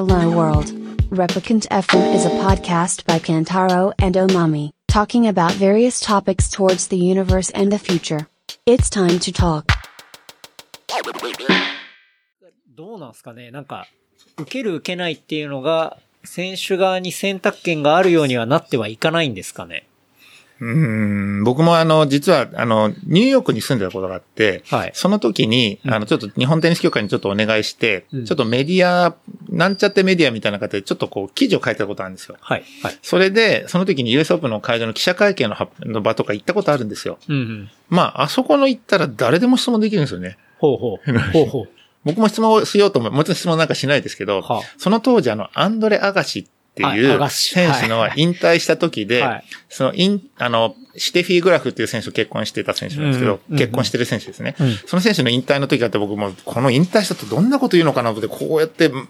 Hello World. Replicant FM is a podcast by Kantaro and Omami, talking about various topics towards the universe and the future. It's time to talk. どうなんすかねなんか、受ける受けないっていうのが、選手側に選択権があるようにはなってはいかないんですかねうん、僕もあの、実は、あの、ニューヨークに住んでたことがあって、はいその時に、あの、ちょっと日本テニス協会にちょっとお願いして、うんちょっとメディア、なんちゃってメディアみたいな形で、ちょっとこう、記事を書いてたことあるんですよ。はい。はい。それで、その時に US オープンの会場の記者会見の発の場とか行ったことあるんですよ。うんうん。まあ、あそこの行ったら誰でも質問できるんですよね。ほうほう。ほうほう。僕も質問をしようと思う。もちろん質問なんかしないですけど、はあその当時あの、アンドレ・アガシってはいいう選手のはい。引退した時で、はい。そのイン、あの、シテフィー・グラフっていう選手と結婚してた選手なんですけど、うんうん結婚してる選手ですね、うん。その選手の引退の時だって僕も、この引退したとどんなこと言うのかなと思って、こうやって、もう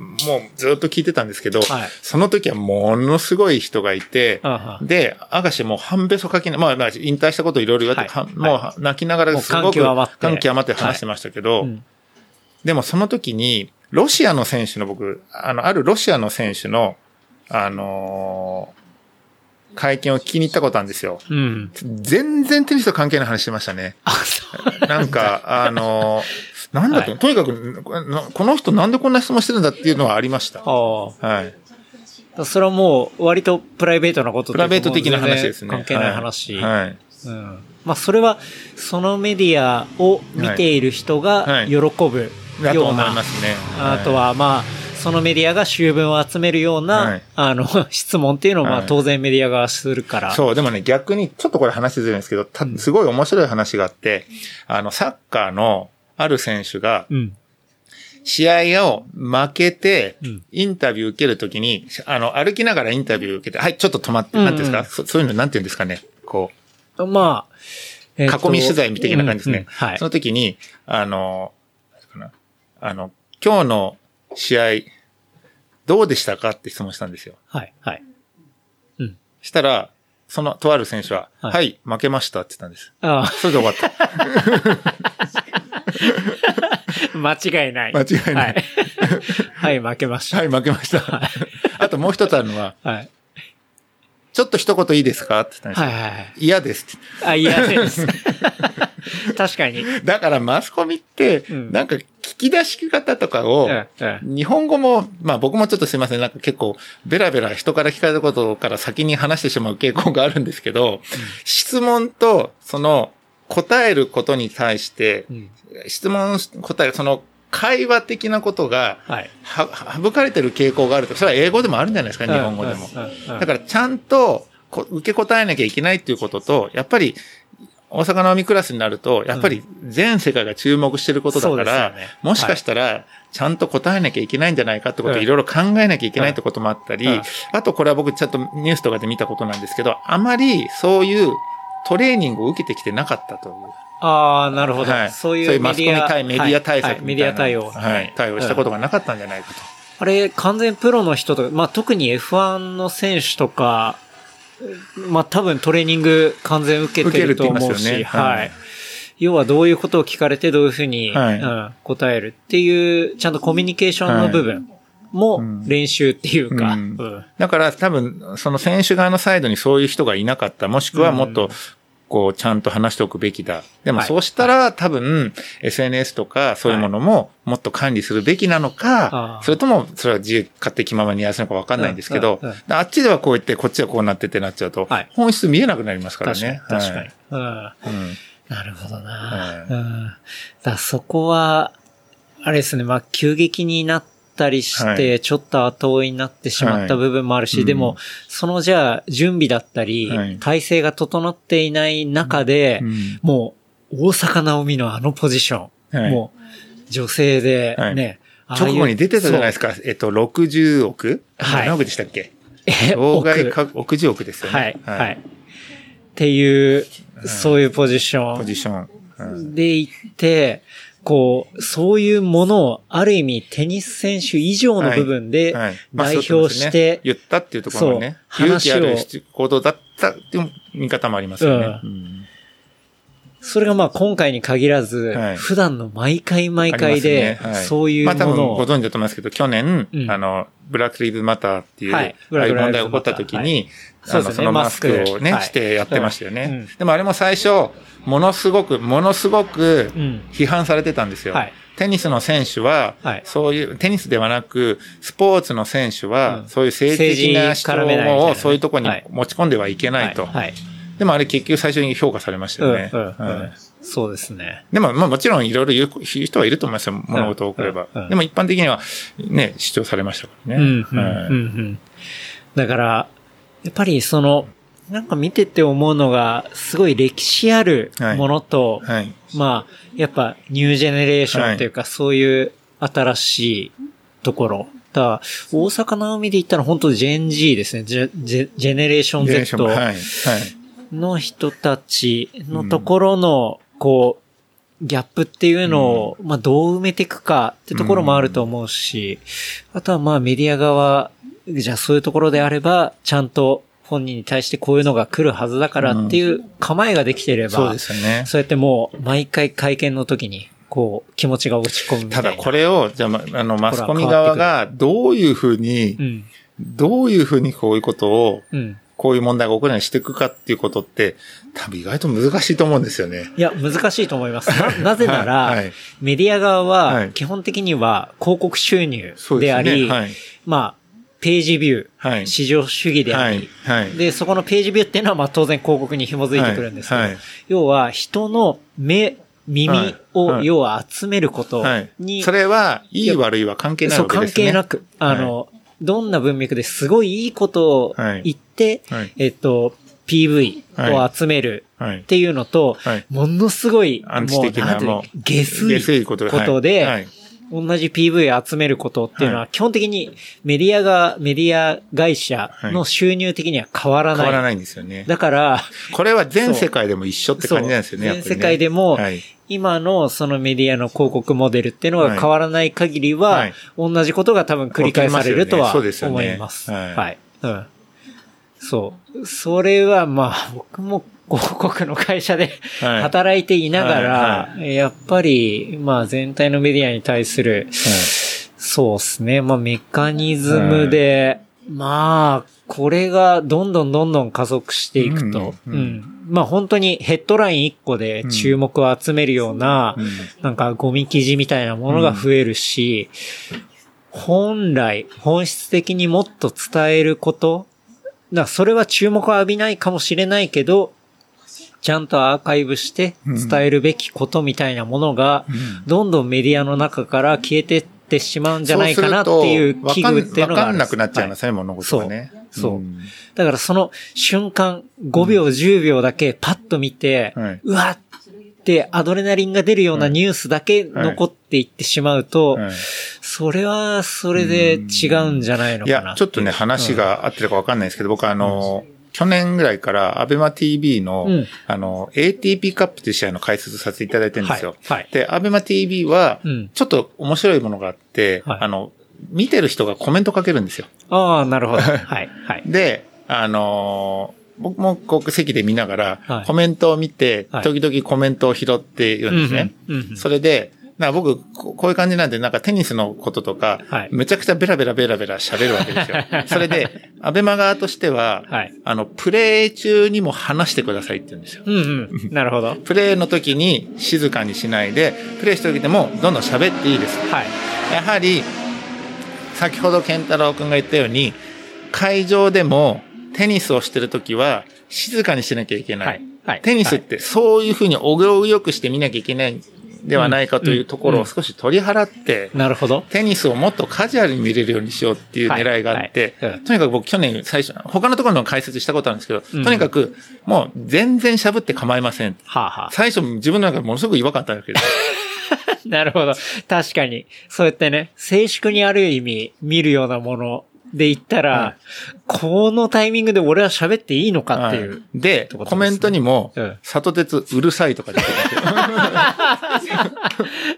ずっと聞いてたんですけど、はい。その時はものすごい人がいて、で、アガシも半べそ書きな、まあ、まあ引退したこといろいろ言われて、はい。はもう泣きながらすごく感極まって。話してましたけど、うん。でもその時に、ロシアの選手の僕、あの、あるロシアの選手の、あのー会見を聞きに行ったことあるんですよ。うん。全然テニスと関係ない話してましたね。なんか、あのーなんだと、はいとにかく、なこの人なんでこんな質問してるんだっていうのはありました。あはい。あ。それはもう、割とプライベートなことプライベート的な話ですね。関係ない話。はい。はいうん。まあ、それは、そのメディアを見ている人がはい喜ぶだと思いような、ますね。あとは、まあ、そのメディアが修文を集めるような、はい。あの、質問っていうのを、まあ、はい。当然メディアがするから。そう、でもね、逆に、ちょっとこれ話ずれるんですけど、たすごい面白い話があって、あの、サッカーのある選手が、うん。試合を負けてうん、インタビュー受けるときに、あの、歩きながらインタビュー受けて、はい、ちょっと止まって、なんていうんですか、そそういうのなんていうんですかね、こまあ、え囲み取材的な感じですね。うんうんはい。そ。の時に、あの、あの、今日の試合、どうでしたか？って質問したんですよ。はい。はい。うん。したら、その、とある選手は、はいはい、負けましたって言ったんです。あそれで終わった。あ、間違いない。間違いないはい。はい、負けました。はい、負けました。あともう一つあるのは、はい。ちょっと一言いいですか？って言ったんですよ。はいはいはい。嫌ですって。あ、嫌です。確かに。だからマスコミって、うんなんか聞き出し方とかを、日本語も、まあ僕もちょっとすいません、なんか結構ベラベラ人から聞かれたことから先に話してしまう傾向があるんですけど、質問とその答えることに対して、うん質問、答える、その会話的なことが、は省かれてる傾向があると、それは英語でもあるんじゃないですか、日本語でも。だからちゃんとこ受け答えなきゃいけないっていうことと、やっぱり、大阪のみクラスになると、やっぱり全世界が注目してることだから、もしかしたら、ちゃんと答えなきゃいけないんじゃないかってことをうん。いろいろ考えなきゃいけないってこともあったり、うん。あとこれは僕ちょっとニュースとかで見たことなんですけど、あまりそういうトレーニングを受けてきてなかったという。ああ、なるほど。はい。そういうマスコミ対メディア対策みたいな、ディア対応。はい。対応したことがなかったんじゃないかと。あれ、完全プロの人とか、まあ特に F1 の選手とか、まあ多分トレーニング完全受けてると思うし、ねははいい。要はどういうことを聞かれてどういうふうに、はいうん、答えるっていう、ちゃんとコミュニケーションの部分もうん練習っていうか、うんうんだから多分、その選手側のサイドにそういう人がいなかった。もしくはもっと、こう、ちゃんと話しておくべきだ。でもはいそうしたら、多分、SNS とかそういうものももっと管理するべきなのあかあ、それとも、それは自由勝手気ままにやらせるのかわかんないんですけどあっちではこう言って、こっちはこうなってってなっちゃうとはい、本質見えなくなりますからね。、確かに。なるほどな。はいうん。だそこは、あれですね、まあ、急激になったりして、はい。ちょっと後追いになってしまった部分もあるし、はいでも、うんそのじゃあ、準備だったり、はい。体制が整っていない中で、うん。もう、大阪直美のあのポジション、はい。もう、女性ではい。ね、直後に出てたじゃないですか。えっと、60億？はい。何億でしたっけ？え障害奥。か、60億ですよはいね。、はい。っていう、そういうポジション。ポジション。うん。で行って、こう、そういうものを、ある意味テニス選手以上の部分で代表して、言ったっていうところがね、勇気ある話行動だったっていう見方もありますよね。うん。うん。それがまあ今回に限らず、はい。普段の毎回毎回で、はい。そういうまあ多分ものを、ご存知だと思いますけど、去年、うん。あの、ブラックリーブマターっていう、はい。ああいう問題が起こった時に、そうですね。マスクをね、してやってましたよね。でもあれも最初、ものすごく、ものすごくうん。批判されてたんですよ。はい。テニスの選手は、はい。そういう、テニスではなく、スポーツの選手は、うん。そういう政治的な主張をそういうところにはい。持ち込んではいけないと。でもあれ結局最初に評価されましたよね。うんうんううん。んそうですね。でも、まあもちろんいろいろ言う人はいると思いますよ。物事を送れば。うん。うん。でも一般的にはね、主張されましたからね。だから、やっぱりその、なんか見てて思うのが、すごい歴史あるものと、はい。まあ、やっぱニュージェネレーションというか、そういう新しいところ。だ大阪直美で言ったら本当ジェン G ですね。ジェジェジェネレーションジェネレーション Z はい。はい。の人たちのところの、こう、ギャップっていうのを、まあどう埋めていくかってところもあると思うし、あとはまあメディア側、じゃあそういうところであれば、ちゃんと本人に対してこういうのが来るはずだからっていう構えができてれば、そうですよね。そうやってもう毎回会見の時に、こう気持ちが落ち込むみただこれを、じゃあ、まあの、マスコミ側がどういうふうにう、ん。どういうふうにこういうことを、うん。こういう問題が起こるようにしていくかっていうことって、多分意外と難しいと思うんですよね。いや、難しいと思います。な、なぜなら、はいはいメディア側は、はい基本的には広告収入であり、はい。まあ、ページビュー、はい。市場主義であり、はい。はい。で、そこのページビューっていうのは、まあ当然広告に紐づいてくるんですけど、要は人の目、耳はいをはい要は集めることはい。に、それは、いい悪いは関係ないそう関わけですね。係なく、あの、どんな文脈ですごいいいことをはい言って、はいえっと、PV を集めるはいっ。ていうのと、はいものすごい、もう下水ことで、はいはい同じ PV 集めることっていうのは、は基本的にメディアが、メディア会社の収入的には変わらない。変わらないんですよね。だから、これは全世界でも一緒って感じなんですよね。全世界でもはい。今のそのメディアの広告モデルっていうのが変わらない限りは、はい同じことが多分繰り返されるとは思います。はいはい。うん。そう。それはまあ、僕も広告の会社ではい。働いていながら、はいやっぱり、まあ全体のメディアに対する、そうですね。まあメカニズムで、まあ、これがどんどんどんどん加速していくと、ううん。ん。まあ本当にヘッドライン1個で注目を集めるような、うんなんかゴミ記事みたいなものが増えるし、本来、本質的にもっと伝えること、だそれは注目を浴びないかもしれないけど、ちゃんとアーカイブして伝えるべきことみたいなものが、どんどんメディアの中から消えてってしまうんじゃないかなっていう危惧っていうのがあるわかんなくなっちゃいますね、物事がね。そう。そうん。だからその瞬間、5秒、10秒だけパッと見て、はい。うわってアドレナリンが出るようなニュースだけ残っていってしまうと、はいそれはそれで違うんじゃないのいかなや、ちょっとね、話が合ってるかわかんないですけど、僕あの、去年ぐらいから、アベマ TV の、うん。あの、ATP カップという試合の解説させていただいてるんですよ。はいはい。で、アベマ TV はうん、ちょっと面白いものがあって、はい。あの、見てる人がコメントかけるんですよ。ああ、なるほど。はい、はい。で、あのー僕もこう席で見ながら、はいコメントを見て、はい時々コメントを拾って言うんですね。うんうんうんうんそれで、な僕、ここういう感じなんで、なんかテニスのこととか、はいめちゃくちゃベラベラベラベラ喋るわけですよ。それで、アベマ側としては、はいあの、プレイ中にも話してくださいって言うんですよ。うんうん。なるほど。はい。プレイの時に静かにしないで、プレイしてる時でもどんどん喋っていいです。やはり、先ほど健太郎くんが言ったように、会場でもテニスをしてるときは静かにしなきゃいけない。はいはいテニスってそういうふうにお行よくして見なきゃいけないんではないかというところを少し取り払って、なるほど。テニスをもっとカジュアルに見れるようにしようっていう狙いがあって、とにかく僕去年最初、他のところの解説したことあるんですけど、うんとにかくもう全然喋って構いません。最初自分の中でものすごく違和感あったわけです。なるほど。確かに。そうやってね、静粛にある意味見るようなもので言ったら、はいこのタイミングで俺は喋っていいのかっていう。はいで、コメントにもうん、里鉄うるさいとか出てた。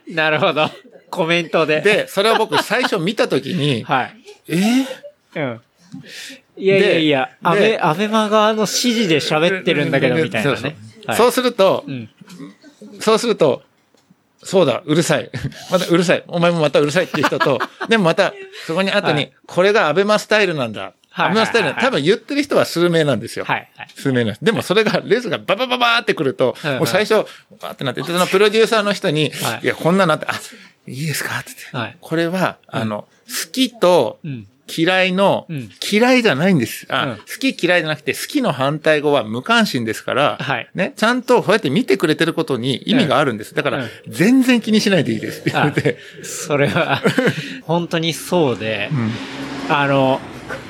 なるほど。コメントで。で、それを僕最初見たときに、はい。え？ーうん。いやいやいや、でアベ、でアベマ側の指示で喋ってるんだけど、みたいなね。はいそうするとう、ん。そうすると、そうだ、うるさい。またうるさい。お前もまたうるさいっていう人と、でもまた、そこに後に、はいこれがアベマスタイルなんだ。はいアベマスタイル。多分言ってる人は数名なんですよ。はい。はい。数名なんです。でもそれが、レースがババババーってくると、もう最初、バーってなって、そのプロデューサーの人に、はいいや、こんなのあって、あ、いいですか？って言って。はいこれは、あの、好きとうん。嫌いの、うん。嫌いじゃないんです。あ、うん。好き嫌いじゃなくて、好きの反対語は無関心ですから、はい。ね、ちゃんとそうやって見てくれてることに意味があるんです。だから、うん。全然気にしないでいいです。って言って。それは、本当にそうで、うん。あの、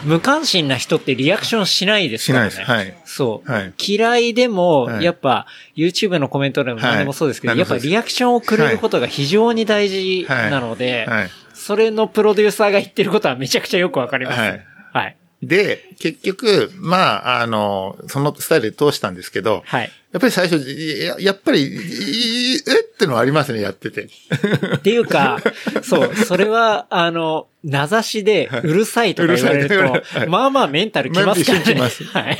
無関心な人ってリアクションしないですからね。しないです。はい。そう。はい。嫌いでも、はい。やっぱ、YouTube のコメントでも何でもそうですけど、はい。やっぱリアクションをくれることが非常に大事なので、はい。それのプロデューサーが言ってることはめちゃくちゃよくわかります。ははいい。で、結局、まあ、あの、そのスタイルで通したんですけど、はい。やっぱり最初、ややっぱり、いえってのはありますね、やってて。っていうか、そう、それは、あの、名指しでうるさいとか言われるうるさいはいと、まあまあメンタルきますからね。ますはい。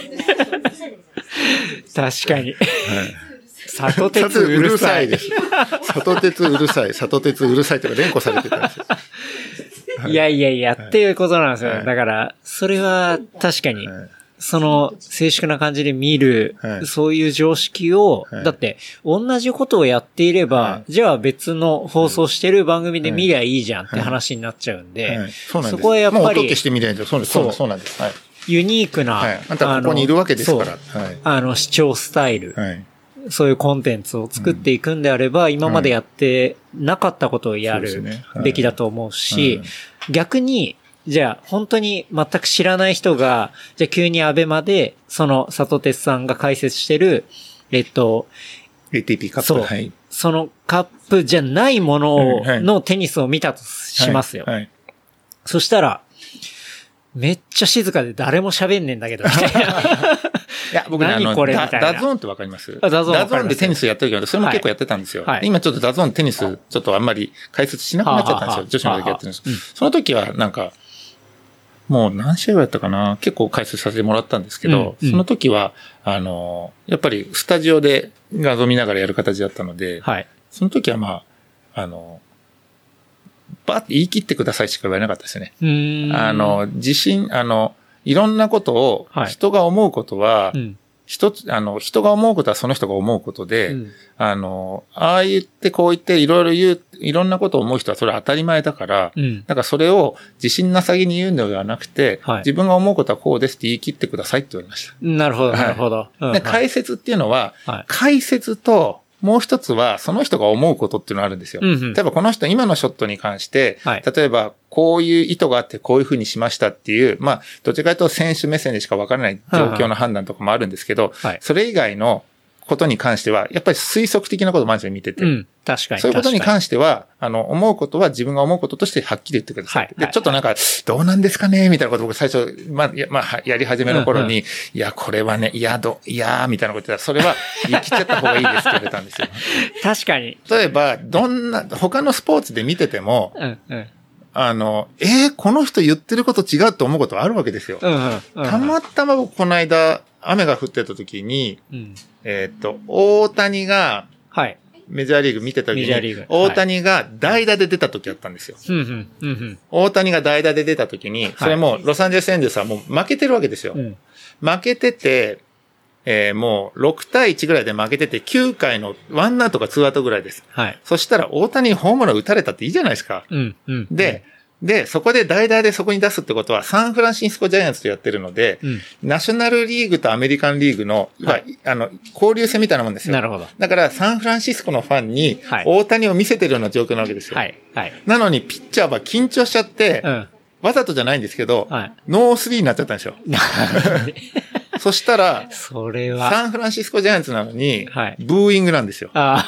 確かに。里里鉄鉄ううるさい。です。里鉄うるさい、里鉄うるさいとか連呼されてたんですよ。いやいやいや、っていうことなんですよ。はいだから、それは確かに、はいその、静粛な感じで見る、はいそういう常識を、はいだって、同じことをやっていれば、はじゃあ別の放送してる番組で見りゃいいじゃんって話になっちゃうんで、はいそ。こはやっぱりもう音消、してみないと、そうです、そうそうなんです。はい。ユニークな、はい。あんたはここにいるわけですから。あの、視聴スタイル、はい。そういうコンテンツを作っていくんであれば、今までやってなかったことをやるべきだと思うし、はい逆に、じゃあ本当に全く知らない人が、じゃあ急にアベマで、その里鉄さんが解説してる、えっと、ATP カップ。そうはい。そのカップじゃないものをのテニスを見たとしますよ。はい。はいそしたら、めっちゃ静かで誰も喋んねえんだけど、みたいな。いや、僕ね、あ何の、ダこれみたいな。 DAZNってわかります？あ DAZNでテニスやってるけど、それも結構やってたんですよ。はい。で今ちょっと DAZNテニス、ちょっとあんまり解説しなくなっちゃったんですよ。女子の時やってるんですその時はなんか、もう何試合やったかな？結構解説させてもらったんですけど、うんうん。その時は、あの、やっぱりスタジオで画像見ながらやる形だったので、はい。その時はまあ、あの、バーって言い切ってくださいしか言われなかったですよね。あ、の、自信、あの、いろんなことをはい人が思うことは、うん。一つ、あの、人が思うことはその人が思うことで、うんあの、ああ言ってこう言っていろいろ言う、いろんなことを思う人はそれは当たり前だから、うん。なんかそれを自信なさげに言うのではなくて、はい自分が思うことはこうですって言い切ってくださいって言われました。なるほど、はいなるほど。はい解説っていうのは、はい解説と、もう一つは、その人が思うことっていうのがあるんですよ。うんうん例えばこの人、今のショットに関して、はい例えば、こういう意図があって、こういうふうにしましたっていう、まあ、どっちかというと選手目線でしかわからない状況の判断とかもあるんですけど、はいそれ以外のことに関しては、やっぱり推測的なことをまず見てて、うん。確かに。そういうことに関しては、あの、思うことは自分が思うこととしてはっきり言ってください。で、はいはいちょっとなんか、どうなんですかねみたいなことを僕最初、まあ、やまあ、はやり始めの頃に、うんいや、これはね、いや、ど、いやー、みたいなこと言ったら、それは言い切っちゃった方がいいですって言われたんですよ。に。確かに。例えば、どんな、他のスポーツで見てても、うん、うん。あの、えー、この人言ってること違うと思うことあるわけですよ。うん、うんうん。たまたま僕この間、雨が降ってた時に、うん。えーっと、大谷が、はい。メジャーリーグ見てた時に、大谷が代打で出た時あったんですよ。うん、うん、うん、大谷が代打で出た時に、それもうロサンゼルスエンゼルスはもう負けてるわけですよ。うん。負けてて、えーもう6対1ぐらいで負けてて、9回のワンアウトか2アウトぐらいです。はい。そしたら大谷にホームラン打たれたっていいじゃないですか。うん、うん。で、で、そこで代打でそこに出すってことは、サンフランシスコジャイアンツとやってるので、うん。ナショナルリーグとアメリカンリーグの、はいあの、交流戦みたいなもんですよ。なるほど。だから、サンフランシスコのファンにはい、大谷を見せてるような状況なわけですよ。はい、はい。なのに、ピッチャーは緊張しちゃって、うん。わざとじゃないんですけど、はい。ノースリーになっちゃったんですよ。そしたら、それは。サンフランシスコジャイアンツなのに、はいブーイングなんですよ。あ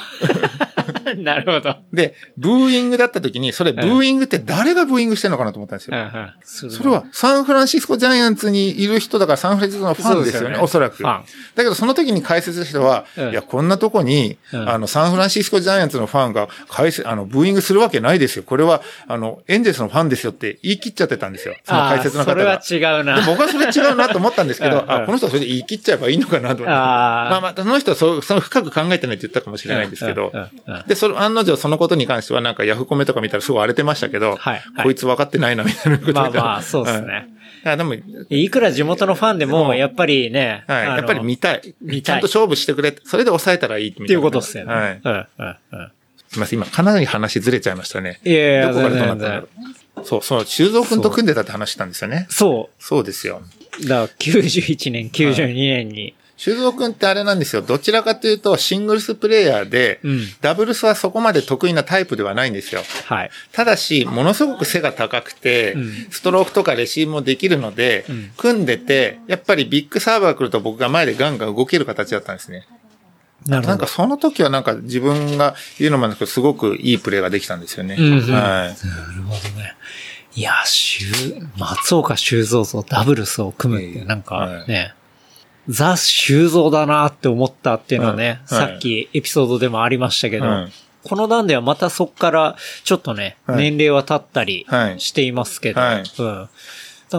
あ。なるほど。で、ブーイングだった時に、それ、ブーイングって誰がブーイングしてるのかなと思ったんですよ。うんうんそそれは、サンフランシスコジャイアンツにいる人だからサンフランシスコのファンですよね、おそらく。だけど、その時に解説した人は、うんいや、こんなとこに、うんあの、サンフランシスコジャイアンツのファンが解説、あの、ブーイングするわけないですよ。これは、あの、エンゼルスのファンですよって言い切っちゃってたんですよ。その解説の方が。それは違うな。で僕はそれ違うなと思ったんですけど、うんうんあ、この人はそれで言い切っちゃえばいいのかなと思って。あーまあまあ、その人はそう、その深く考えてないって言ったかもしれないんですけどうんうんうん、で、で、それ、案の定そのことに関してはなんかヤフコメとか見たらすごい荒れてましたけど、はいはいこいつ分かってないな、みたいなことまあまあ、そうですね。ね。いや、でも、いくら地元のファンでも、うんやっぱりね、はい。あのやっぱり見たい。見たいちゃんと勝負してくれ。それで抑えたらいい。っていうことですよね。はい。うん、うん、うん。すみません。今、かなり話ずれちゃいましたね。いやいや、どこからどうなったんだろう。そう、そう、修造くんと組んでたって話したんですよね。そそうですよ。う。だから、91年、92年に。修造くんってあれなんですよ。どちらかというと、シングルスプレイヤーで、うんダブルスはそこまで得意なタイプではないんですよ。はい。ただし、ものすごく背が高くて、うんストロークとかレシーブもできるので、うん組んでて、やっぱりビッグサーバー来ると僕が前でガンガン動ける形だったんですね。なるほどなんか。その時はなんか自分が言うのもなんですけど、すごくいいプレーができたんですよね。うんうんはい。なるほどね。いや、修、松岡修造とダブルスを組むって、なんかね、ザ・修造だなって思ったっていうのはね、うんはい。さっきエピソードでもありましたけど、うんこの段ではまたそっからちょっとね、はい。年齢は経ったりはい。していますけど、はい。うん。だ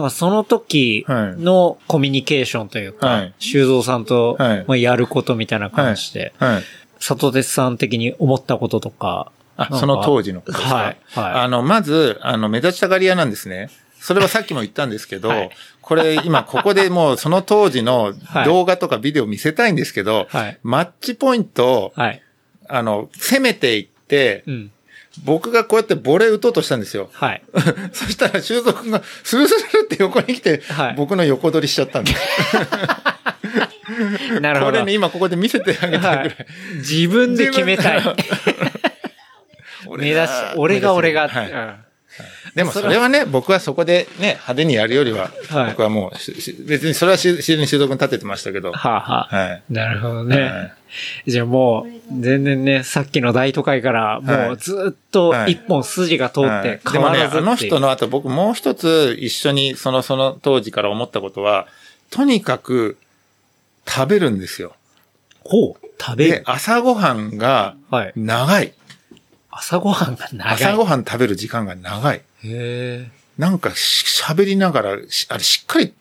からその時のコミュニケーションというか、はい。修造さんと、はい。まあ、やることみたいな感じで、はい。里鉄さん的に思ったこととか、あ、かその当時のことですか？はい。はい。あの、まず、あの、目立ちたがり屋なんですね。それはさっきも言ったんですけど、はいこれ今ここでもうその当時の はい動画とかビデオ見せたいんですけど、はいマッチポイントを、はい。あの、攻めていって、うん。僕がこうやってボレー打とうとしたんですよ。はい。そしたら修造君がスルスルって横に来て、はい僕の横取りしちゃったんです。なるほど。これね、今ここで見せてあげたいぐらい。はい自分で決めたい。目指し、俺が俺が。はいうんでもそれはね、僕はそこでね、派手にやるよりは、はい僕はもう別にそれはし自然に修造君立ててましたけど。はあ、はあ、はい。なるほどはね。いじゃあもう、全然ね、さっきの大都会から、もうずっとはい一本筋が通ってはいでもね、変わらずあのっていう人の後僕もう一つ一緒にその、その当時から思ったことは、とにかく食べるんですよ。ほう、食べでる、。朝ごはんがはい。長い。朝ごはんが長い。朝ごはん食べる時間が長い。へなんかし喋りながら、しあれしっかり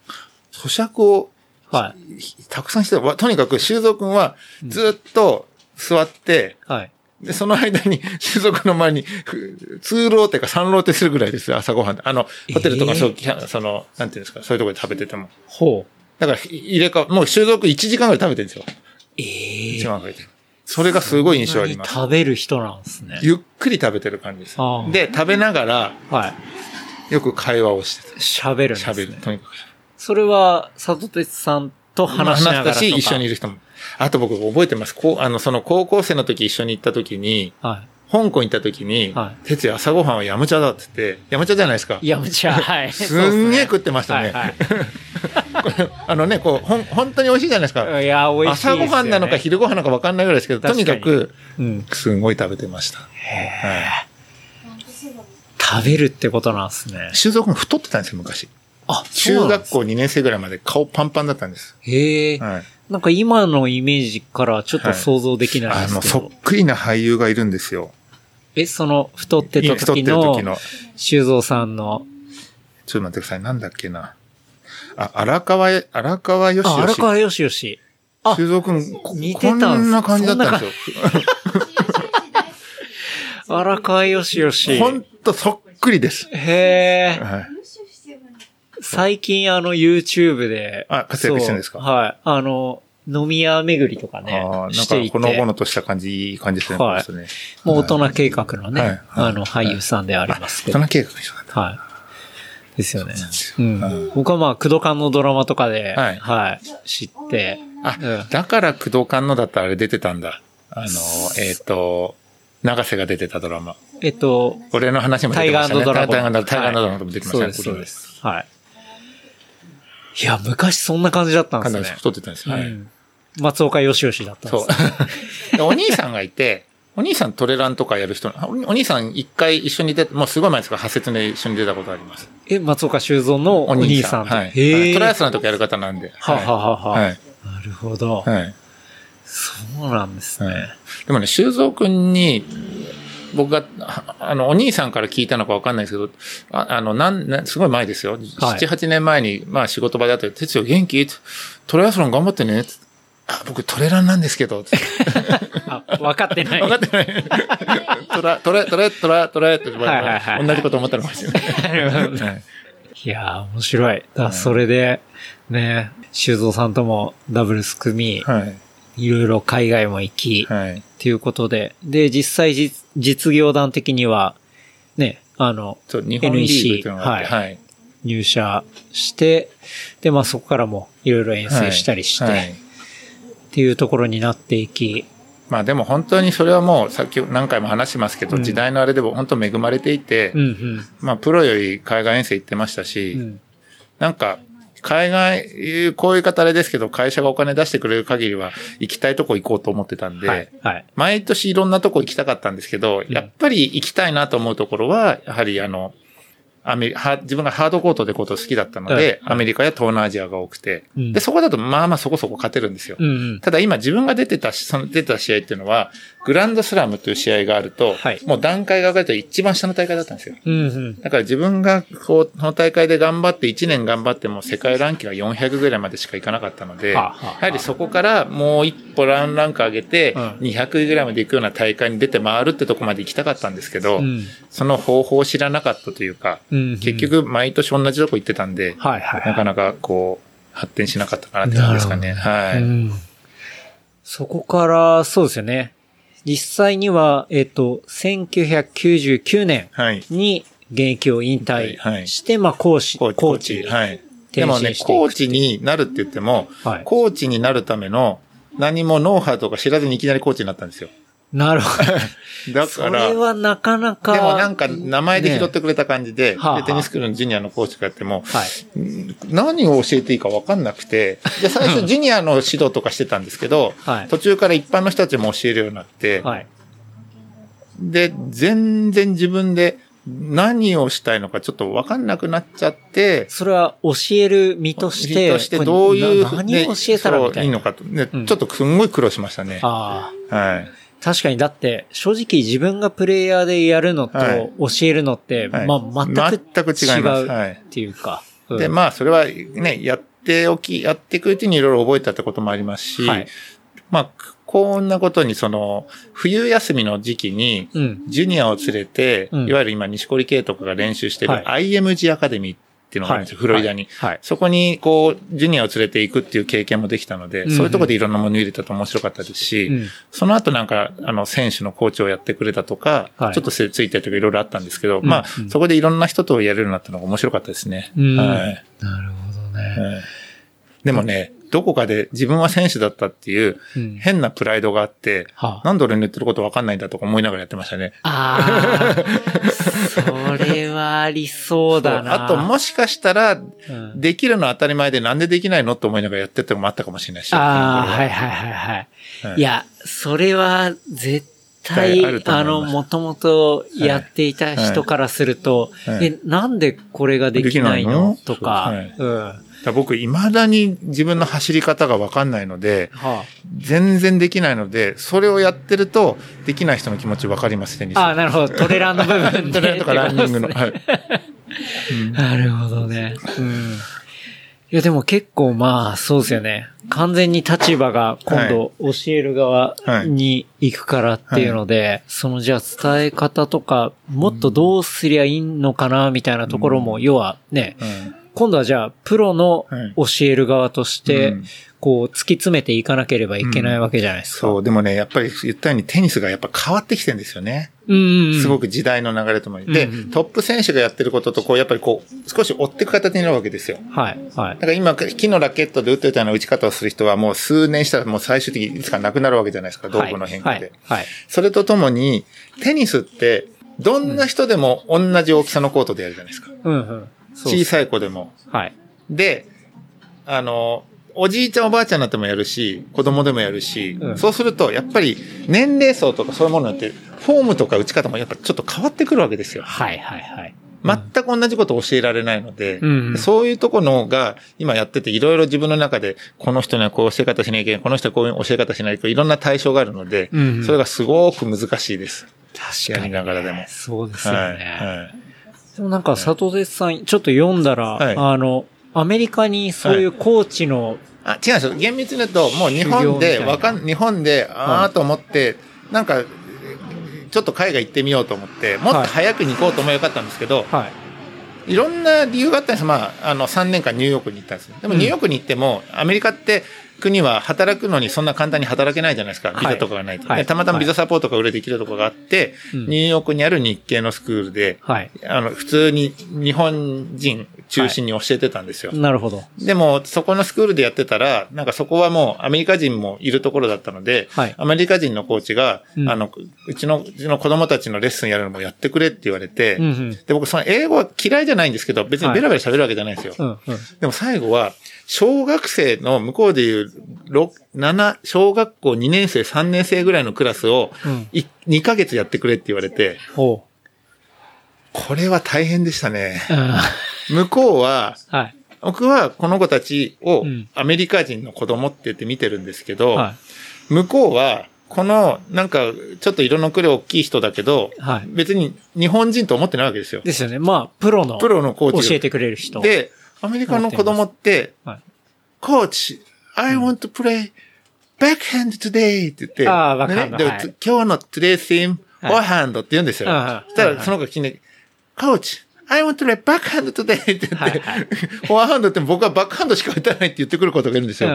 咀嚼をーはい。たくさんしてた。わとにかく修造くんはずっと座って、はい。で、その間に、修造くんの前に、ふ通ローテか三ローテするぐらいですよ、朝ごはん。あの、ホテルとか、えーそうきゃその、なんていうんですか、そういうところで食べてても。ほう。だから、入れ替わ、もう修造くん1時間ぐらい食べてるんですよ。え一え番かけて。それがすごい印象あります。食べる人なんですね。ゆっくり食べてる感じですで、食べながら、はい。よく会話をして喋るんです、ね。喋る。とにかく。それは、里鉄さんと話しながらとしたし、一緒にいる人も。あと僕覚えてます。こう、あの、その高校生の時一緒に行った時に、は香港行った時に、は哲也朝ごはんはヤムチャだって言って、ヤムチャじゃないですかい。。いや、むちゃ、はい。すんげえ食ってましたね。はい あのね、こう、ほん、本当に美味しいじゃないですか。はい。いや、美味しいね。朝ごはんなのか昼ごはんなのか分かんないぐらいですけど、とににかく、うん。すごい食べてました。はい。食べるってことなんですね。修造君太ってたんですよ、昔。あ、中学校2年生ぐらいまで顔パンパンだったんです。へえ、はい。なんか今のイメージからちょっと想像できないですけど。そっくりな俳優がいるんですよ。え、その太ってた時の時の。修造さんの。ちょっと待ってください。なんだっけな。あ、荒川へ、荒川よしあ、よし。荒川よしよし。あ修造くん、こ似てたんすこんな感じだったんですよ。荒川よしよし。ほんとそっくりです。へえ。はい。最近あの YouTube で。あ活躍してるんですか？はい。あの、飲み屋巡りとかねああ、、なんしていて。かほのぼのとした感じ、いい感じですね。はいもう大人計画のね、はいはいあの俳優さんでありますけど。大人計画の人だった。はい。ですよね。そううん。僕はまあ、クドカンのドラマとかで、はいはい、知って、あうん、だから工藤官のだったらあれ出てたんだ。あの、えっ、と、長瀬が出てたドラマ。えっと、俺の話も出てましたね。ードラゴン。タイガータイガードラゴンも出てましたね。そうです、そうです。はい。いや、昔そんな感じだったんですねかなり。太ってたんですよ。はい。うん松岡よしよしだったんでそす。う。でお兄さんがいて、お兄さんトレランとかやる人、おお兄さん一回一緒に出て、もうすごい前ですから、派説で一緒に出たことあります。え、松岡修造のお兄さんと。はい。へえ。はいトライアスロンの時やる方なんで。はあはあはあはあはい。なるほど。はい。そうなんですはいね。でもね、修造くんに、僕が、ああの、お兄さんから聞いたのかわかんないですけど、ああの、なん、すごい前ですよ。はい7、8年前に、まあ仕事場であって、哲也元気？トライアスロン頑張ってね。あ、僕トレランなんですけど、あ、分かってない。分かってない。トラ、トレ、トレ、トラ、トレって同じこと思ったのかもしれない。いいやー、面白い。だそれで、ね、修造さんともダブルス組み、はい。いろいろ海外も行き、はい。っていうことで、で、実際実実業団的には、ね、あの、そう、日本リーグっていうのがあって、ははい。入社して、で、まあそこからもいろいろ遠征したりして、はいはい。っていうところになっていき、まあでも本当にそれはもうさっき何回も話しますけど、うん。時代のあれでも本当恵まれていて、うんうん。まあプロより海外遠征行ってましたし、うん。なんか、海外、こういう方あれですけど、会社がお金出してくれる限りは行きたいとこ行こうと思ってたんで、はい。はい。毎年いろんなとこ行きたかったんですけど、やっぱり行きたいなと思うところは、やはりあの、アメリは自分がハードコートでこと好きだったので、はいアメリカや東南アジアが多くて、うんで、そこだとまあまあそこそこ勝てるんですよ。ただ今自分が出てたし、その出てた試合っていうのは、グランドスラムという試合があると、はいもう段階が上がると一番下の大会だったんですよ。うんうん。だから自分がこう、この大会で頑張って1年頑張っても世界ランキングが400ぐらいまでしかいかなかったので、はあはあはあやはりそこからもう一歩ランランク上げて、うん200位ぐらいまで行くような大会に出て回るってとこまで行きたかったんですけど、うんその方法を知らなかったというか、うんうん結局毎年同じとこ行ってたんで、はいはいはい。なかなかこう、発展しなかったかなって感じですかね。はい。うんそこから、そうですよね。実際には、えっ、と、1999年はい。に現役を引はいはい退して、まあ、講師、コーチ。コーチ。はい。でもね、コーチになるって言っても、はいコーチになるための何もノウハウとか知らずにいきなりコーチになったんですよ。なるほど。だそから、でれはなかなか。もなんか名前で拾ってくれた感じで、はあはあでテニススクールのジュニアのコーチがやっても、はい。ん何を教えていいか分かんなくて、で、最初ジュニアの指導とかしてたんですけど、はい途中から一般の人たちも教えるようになって、はい。で、全然自分で何をしたいのかちょっと分かんなくなっちゃって、それは教える身として、としてどういう、何を教えたらいいいのかと。ねうんちょっとすんごい苦労しましたね。はい。確かに、だって、正直自分がプレイヤーでやるのとはい。教えるのって、はい。まあ、全く違います。違うはいっていうか。うん。で、まあ、それはね、やっておき、やっていくうちにいろいろ覚えたってこともありますし、はい。まあ、こんなことに、その、冬休みの時期に、うん。ジュニアを連れて、うん。いわゆる今、西堀圭とかが練習してるは IMG アカデミーっていうのがあるんですよ、フロリダに。はい。そこに、こう、ジュニアを連れて行くっていう経験もできたので、うんうんそういうところでいろんなもの入れたと面白かったですし、うんその後なんか、あの、選手のコーチをやってくれたとか、はいちょっとせついてるとかいろいろあったんですけど、んまあ、うんそこでいろんな人とやれるようになったのが面白かったですね。うんはい。なるほどね。はいでもね、どこかで自分は選手だったっていううん。変なプライドがあって、はあ。なんで俺の言ってることわかんないんだとか思いながらやってましたね。ああ、それはありそうだな。あと、もしかしたら、うん。できるのは当たり前でなんでできないのって思いながらやってたのもあったかもしれないし。ああ、は。いはいはいはい。はいいや、それは絶対、絶対あの、もともとやっていた人からすると、はい。え、なんでこれができないの？とか。はだ僕、未だに自分の走り方がわかんないので、あ全然できないので、それをやってると、できない人の気持ちわかります、テニス。ああ、なるほど。トレランの部分で。トレランとかランニングの。はい。なるほどね。うん。いや、でも結構まあ、そうですよね。完全に立場が今度教える側に行くからっていうので、そのじゃあ伝え方とか、もっとどうすりゃいいのかな、みたいなところも、要はね、うん今度はじゃあ、プロの教える側としてうん、こう、突き詰めていかなければいけないわけじゃないですか。そう、でもね、やっぱり言ったようにテニスがやっぱ変わってきてるんですよね。うんうんうん。すごく時代の流れともに。で、うんうんトップ選手がやってることと、こう、やっぱりこう、少し追っていく形になるわけですよ。はい、はいだ。から今、木のラケットで打ってたような打ち方をする人はもう数年したらもう最終的にいつかなくなるわけじゃないですか、道具の変化で。はい。はい。それとともに、テニスって、どんな人でも同じ大きさのコートでやるじゃないですか。うんうん。小さい子でも。はい。で、あの、おじいちゃんおばあちゃんになってもやるし、子供でもやるし、うんそうすると、やっぱり年齢層とかそういうものによって、フォームとか打ち方もやっぱちょっと変わってくるわけですよ。はい、はい、はい。全く同じことを教えられないので、うんうんそういうとこのが今やってていろいろ自分の中でこの人にはこう教え方しなきゃいけない、この人はこういう教え方しないといろんな対象があるので、うんうんそれがすごく難しいです。確かに、やりながらでもそうですよね。はい。はい。でもなんか、佐藤哲さん、ちょっと読んだら、はい。あの、アメリカにそういうコーチの、あ、違うんですよ。厳密に言うと、もう日本で、わかん、日本で、ああと思って、なんか、ちょっと海外行ってみようと思って、もっと早くに行こうと思えばよかったんですけど、はい、いろんな理由があったんです。まあ、あの、3年間ニューヨークに行ったんです。でもニューヨークに行っても、アメリカって、国は働くのにそんな簡単に働けないじゃないですか。ビザとかがないと。はい、たまたまビザサポートが売れできるところがあって、はい、ニューヨークにある日系のスクールで、はい、あの、普通に日本人中心に教えてたんですよ。なるほど。でも、そこのスクールでやってたら、なんかそこはもうアメリカ人もいるところだったので、アメリカ人のコーチが、うん、あの、うちの、うちの子供たちのレッスンやるのもやってくれって言われて、うんうん、で、僕その英語は嫌いじゃないんですけど、別にベラベラ喋るわけじゃないんですよ。うんうん、でも最後は、小学生の向こうでいう6、7、小学校2年生、3年生ぐらいのクラスを、2ヶ月やってくれって言われて、これは大変でしたね。向こうは、はい、僕はこの子たちをアメリカ人の子供って言って見てるんですけど、はい、向こうは、この、なんか、ちょっと色の黒大きい人だけど、はい、別に日本人と思ってないわけですよ。ですよね。まあ、プロの、プロのコーチ。教えてくれる人。で、アメリカの子供って、コーチ、I want to play backhand today って言って、ああ、バックハンド。今日の today theme, forehand って言うんですよ。そしたらその子聞いて、コーチ、I want to play backhand today って言って、フォアハンドって僕はバックハンドしか打たないって言ってくることがいるんですよ。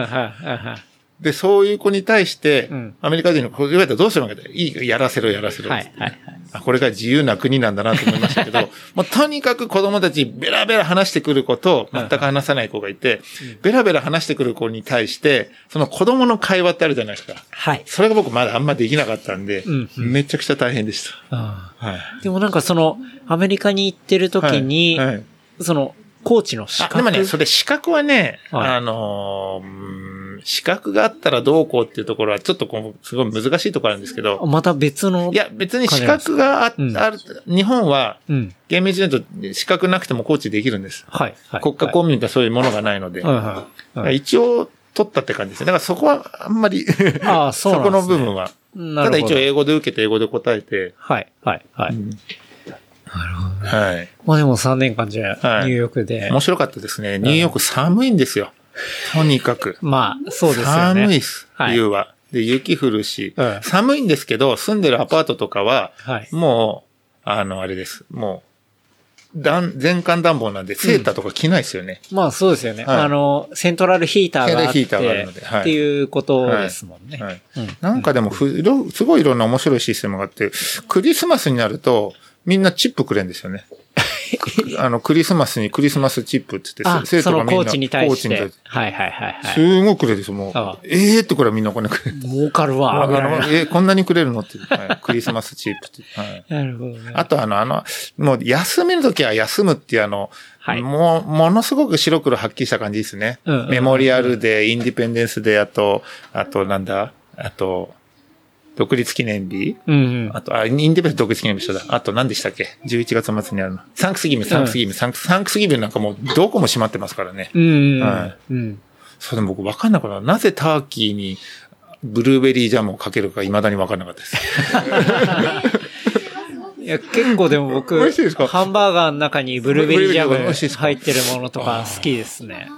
で、そういう子に対して、アメリカ人の子言われたらどうするわけで、いい、やらせろ、やらせろ。はいはいあ、これが自由な国なんだなと思いましたけど、もうとにかく子供たちベラベラ話してくる子と全く話さない子がいて、ベラベラ話してくる子に対して、その子供の会話ってあるじゃないですか。はい。それが僕まだあんまできなかったんで、うんうん、めちゃくちゃ大変でした。はい。でもなんかその、アメリカに行ってる時に、はいはい、その、コーチの資格でもね、それ資格はね、はい、あのー、資格があったらどうこうっていうところはちょっとこう、すごい難しいところなんですけど。また別のいや、別に資格があ,、うん、ある、日本は、うん、厳密に言うと資格なくてもコーチできるんです。はい。はい、国家公務員ってそういうものがないので。はいはいはい、一応、取ったって感じですね。だからそこはあんまり ああ、そう、ね、そこの部分は。ただ一応英語で受けて英語で答えて。はい、はい、はい。うんなるほど、ね。はい。まあでも3年間じゃ、ニューヨークで、面白かったですね。ニューヨーク寒いんですよ。とにかく。まあ、そうですよね。寒いっす、冬は。で、雪降るし、寒いんですけど、住んでるアパートとかは、もう、あの、あれです。もう、暖、全館暖房なんで、セーターとか着ないですよね。まあそうですよね。あの、セントラルヒーターがあって。ヒーターがあるので。っていうことですもんね。はい。なんかでもふ、すごいいろんな面白いシステムがあって、クリスマスになると、みんなチップくれんですよね。あの、クリスマスにクリスマスチップって言って、生徒がみんな、コーチに対して。はいはいはい、はい。すごくくれるですもう。ええー、ってこれはみんなお金くれる。儲かるわ。えー、こんなにくれるのって、はい、クリスマスチップって。はい、なるほどね。あとあの、あの、もう休めるときは休むっていうあの、はい、もう、ものすごく白黒はっきりした感じですね。メモリアルで、インディペンデンスで、あと、あとなんだ？あと、独立記念日、うんうん、あと、あ、インディペン独立記念日一緒だ。あと何でしたっけ ?11 月末にあるの。サンクスギブ、サンクスギブ、サンクス、サンクスギブなんかもうどこも閉まってますからね。うん、はい。うん。そうでも僕わかんなかった。なぜターキーにブルーベリージャムをかけるか未だにわかんなかったです。いや、結構でも僕、ハンバーガーの中にブルーベリージャム入ってるものとか好きですね。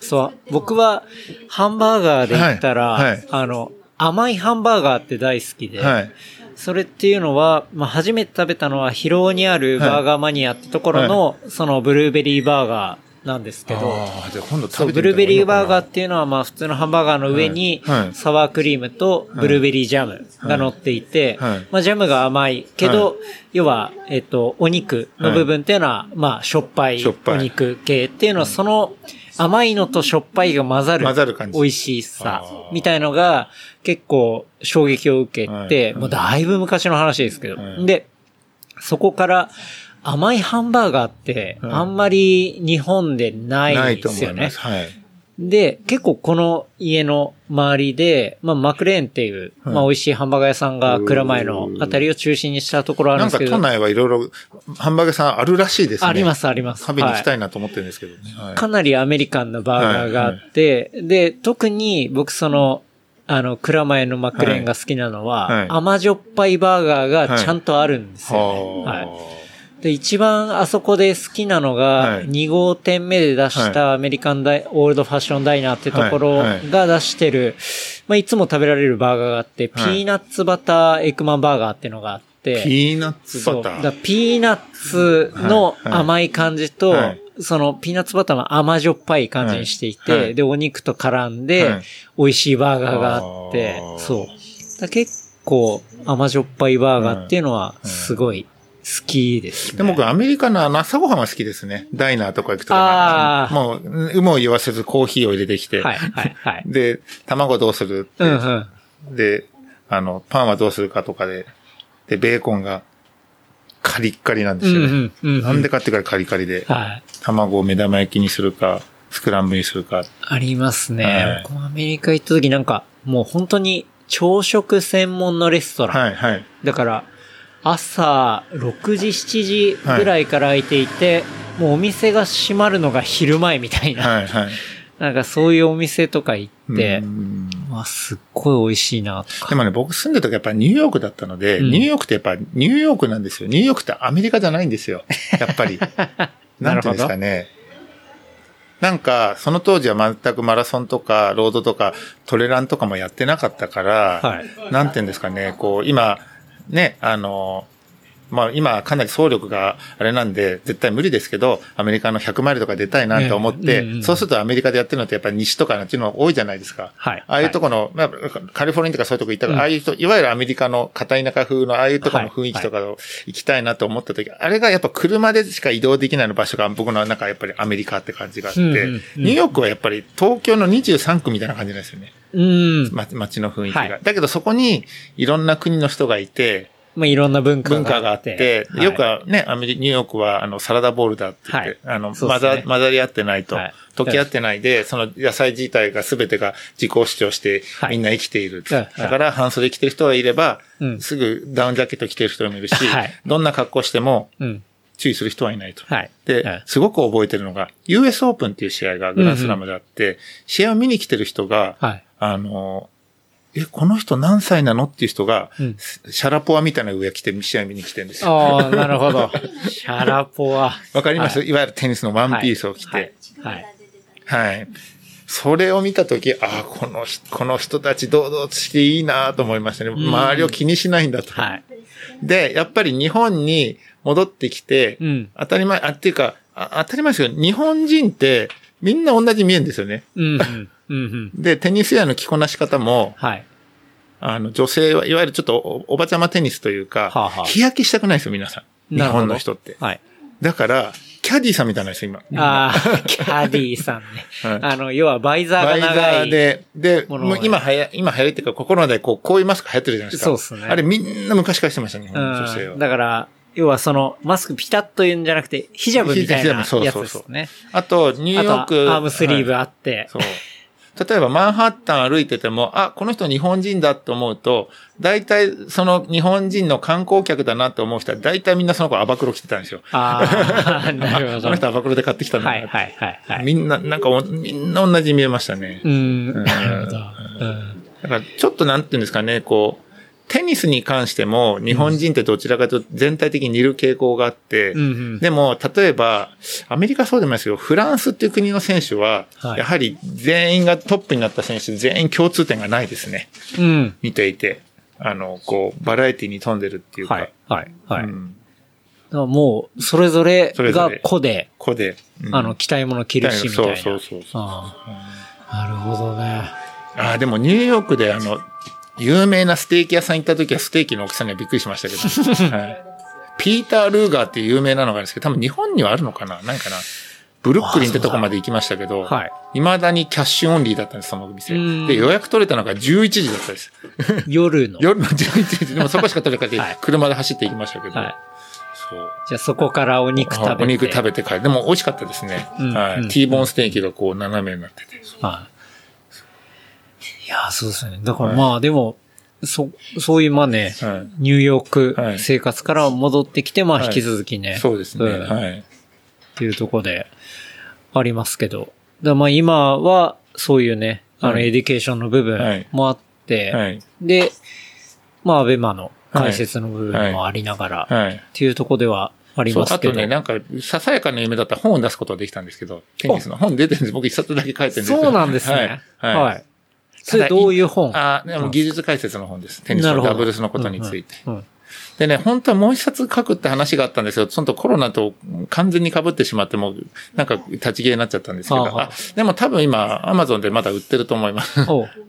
そう。僕は、ハンバーガーで言ったら、はいはい、あの、甘いハンバーガーって大好きで、はい、それっていうのは、まあ、初めて食べたのは広尾にあるバーガーマニアってところの、そのブルーベリーバーガーなんですけど、そう、ブルーベリーバーガーっていうのは、まあ、普通のハンバーガーの上に、サワークリームとブルーベリージャムが乗っていて、まあ、ジャムが甘い。けど、要は、えっと、お肉の部分っていうのは、まあ、しょっぱいお肉系っていうのは、その、甘いのとしょっぱいが混ざる。混ざる感じ。美味しさ。みたいのが結構衝撃を受けて、もうだいぶ昔の話ですけど。で、そこから甘いハンバーガーってあんまり日本でないですよね。ないと思います。はい。で、結構この家の周りで、まあ、マクレーンっていう、まあ、美味しいハンバーガー屋さんが蔵前のあたりを中心にしたところあるんですけど。なんか都内はいろいろハンバーガー屋さんあるらしいですね。あります、あります。食べに行きたいなと思ってるんですけどね。はい、かなりアメリカンなバーガーがあって、はいはい、で、特に僕その、あの、蔵前のマクレーンが好きなのは、甘じょっぱいバーガーがちゃんとあるんですよね。はいで、一番あそこで好きなのが、はい。2号店目で出したアメリカンダイ、オールドファッションダイナーってところが出してる、まあ、いつも食べられるバーガーがあって、ピーナッツバターエッグマンバーガーっていうのがあって、ピーナッツ。バター。だピーナッツの甘い感じと、はい。そのピーナッツバターの甘じょっぱい感じにしていて、で、お肉と絡んで、はい。美味しいバーガーがあってそう。結構甘じょっぱいバーガーっていうのはすごい好きですね。で、僕、アメリカのあの朝ごはんは好きですね。ダイナーとか行くとあーもう、有無を言わせずコーヒーを入れてきて。はい、はい、はい。で、卵どうするって、うんうん。で、あの、パンはどうするかとかで、で、ベーコンがカリッカリなんですよね。うんうんうんうんなんでかってからカリカリで、はい。卵を目玉焼きにするか、スクランブルにするか。ありますね。はい僕もアメリカ行った時なんか、もう本当に朝食専門のレストラン。はい、はい。だから、朝6時、7時ぐらいから開いていて、もうお店が閉まるのが昼前みたいな、はい、はい。なんかそういうお店とか行ってう、んわ、すっごい美味しいなとか。でもね、僕住んでる時やっぱりニューヨークだったので、うんニューヨークってやっぱニューヨークなんですよ。ニューヨークってアメリカじゃないんですよ。やっぱり。なんていうんですかね。なんか、その当時は全くマラソンとか、ロードとか、トレランとかもやってなかったから、はいなんていうんですかね、こう、今、ね、あの、まあ今かなり総力があれなんで絶対無理ですけど、アメリカの100マイルとか出たいなと思って、そうするとアメリカでやってるのってやっぱり西とかなんていうのが多いじゃないですか。はい。ああいうとこの、まあ、カリフォルニアとかそういうとこ行ったから、うん。ああいう人、いわゆるアメリカの片田舎風のああいうところの雰囲気とかを行きたいなと思った時、あれがやっぱ車でしか移動できないの場所が僕の中やっぱりアメリカって感じがあって、うんうんうん。ニューヨークはやっぱり東京の23区みたいな感じなんですよね。うん。ま街の雰囲気が。はいだけどそこにいろんな国の人がいて、まあいろんな文化があって。文化があって、はいよくはね、アメリニューヨークはあのサラダボールだって言って、はいあの、ね混ざ、混ざり合ってないと、はい溶け合ってないで、その野菜自体が全てが自己主張してはいみんな生きている。はいだから半袖着てる人がいれば、うんすぐダウンジャケット着てる人もいるし、はいどんな格好してもうん。注意する人はいないと。はい。で、はいすごく覚えてるのが、US オープンっていう試合がグランスラムであって、試合を見に来てる人が、はい。あの、え、この人何歳なのっていう人が、うんシャラポワみたいな上着て試合見に来てるんですよ。ああ、なるほど。シャラポワ。わかります、、はいわゆるテニスのワンピースを着て。はい。はい。はい。それを見たとき、ああ、この人、この人たち堂々としていいなと思いましたね。周りを気にしないんだと。はい。で、やっぱり日本に戻ってきて、うん。当たり前、あ、っていうか、あ当たり前ですけど、日本人ってみんな同じ見えるんですよね。うん。うん。うん。で、テニス屋の着こなし方も、はい。あの、女性はいわゆるちょっとおおばちゃまテニスというか、はあはあ日焼けしたくないですよ、皆さん。日本の人って。はい。だから、キャディーさんみたいなんですよ、今。ああ、キャディーさんね。はいあの、要はバイザーバイザが長い。ーで、で、もう今はや、今流行りっていうか、コロナでこう、こういうマスク流行ってるじゃないですか。そうっすねあれみんな昔からしてました、日本の女性はうん。。だから、要はその、マスクピタッと言うんじゃなくて、ヒジャブみたいなやつそうそうそうですね。あと、ニューヨーク。アームスリーブはいあって。そう。例えば、マンハッタン歩いてても、あ、この人日本人だと思うと、大体、その日本人の観光客だなと思う人は、大体みんなその子アバクロ着てたんですよ。ああ、なるほど。あこの人アバクロで買ってきたんだなはいはいはいはい。みんな、なんかお、みんな同じに見えましたね。うん、なるほど。うんだから、ちょっとなんていうんですかね、こう、テニスに関しても、日本人ってどちらかというと全体的に似る傾向があって、うんうんでも、例えば、アメリカそうでもないですけど、フランスっていう国の選手は、はいやはり全員がトップになった選手、全員共通点がないですね。うん。見ていて。あの、こう、バラエティに富んでるっていうか。はい、はい、はい。うん。らもう、それぞれが個で、ここで。うんあの、着たいもの着るし、みたいな。そうそうそうそう。なるほどね。ああ、でもニューヨークであの、有名なステーキ屋さん行った時はステーキの大きさにはびっくりしましたけど。はい、ピーター・ルーガーっていう有名なのがあるんですけど、多分日本にはあるのかなないかなブルックリンってとこまで行きましたけど、はい。未だにキャッシュオンリーだったんです、そのお店うん。で、予約取れたのが11時だったです。夜の。夜の11時。でもそこしか取れなくて はい、車で走って行きましたけど。はい。そう。じゃあそこからお肉食べて。お肉食べて帰る。でも美味しかったですね。うんうんはい。T ボーンステーキがこう斜めになってて。はい。いや、そうですね。だからまあでも、そ、そういうまあね、はいニューヨーはいク生活から戻ってきて、まあはい引き続きね。そうですね。んはい。っていうところで、ありますけど。だまあ今は、そういうね、あの、はいエデュケーションの部分もあって、はい。で、まあ、アベマの解説の部分もありながら、はい。っていうところでは、ありますけど。あとね、なんか、ささやかな夢だったら本を出すことができたんですけど、テニスの本出てるんです。僕一冊だけ書いてるんですそうなんですね。はい。はい。それどういう本？あ、でも技術解説の本です。テニスのダブルスのことについて。でね、本当はもう一冊書くって話があったんですよ。そのとコロナと完全に被ってしまっても、なんか立ち消えになっちゃったんですけど。あでも多分今、アマゾンでまだ売ってると思います。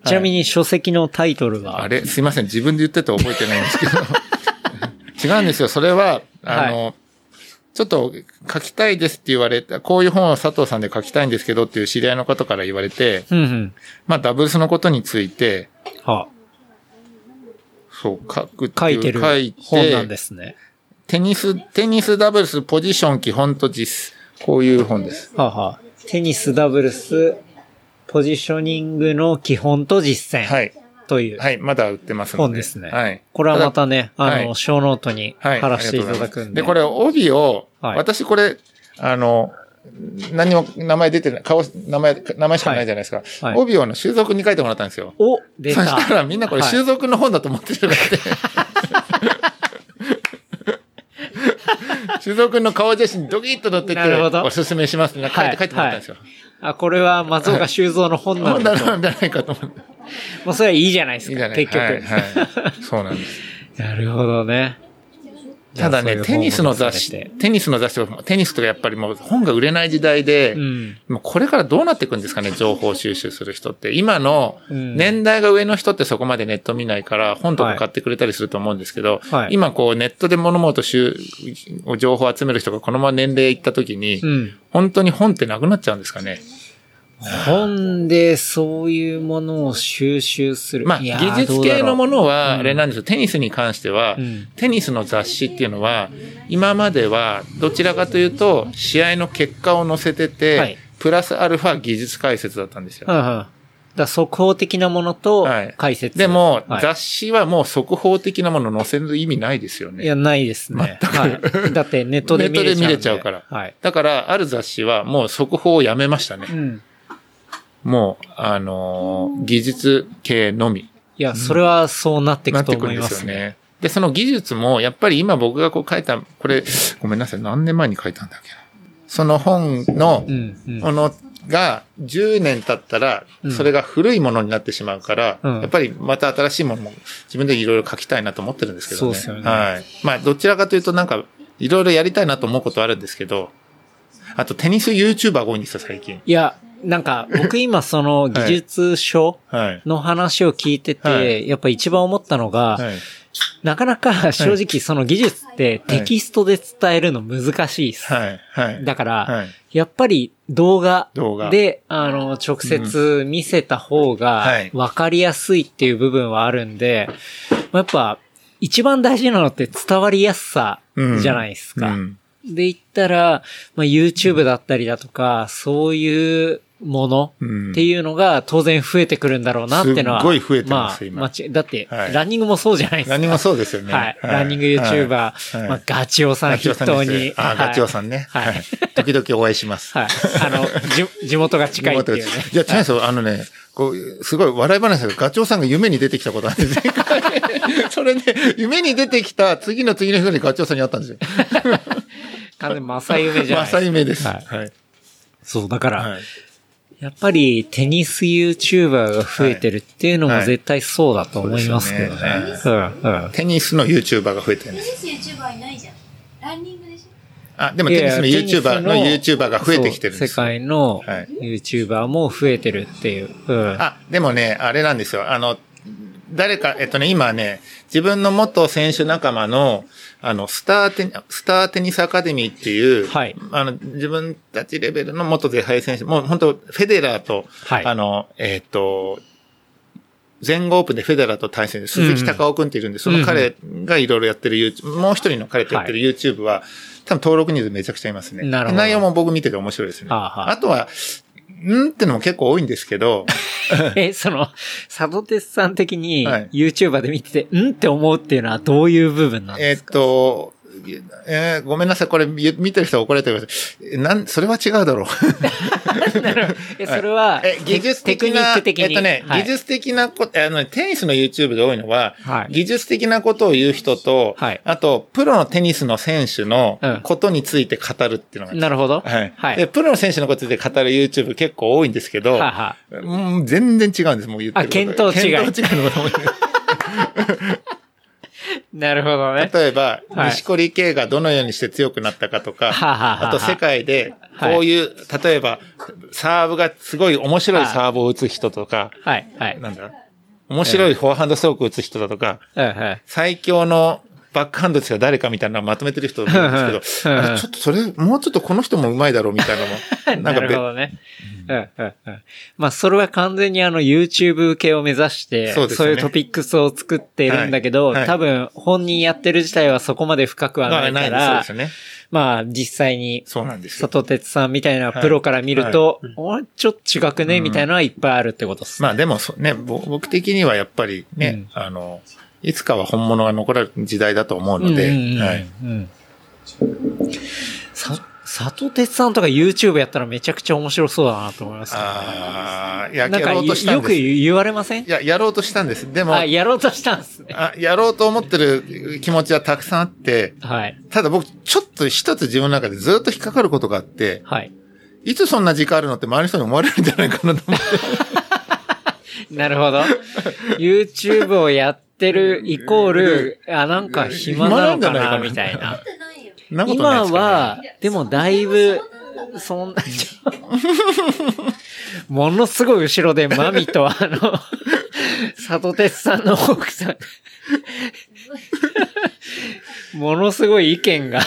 ちなみに書籍のタイトルは、あれ？すいません。自分で言ってて覚えてないんですけど。違うんですよ。それは、あの、はい、ちょっと書きたいですって言われた、こういう本を佐藤さんで書きたいんですけどっていう知り合いの方から言われて、うんうん、まあダブルスのことについて、はあ、そう、書く書いてる本なんですね。テニス、テニスダブルスポジション基本と実、こういう本です。はあはあ、テニスダブルスポジショニングの基本と実践。はい。という。はい、まだ売ってます本ですね。はい。これはまたね、あの、小ノートに貼らせていただくんで。で、これ、帯を、私これ、あの、何も名前出てない、顔、名前、名前しかないじゃないですか。はい、帯をの収束に書いてもらったんですよ。お、出た。そしたらみんなこれ収束の本だと思ってるらて。収束の顔写真ドキッと載ってて、おすすめしますって書いて、書いてもらったんですよ。あ、これは松岡修造の本なんだ。本なんじゃないかと思って。もうそれはいいじゃないですか。いい結局。はい、はい。そうなんです。なるほどね。ただね、テニスの雑誌、テニスの雑誌テニスとかやっぱりもう本が売れない時代で、うん、もうこれからどうなっていくんですかね、情報収集する人って。今の年代が上の人ってそこまでネット見ないから本とか買ってくれたりすると思うんですけど、はい、今こうネットで物事集、情報を集める人がこのまま年齢いった時に、うん、本当に本ってなくなっちゃうんですかね。本でそういうものを収集する。まあ、技術系のものは、あれなんですよ、テニスに関しては、うん、テニスの雑誌っていうのは、今までは、どちらかというと、試合の結果を載せてて、はい、プラスアルファ技術解説だったんですよ。はいはいだ速報的なものと解説。はい、でも、はい、雑誌はもう速報的なもの載せる意味ないですよね。いや、ないですね。はい、だってネットで見れちゃう。ネットで見れちゃうから。はい、だから、ある雑誌はもう速報をやめましたね。うんもう、あのー、技術系のみ。いや、それはそうなっていくと思いますね。ねで、その技術も、やっぱり今僕がこう書いた、これ、ごめんなさい、何年前に書いたんだっけな。その本の、ものが10年経ったら、それが古いものになってしまうから、うん、やっぱりまた新しいものも自分でいろいろ書きたいなと思ってるんですけどね。そうですよね。はい。まあ、どちらかというとなんか、いろいろやりたいなと思うことあるんですけど、あとテニス YouTuber が多いんですよ、最近。いや、なんか、僕今その技術書の話を聞いてて、やっぱ一番思ったのが、なかなか正直その技術ってテキストで伝えるの難しいです。だから、やっぱり動画で、あの、直接見せた方が分かりやすいっていう部分はあるんで、やっぱ一番大事なのって伝わりやすさじゃないですか。で言ったら、まあ、YouTube だったりだとか、そういうものっていうのが当然増えてくるんだろうなってのは。すごい増えてます、まあ、だって、ランニングもそうじゃないですか。ランニングもそうですよね。はい。ランニング YouTuber、まあ、ガチオさん筆頭に。あ、ガチオさんね。はい。時々お会いします。はい。あの、じ、地元が近いっていうね。いや、違うんですよ。あのね、こう、すごい笑い話ですけど、ガチョウさんが夢に出てきたことあるんです それで、夢に出てきた次の次の人にガチョウさんに会ったんですよ。完全正夢じゃない 正夢です。はい。そう、だから、やっぱりテニス YouTuber が増えてるっていうのも絶対そうだと思いますけどね。テニスの YouTuber が増えてるんです。テニス YouTuber いないじゃん。ランニングでしょ？あ、でもテニスの YouTuber の YouTuber が増えてきてるんです世界の YouTuber も増えてるっていう。うん、あ、でもね、あれなんですよ。あの、誰か、えっとね、今ね、自分の元選手仲間の、あの、スターテニ、スターテニスアカデミーっていう、はい。あの、自分たちレベルの元ゼハイ選手、もう本当フェデラーと、はい。あの、えっ、ー、と、全豪オープンでフェデラーと対戦で鈴木隆夫君っているんで、うん、その彼がいろいろやってる YouTube、もう一人の彼とやってる YouTube は、はい、多分登録人数めちゃくちゃいますね。なるほど。内容も僕見てて面白いですね。ああとは、んってのも結構多いんですけど。え、その、サドテスさん的に YouTuber で見てて、はい、んって思うっていうのはどういう部分なんですか？えっと、えーごめんなさい、これ見見てる人は怒られてください。えなん、それは違うだろう。え、それは、え、技術テクニ的な、ック的に。えっとね、はい技術的なこと、あのね、テニスの YouTube で多いのは、はい技術的なことを言う人と、はいあと、プロのテニスの選手のうんことについて語るっていうのが、なるほど。はい。はい。で、プロの選手のことについて語る YouTube 結構多いんですけど、はいはうん全然違うんです、もう言ってることあ見当違い見当違いのことも なるほどね。例えば、はい西堀圭がどのようにして強くなったかとか、はあと世界で、こういう、例えば、サーブがすごい面白いサーブを打つ人とか、はい、はい。なんだ面白いフォアハンドストロークを打つ人だとか。最強のバックハンドですが誰かみたいなのをまとめてる人がいるんですけど、ちょっとそれ、もうちょっとこの人も上手いだろうみたいなのも、なるほどね。うん、うん、うん。まあ、それは完全にあの YouTube 系を目指して、そうねいうトピックスを作っているんだけど、はいはい多分本人やってる自体はそこまで深くはまあないから、ね。まあ、実際に、そうなんですよ。里鉄さんみたいなプロから見ると、おいちょっと違くね、みたいなのはいっぱいあるってことっすね。まあでもそね、ぼ僕的にはやっぱりね、あの、いつかは本物が残る時代だと思うので、はい。うんさ、里鉄さんとか YouTube やったらめちゃくちゃ面白そうだなと思います、ね。ああ、ややろうとしたよくんです。い言われません？や、やろうとしたんです。でも、あ、やろうとしたんですね。あやろうと思ってる気持ちはたくさんあって、はい。ただ僕、ちょっと一つ自分の中でずっと引っかかることがあって、はい。いつそんな時間あるのって周りの人に思われるんじゃないかなと思って。なるほど。YouTube をやってるイコール、あ、なんか暇なのかな、みたいな。ななことない今は、でもだいぶ、そんな、ものすごい後ろでマミとあの、里鉄さんの奥さん、ものすごい意見が、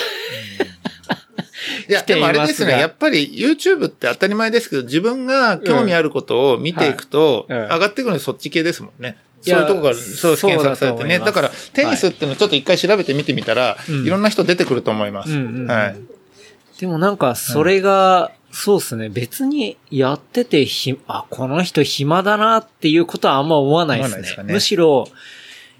いや、でもあれですね。やっぱり YouTube って当たり前ですけど、自分が興味あることを見ていくと、上がってくるのはそっち系ですもんね。そういうとこが、そうそう検索されてね。だだから、テニスっていうのをちょっと一回調べてみてみたら、うんいろんな人出てくると思います。うんうんうんはい。でもなんか、それが、そうですね。別にやっててひ、あ、この人暇だなっていうことはあんま思わないですね。すかねむしろ、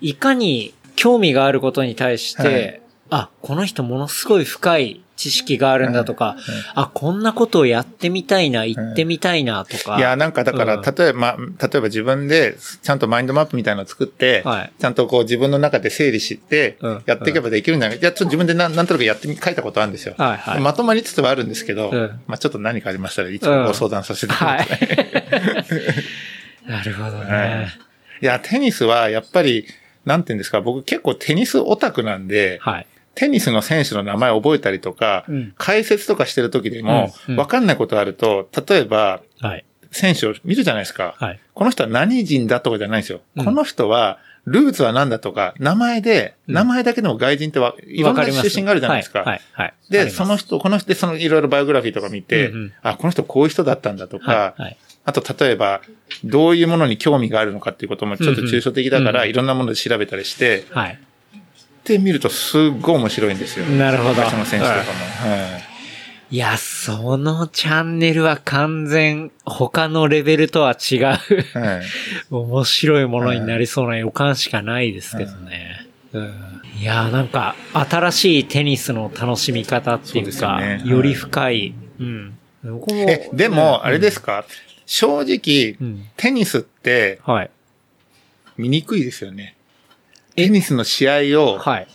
いかに興味があることに対して、はいあ、この人ものすごい深い知識があるんだとか、あ、こんなことをやってみたいな、言ってみたいなとか。いや、なんかだから、うん例えば、まあ例えば自分で、ちゃんとマインドマップみたいなのを作って、はいちゃんとこう自分の中で整理してうん、やっていけばできるんじゃない、いや、ちょっと自分でなんなんとなくやってみ、書いたことあるんですよ。はいはいまとまりつつはあるんですけど、うんまあちょっと何かありましたらいつもご相談させてください。はい。なるほどはいね。いや、テニスはやっぱり、なんていうんですか、僕結構テニスオタクなんで、はい。テニスの選手の名前覚えたりとか、うん解説とかしてる時でも、わかんないことあると、例えば、はい。選手を見るじゃないですか。はい。この人は何人だとかじゃないんですよ。うんこの人は、ルーツは何だとか、名前で、うん名前だけでも外人ってわいろんな出身があるじゃないですか。はい。はい。はいで、その人、この人でそのいろいろバイオグラフィーとか見て、うんうんあ、この人こういう人だったんだとか。あと、例えば、どういうものに興味があるのかっていうこともちょっと抽象的だから、うんうんいろんなもので調べたりして、はい。って見るとすっごい面白いんですよ。なるほど昔の選手とかも。はいはいいや、そのチャンネルは完全、他のレベルとは違う、はい。面白いものになりそうな予感しかないですけどね。うん、いや、なんか、新しいテニスの楽しみ方っていうか、より深い。うん。え、でも、あれですか、正直、うんテニスってはい。見にくいですよね。テニスの試合をはい。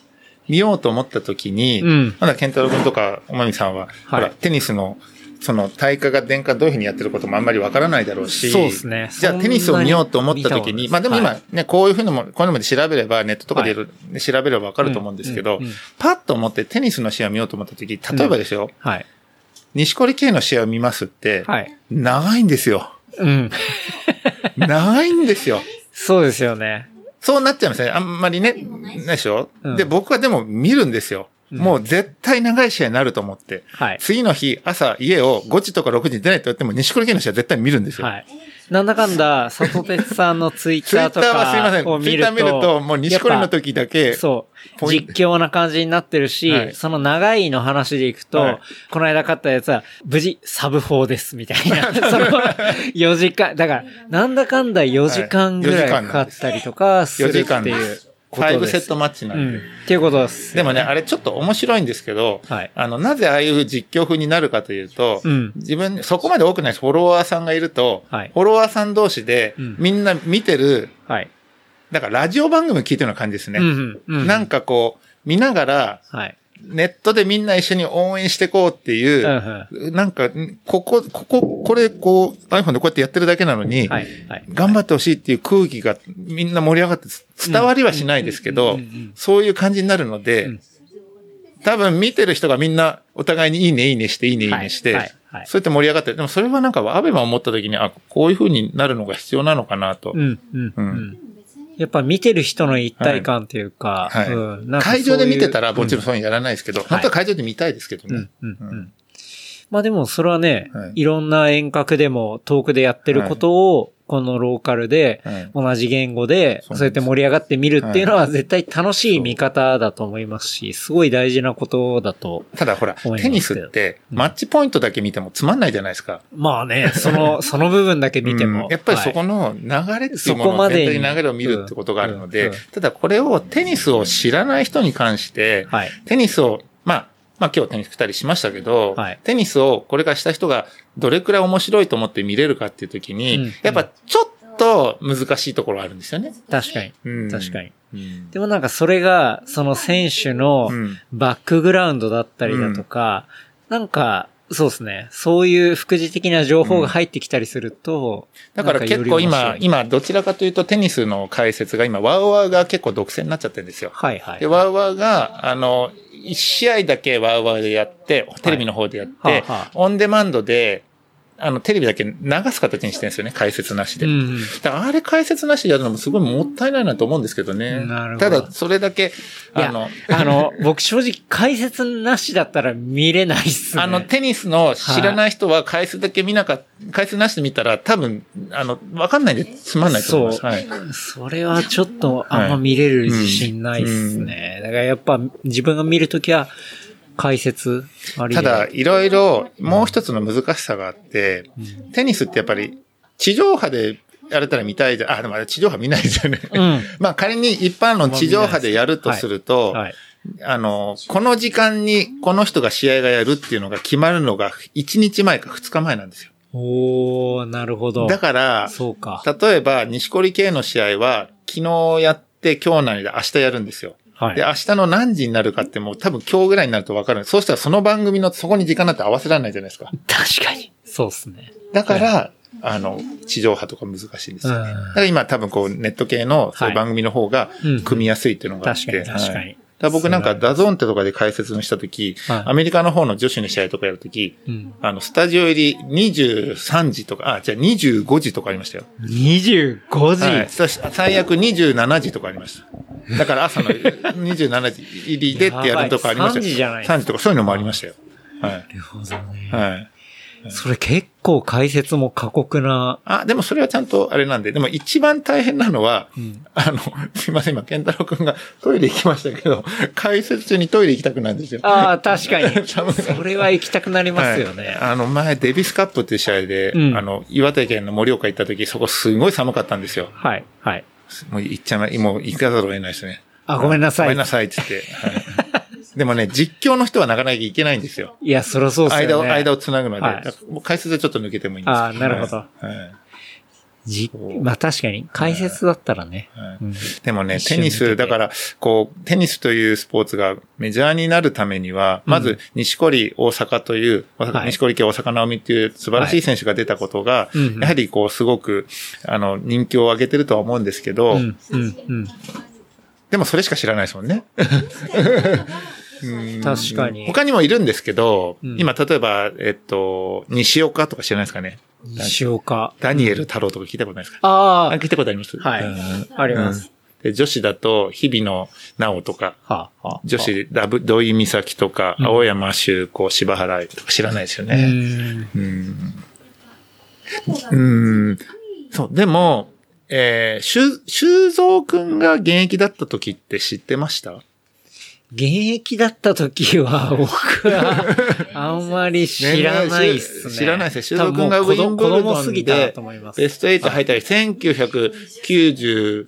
見ようと思った時に、うんまだ健太郎君とかおまみさんは、ほら、テニスの、その、対価が電化どういうふうにやってることもあんまりわからないだろうし、そうですねじゃあテニスを見ようと思った時に、まあでも今はね、こういうふうのも、こういうのもで調べれば、ネットとかでいろいろ調べればわかると思うんですけど、うんうんうんパッと思ってテニスの試合を見ようと思った時、例えばですよ、はい。西堀圭の試合を見ますって、はい。長いんですよ。うん。長いんですよ。そうですよね。そうなっちゃいますね。あんまりね、ないでしょ、うんで、僕はでも見るんですよ。もう絶対長い試合になると思って。はい。次の日、朝、家を5時とか6時に出ないと言っても、西堀圭の試合絶対見るんですよ。はい。なんだかんだ、里鉄さんのツイッターと。かを見るツイッター見ると、と、もう西堀の時だけ、そう。実況な感じになってるし、はいその長いの話でいくと、はいこの間買ったやつは、無事サブ4です、みたいな。その、4時間、だから、なんだかんだ4時間ぐらいかかったりとかするって4時間でいう。ことです5セットマッチなうんん。で。っていうことです。でもね、あれちょっと面白いんですけど、はいあの、なぜああいう実況風になるかというと、うん自分、そこまで多くないフォロワーさんがいると、はいフォロワーさん同士で、うんみんな見てる、はい。だからラジオ番組聞いてるような感じですね。うんうんうんなんかこう、見ながら、はい。ネットでみんな一緒に応援していこうっていう、うんなんか、ここ、ここ、これ、こう、iPhone でこうやってやってるだけなのに、はい。はい。頑張ってほしいっていう空気がみんな盛り上がって伝わりはしないですけどそういう感じになるので、うん多分見てる人がみんなお互いにいいね、いいねして、いいね、いいねして、はいはいはいそうやって盛り上がってる。でもそれはなんか、アベマを持った時に、あ、こういう風になるのが必要なのかなと。うん、うん、ううんん。やっぱ見てる人の一体感というか、はい。うかそういう会場で見てたらもちろんそういうのやらないですけど、ん。本当は会場で見たいですけどね。うん、うん、うん。まあでもそれはね、はい。い、ろんな遠隔でも遠くでやってることを、このローカルではい。同じ言語でそうやって盛り上がって見るっていうのは絶対楽しい見方だと思いますし、すごい大事なことだと。ただほら、テニスって、マッチポイントだけ見てもつまんないじゃないですか。まあね、その、その部分だけ見ても。うん。やっぱりそこはいの流れっていうものそこまのでに。全流れを見るってことがあるのでただこれをテニスを知らない人に関して、はい。テニスを、まあ、まあ今日テニス二人しましたけど、はいテニスをこれからした人がどれくらい面白いと思って見れるかっていう時に、うんやっぱちょっと難しいところあるんですよね。確かに。うん確かに。うんでもなんかそれが、その選手のうんバックグラウンドだったりだとか、なんか、そうですね。そういう副次的な情報が入ってきたりすると、だから結構今、今どちらかというとテニスの解説が今、ワウワウが結構独占になっちゃってるんですよ。はいはい。で、ワウワウが、あの、一試合だけワウワウでやって、テレビの方でやって、オンデマンドで、あの、テレビだけ流す形にしてるんですよね、解説なしで。うんあれ解説なしでやるのもすごいもったいないなと思うんですけどね。なるほどただ、それだけ、あの、あの、僕正直解説なしだったら見れないっすね。あの、テニスの知らない人は解説だけ見なかった、解説なしで見たら多分、あの、わかんないんでつまんないと思います。そうはい。それはちょっとあんま見れる自信ないっすね。だからやっぱ自分が見るときは解説ありでただ、いろいろ、もう一つの難しさがあって、テニスってやっぱり、地上波でやれたら見たいじゃん。あ、でもあれ地上波見ないですよね。うん まあ仮に一般の地上波でやるとすると、はい。あの、この時間にこの人が試合がやるっていうのが決まるのが1日前か2日前なんですよ。おー、なるほど。だから、そうか。例えば、錦織圭の試合は、昨日やって今日なので明日やるんですよ。はいで、明日の何時になるかってもう多分今日ぐらいになると分かる。そうしたらその番組のそこに時間なんて合わせられないじゃないですか。確かに。そうっすね。だから、あの、地上波とか難しいんですよね。うんだから今多分こうネット系のそういう番組の方がうん組みやすいっていうのがあって。確かに確かにはいだ僕なんか DAZNってとかで解説のしたとき、はいアメリカの方の女子の試合とかやるとき、うん。あの、スタジオ入り23時とか、あ、じゃあ25時とかありましたよ。25時、はい。そして最悪27時とかありました。だから朝の 27時入りでってやるとかありましたよ。やばい3時じゃない3時とかそういうのもありましたよ。はい。なるほどね。はい。それ結構解説も過酷な。あ、でもそれはちゃんとあれなんで、でも一番大変なのは、んあの、すいません、今、健太郎くんがトイレ行きましたけど、解説中にトイレ行きたくなるんですよ。ああ、確かに。それは行きたくなりますよね。はいあの、前、デビスカップっていう試合で、うんあの、岩手県の盛岡行った時、そこすごい寒かったんですよ。はい、はい。もう行っちゃいま、もう行かざるを得ないですね。あ、ごめんなさい。ごめんなさいって言って。はいでもね、実況の人はなかなかいけないんですよ。いや、そりゃそうっすよね。間を、間を繋ぐので、はい。もう解説でちょっと抜けてもいいんですあーなるほど。はい。はいじまあ確かに、解説だったらね。はい。うん。でもね、テニス、だから、こう、テニスというスポーツがメジャーになるためには、まず、西堀大阪という、はい。西堀家大阪直美っていう素晴らしい選手が出たことが、いうん。やはりこう、すごく、あの、人気を上げてるとは思うんですけど、うん、うん、うん。でもそれしか知らないですもんね。うん確かに。他にもいるんですけど、うん今、例えば、えっと、西岡とか知らないですかね。西岡。ダニエル太郎とか聞いたことないですか？ああ、聞いたことありますはいうんあ、あります。で女子だと、日々野直とか、はあ、はあ。女子、ダブ、土井美咲とか、うん青山修子、柴原とか知らないですようね。ん。うん。うん。そう、でも、えー、修、修造くんが現役だった時って知ってました？現役だった時は、僕は、あんまり知らないっすね。知らないですね。修造くんがウィンブルドンで。ベスト8入ったり、1990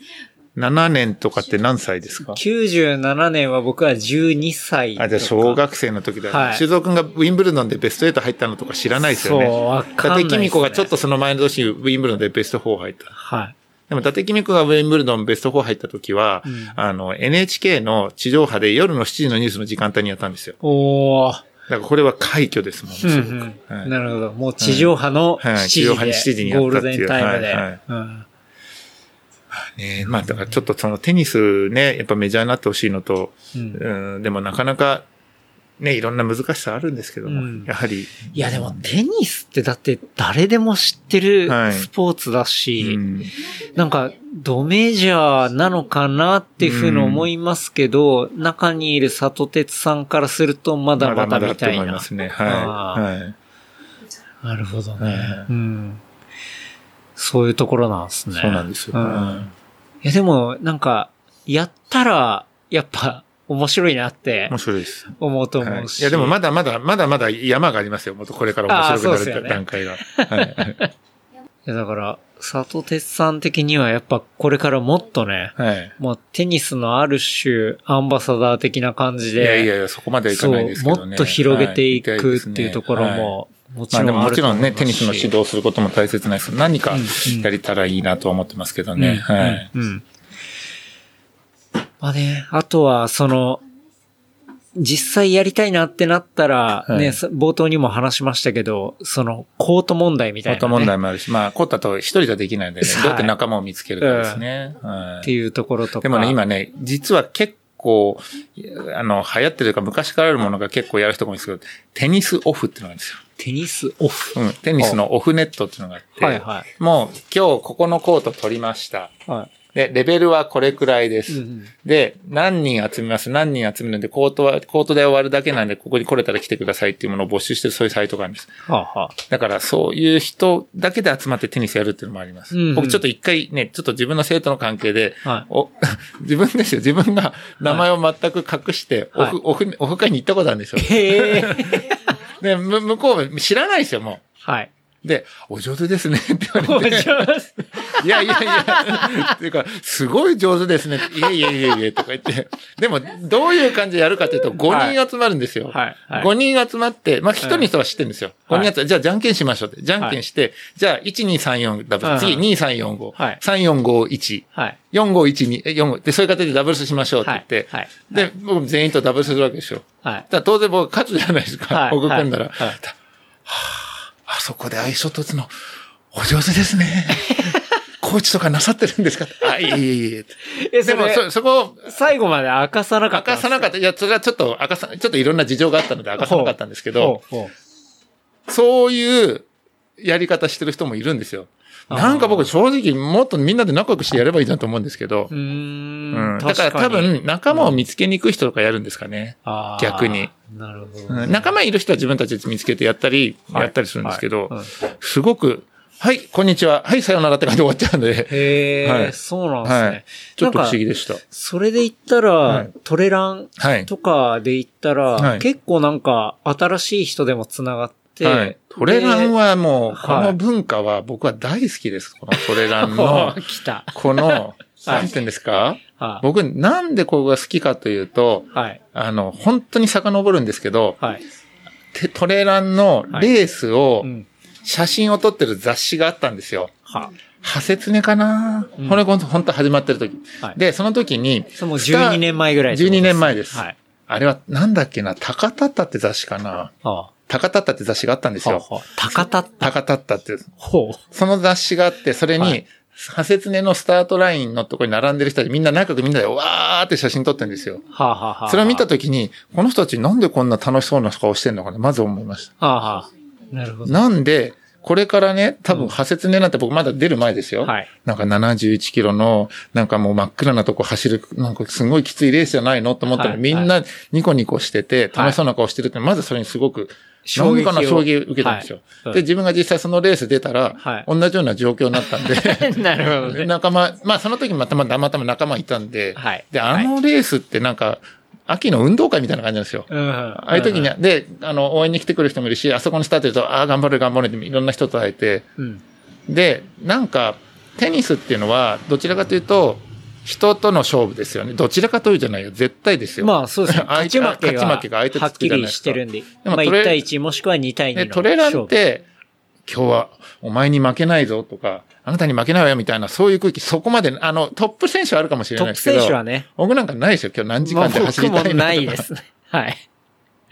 97年とかって何歳ですか？97年は僕は12歳。あ、じゃあ小学生の時だ。はい修造くんがウィンブルドンでベスト8入ったのとか知らないですよね。そうわかんないね伊達公子がちょっとその前の年ウィンブルドンでベスト4入った。はい。でも、伊達公子がウィンブルドンベスト4入った時は、うん。あの、NHK の地上波で夜の7時のニュースの時間帯にやったんですよ。おー。だからこれは快挙ですもん、すうんうん。はい。なるほど。もう地上波のはい。7地上波に7時で、時にやゴールったっていう。デンタイムで。はい。はい。うん。ねまあ、だからちょっとそのテニスね、やっぱメジャーになってほしいのと、うん。うん、でもなかなか、ね、いろんな難しさあるんですけども、うんやはり、いやでもテニスってだって誰でも知ってるはいスポーツだうし、ん、なんかドメジャーなのかなっていうふうに思いますけど、中にいる里鉄さんからするとまだまだみたいな。と思いますね。あはい。ーはい。なるほどね、はいうん。そういうところなんですね。そうなんですよ。うんいやでもなんか、やったら、やっぱ面白いなって面白いです。思うとはい思うし。いや、でもまだまだ、まだまだ山がありますよ。もっとこれから面白くなるね段階が。はい。いやだから、里鉄さん的にはやっぱこれからもっとね、はい。もうテニスのある種、アンバサダー的な感じいで、やいやいや、そこまではいかないですけどね。もっと広げていはくっていうところはいも、もちろんあもちろんね、テニスの指導することも大切なんですけど、何かやれたらいいなとは思ってますけどうんね。はい。うんうんまあね、あとは、その、実際やりたいなってなったら、はい冒頭にも話しましたけど、その、コート問題みたいな、ね。コート問題もあるし、まあ、コートだと一人じゃできないのでね、はいどうやって仲間を見つけるかですね。はいっていうところとか。でもね、今ね、実は結構、あの、流行ってるというか昔からあるものが結構やる人もいるんですけど、テニスオフっていうのがあるんですよ。テニスオフ。うん、テニスのオフネットっていうのがあって、はいはいもう今日ここのコート取りました。はで、レベルはこれくらいです。うんうんで、何人集めます？何人集めるんで、コートは、コートで終わるだけなんで、ここに来れたら来てくださいっていうものを募集してるそういうサイトがあるんです。い。はあ、はあ。だから、そういう人だけで集まってテニスやるっていうのもあります。うんうん僕ちょっと一回ね、ちょっと自分の生徒の関係で、はいお 自分ですよ。自分が名前を全く隠して、オフ、はいオフ、オフ会に行ったことあるんですよ。へえ。で、む向こう知らないですよ、もはい。う。で、お上手ですねって言われて。いやいやいや、っていうか、すごい上手ですね。いえいえいえいえ、とか言って。でも、どういう感じでやるかというと、5人集まるんですよ。はいはい5人集まって、まあ、1人の人は知ってるんですよ。はい5人集まって、じゃあ、じゃんけんしましょうって。じゃんけんして、じゃあ、1、2、3、4、ダブル。次、はいはい2、3、4、5。はい3、4、5、1。はい。4、5、1、2、4、5。で、そういう形でダブルスしましょうって言って。はいはいで、僕全員とダブルスするわけですよ。はいだ。当然僕勝つじゃないですか。はい僕組んだら。はいはいあそこでアイショット打つの、お上手ですね。コーチとかなさってるんですか？あ、いえいえいえ。え、でも、それ、そ、そこを最後まで明かさなかった明かさなかった。いや、それはちょっと明かさ、ちょっといろんな事情があったので明かさなかったんですけど、そういうやり方してる人もいるんですよ。なんか僕正直もっとみんなで仲良くしてやればいいなと思うんですけどう、んん、だから多分仲間を見つけに行く人とかやるんですかね。あー逆に。なるほどね。うん仲間いる人は自分たちで見つけてやったり、はいやったりするんですけど、はいはいすごく、はい、こんにちは、はい、さよならって感じで終わっちゃうんで、へえ、はいそうなんですね。はい。ちょっと不思議でした。それで言ったら、はいトレランはい。とかで言ったら、はい結構なんか新しい人でも繋がって、はい。トレランは、はもう、こはいの文化は僕は大好きです。このトレランの。この、はいなんて言うんですか？はい。僕、なんでここが好きかというと、はい。あの、本当に遡るんですけど、はい。てトレランのレースをう、ん。写真を撮ってる雑誌があったんですよ。は。ハセツネかな、うんこれ本当始まってる時。はいで、その時に、それもう12年前ぐらいってこと12年前です。はい。あれは、なんだっけな、タカタッタって雑誌かな？あタカタッタって雑誌があったんですあ。よ。はあはあ高田タカタッタって。ほう。その雑誌があって、それに、はいハセツネのスタートラインのところに並んでる人たちみんな仲良くみんなでわーって写真撮ってるんですよ。はあ、はあはあ、それを見たときに、この人たちなんでこんな楽しそうな顔してんのかな？まず思いました。はあ、はあ。なるほど。なんで、これからね、多分、ハセツネなんて僕まだ出る前ですよ。はい。なんか71キロの、なんかもう真っ暗なとこ走る、なんかすごいきついレースじゃないのと思ったら、はいみんなニコニコしてて、楽しそうな顔してるって、まずそれにすごく、衝撃かな衝撃を受けたんですよ。はい。で、自分が実際そのレース出たら、はい。同じような状況になったんで、なるほどね。仲間、まあその時またまたまたま仲間いたんで、はい。で、あのレースってなんか、秋の運動会みたいな感じなんですよ。うん。ああいう時に、で、あの、応援に来てくる人もいるし、あそこにスタートすると、ああ、頑張れ頑張れっていろんな人と会えて、うん。で、なんか、テニスっていうのは、どちらかというと、人との勝負ですよね。どちらかというじゃないよ。絶対ですよ。まあそうですね。勝ち負けが、勝ち負けが相手はっきりしてるんで。まあトレ1対1もしくは2対2ので、トレランって、今日はお前に負けないぞとか、あなたに負けないわよみたいな、そういう空気、そこまで、あの、トップ選手はあるかもしれトップないですけど。選手はね。僕なんかないですよ。今日何時まあ間で走りたい僕もなないですね。はい。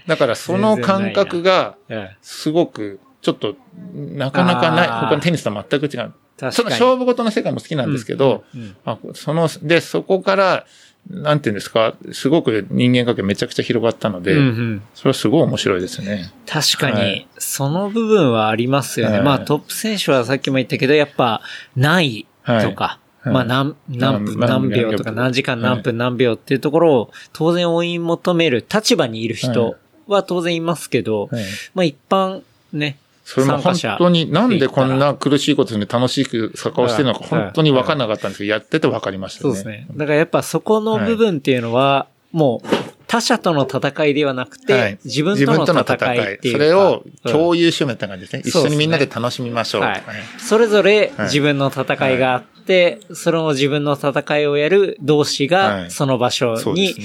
だからその感覚が、うんすごく、ちょっと、なかなかない。他のテニスとは全く違う。その確かに。勝負事の世界も好きなんですけど、うんうんあその、で、そこから、なんていうんですか、すごく人間関係めちゃくちゃ広がったので、うんうん。それはすごい面白いですね。確かに。はい、その部分はありますよね。はい。まあトップ選手はさっきも言ったけど、やっぱ、ないとか、はい。まあ何、何分何何秒とか何何時間何分何秒っていうところを当然追い求める立場にいる人は当然い。ますけど、はいまあ一般ね、それも本当になんでこんな苦しいことに楽しく坂をしてるのかはい本当に分かんなかったんですけど、やってて分かりましたね。そうですね。だからやっぱそこの部分っていうのは、もう他者との戦いではなくて、はい自分との戦いっていうか。それをうん共有しようみたいな感じですね。一緒にみんなで楽しみましょうとかね。それぞれはい自分の戦いがあって、その自分の戦いをやる同士がはい。その場所に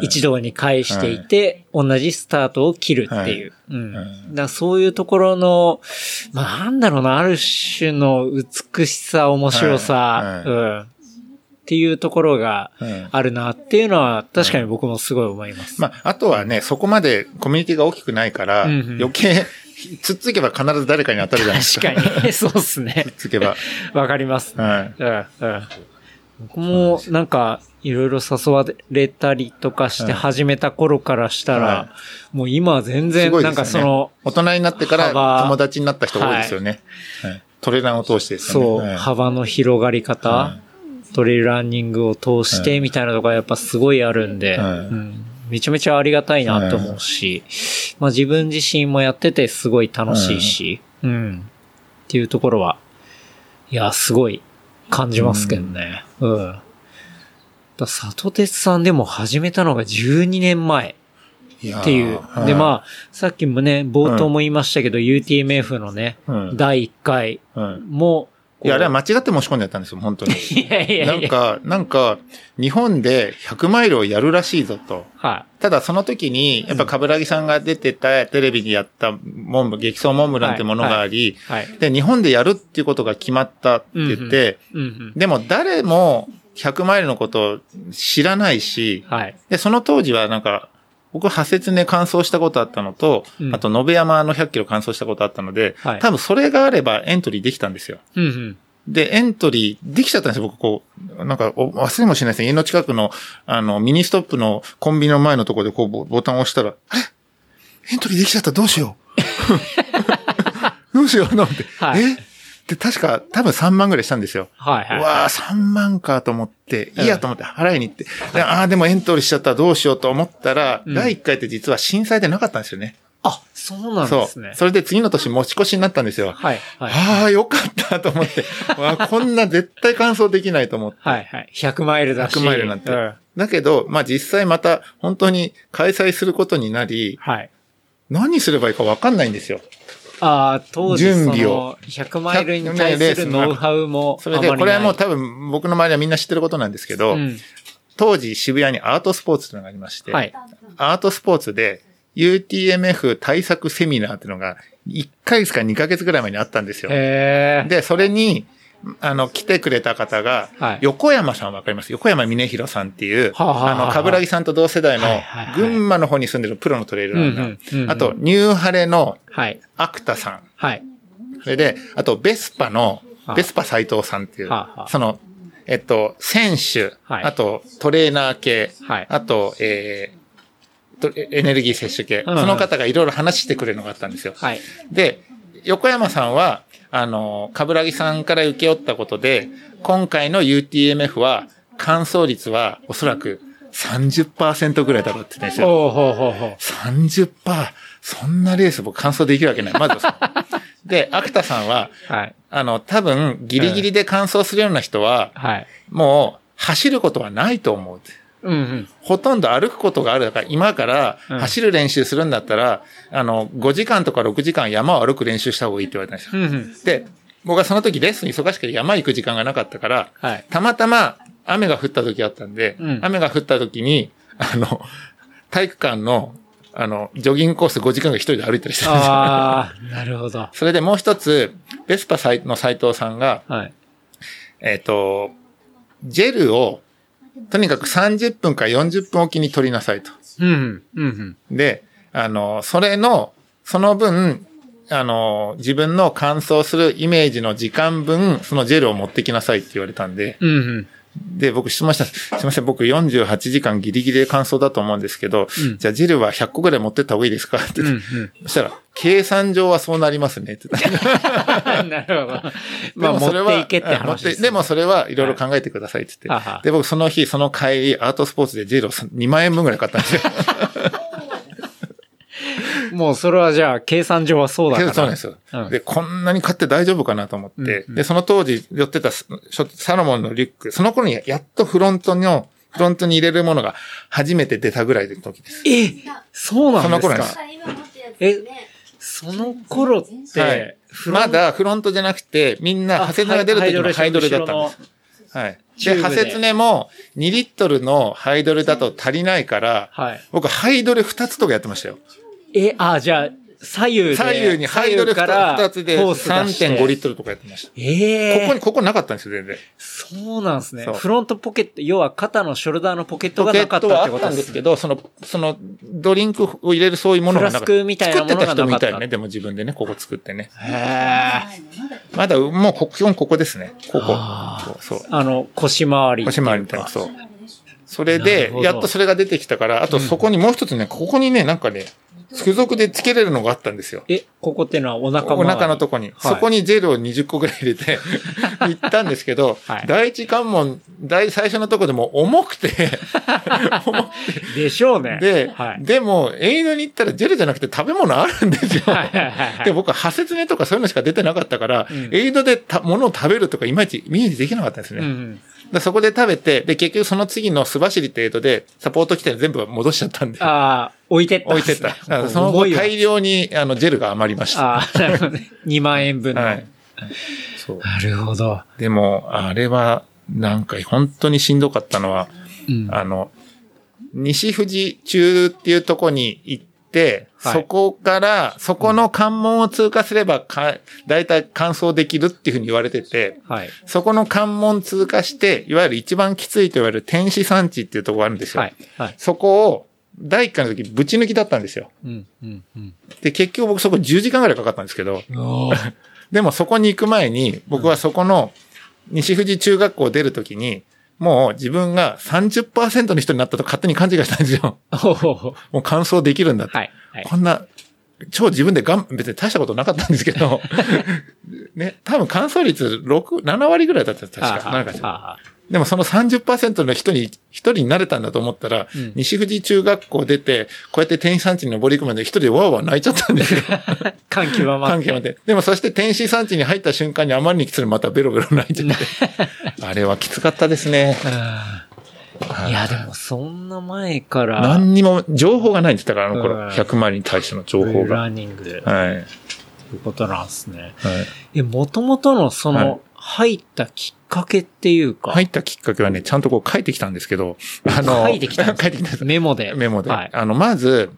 一堂に会していて、同じスタートを切るっていう。うん。はい。だそういうところの、まあなんだろうな、ある種の美しさ、面白さ、はい。うん。っていうところがはいあるなっていうのは確かに僕もすごい思います。まあ、あとはね、そこまでコミュニティが大きくないから、うんうん余計、つっつけば必ず誰かに当たるじゃないですか。確かに。そうっすねつ。っつけば。わかります。はい。うん、うん。僕もなんか、いろいろ誘われたりとかしてはい始めた頃からしたら、はもう今は全す然、なん。かその、大人になってから幅友達になった人多いですよね。はいトレランを通してですよね。そう、はい幅の広がり方、はトレイルランニングを通してみたいなところがやっぱすごいあるんで、はい。うん、めちゃめちゃありがたいなと思うし、まあ自分自身もやっててすごい楽しいし、うん。っていうところは、いや、すごい感じますけどね。うん。だ里鉄さんでも始めたのが12年前っていう。はい。で、まあ、さっきもね、冒頭も言いましたけど、UTMF のね、うん。第1回うんも、いや、あれはま間違って申し込んでやったんですよ、本当に。いやいやいや。なんか、なんか、日本で100マイルをやるらしいぞと。はただその時に、やっぱ冠城さんが出てたテレビにやったモンブ、激走モンブランってものがあり、い。はい。で、日本でやるっていうことが決まったって言って、うんうん。でも誰も100マイルのことを知らないし、はい。で、その当時はなんか、僕、ハセツネ完走したことあったのと、うんあと、野辺山の100キロ完走したことあったので、はい多分それがあればエントリーできたんですよ。うんうん。で、エントリーできちゃったんですよ、僕、こう。なんか、お忘れもしないですね。家の近くの、あの、ミニストップのコンビニの前のところで、こうボ、ボタンを押したら、あれエントリーできちゃった、どうしよう？どうしよう、なんて。はいえ？で、確か、多分3万ぐらいしたんですよ。はいはい。うわあ、3万かと思って、うんいいやと思って払いに行って、でああ、でもエントリーしちゃったらどうしようと思ったら、うん第1回って実は震災でなかったんですよね。あ、そうなんそうですね。。それで次の年持ち越しになったんですよ。はい。はい。ああ、よかったと思って、わあこんな絶対完走できないと思って。はいはい。100マイルだし。100マイルなんて。うんだけど、まあ実際また本当に開催することになり、はい。何すればいいかわかんないんですよ。ああ、当時準備を100マイルに対するノウハウもそれで。これはもう多分僕の周りはみんな知ってることなんですけど、うん。当時渋谷にアートスポーツというのがありまして、はい。アートスポーツで UTMF 対策セミナーっていうのが1ヶ月か2ヶ月ぐらい前にあったんですよ。で、それに、あの、来てくれた方が、はい横山さんわかります？横山峰弘さんっていう、はあはあはああの、かぶらぎさんと同世代のはいはいはい群馬の方に住んでるプロのトレイルランナー。あと、ニューハレのはい。アクタさん。はい。それで、あと、ベスパのはあ、ベスパ斎藤さんっていうはあはあ、その、えっと、選手、はいあと、トレーナー系、はいあと、えーとエネルギー摂取系、その方がいろいろ話してくれるのがあったんですよ。はい。で、横山さんは、あの、かぶらぎさんから受け負ったことで、今回の UTMF は、乾燥率はおそらく30%ぐらいだろうって言ってんですよ。ほうほうほうほう。30%、そんなレース僕完走できるわけない。まず で、アクタさんは、はい。あの、多分、ギリギリで完走するような人は、はい。もう、走ることはないと思う。うんうん。ほとんど歩くことがある。だから今からうん走る練習するんだったら、あの、5時間とか6時間山を歩く練習した方がいいって言われたんですよ。うんうん。で、僕はその時レッスン忙しくて山行く時間がなかったから、はい。たまたま雨が降った時あったんで、うん雨が降った時に、あの、体育館の、あの、ジョギングコース5時間が一人で歩いたりしてたんですよ。ああ、なるほど。それでもう一つ、ベスパの斎藤さんが、はい。えっ、と、ジェルを、とにかく30分か40分おきに取りなさいと。うん、うん、うん。で、あの、それの、その分、あの、自分の乾燥するイメージの時間分、そのジェルを持ってきなさいって言われたんで、うん、うん。で、僕質問したす。すいません、僕48時間ギリギリで乾燥だと思うんですけど、うんじゃあジェルは100個ぐらい持ってった方がいいですか？って言って、うん、そしたら、計算上はそうなりますねって。なるほど。まあ、でもそれは持っていけって話です、ってでもそれはいろいろ考えてくださいって言って。はいで、僕その日、その帰り、アートスポーツでジェルを2万円分ぐらい買ったんですよ。もうそれはじゃあ、計算上はそうだから。そうなんですよ。うんで、こんなに買って大丈夫かなと思って、うんうんで、その当時寄ってたスサロモンのリュック、その頃にやっとフロントの、フロントに入れるものが初めて出たぐらいの時です。えそうなんですその頃でかす今持ってるやつですね。その頃って、はいまだフロントじゃなくて、みんな、ハセツネが出る時のハイドルだったんです。はい。でハセツネも2リットルのハイドルだと足りないから、はい。僕ハイドル2つとかやってましたよ。え、あ、じゃあ、左右で。左右にハイドルから2つでホース出して3.5リットルとかやってました。ええここに、ここなかったんですよ、全然。そうなんですね。フロントポケット、要は肩のショルダーのポケットがポケッなかったトはあったってことでね。んですすけど、その、その、ドリンクを入れるそういうものがなかった。フラスクみたいなものがなかった作ってた人みたいね、でも自分でね、ここ作ってね。へえ。まだ、もうこ、基本ここですね。ここあ。そう。そうあの、腰回り。腰回りみたいな、そう。それなでやっとそれが出てきたから、あとそこにもう一つね、ここにね、なんかね、付属で付けれるのがあったんですよ。え、ここっていうのはお腹お腹のとこに。そこにジェルを20個ぐらい入れて、行ったんですけど、はい第一関門、第最初のとこでも重くて、重くでしょうね。て、で、はい。でも、エイドに行ったらジェルじゃなくて食べ物あるんですよ。はいはいはいはいで、僕は、ハセツネとかそういうのしか出てなかったから、うんエイドでた物を食べるとかいまいちイメージできなかったんですね。うんうん。でそこで食べて、で、結局その次の素走りってエイドで、サポート来て全部戻しちゃったんで、ああ、置いてったん置いて。った。その後大量に、あの、ジェルが余りました。ああ、なるほどね。2万円分の。はい。そう。なるほど。でも、あれは、なんか本当にしんどかったのは、うん。あの、西富士中っていうとこに行って、はいそこから、そこの関門を通過すればか、大体完走できるっていうふうに言われてて、はい。そこの関門通過して、いわゆる一番きついと言われる天使山地っていうところがあるんですよ。はい。はい。そこを、第一回の時、ぶち抜きだったんですよ。うん。うん。うん。で、結局僕そこ10時間ぐらいかかったんですけど、でもそこに行く前に、僕はそこの西富士中学校を出るときに、もう自分が30%の人になったと勝手に勘違いしたんですよ。もう完走できるんだって。はい。はい。こんな、超自分でがん、別に大したことなかったんですけど、ね、多分完走率6、7割ぐらいだった確か。なんかあでもその30%の人に、一人になれたんだと思ったら、うん西富士中学校出て、こうやって天使山地に登り行くまで一人でわーわー泣いちゃったんですよ。あ。感極まって。関係まで。でもそして天使山地に入った瞬間にあまりにきついのまたベロベロ泣いちゃって。あれはきつかったですね。うんいや、でもそんな前から、何にも情報がないんですだから、あのうん頃。100マイルに対しての情報が。ランニングで、はい。はい。ということなんですね。え、もともとのその、入ったきっかけっていうか、入ったきっかけはね、ちゃんとこう書いてきたんですけど、あの、書いてきたんです 書いてきたんです。メモで。メモで。はい。あの、まず、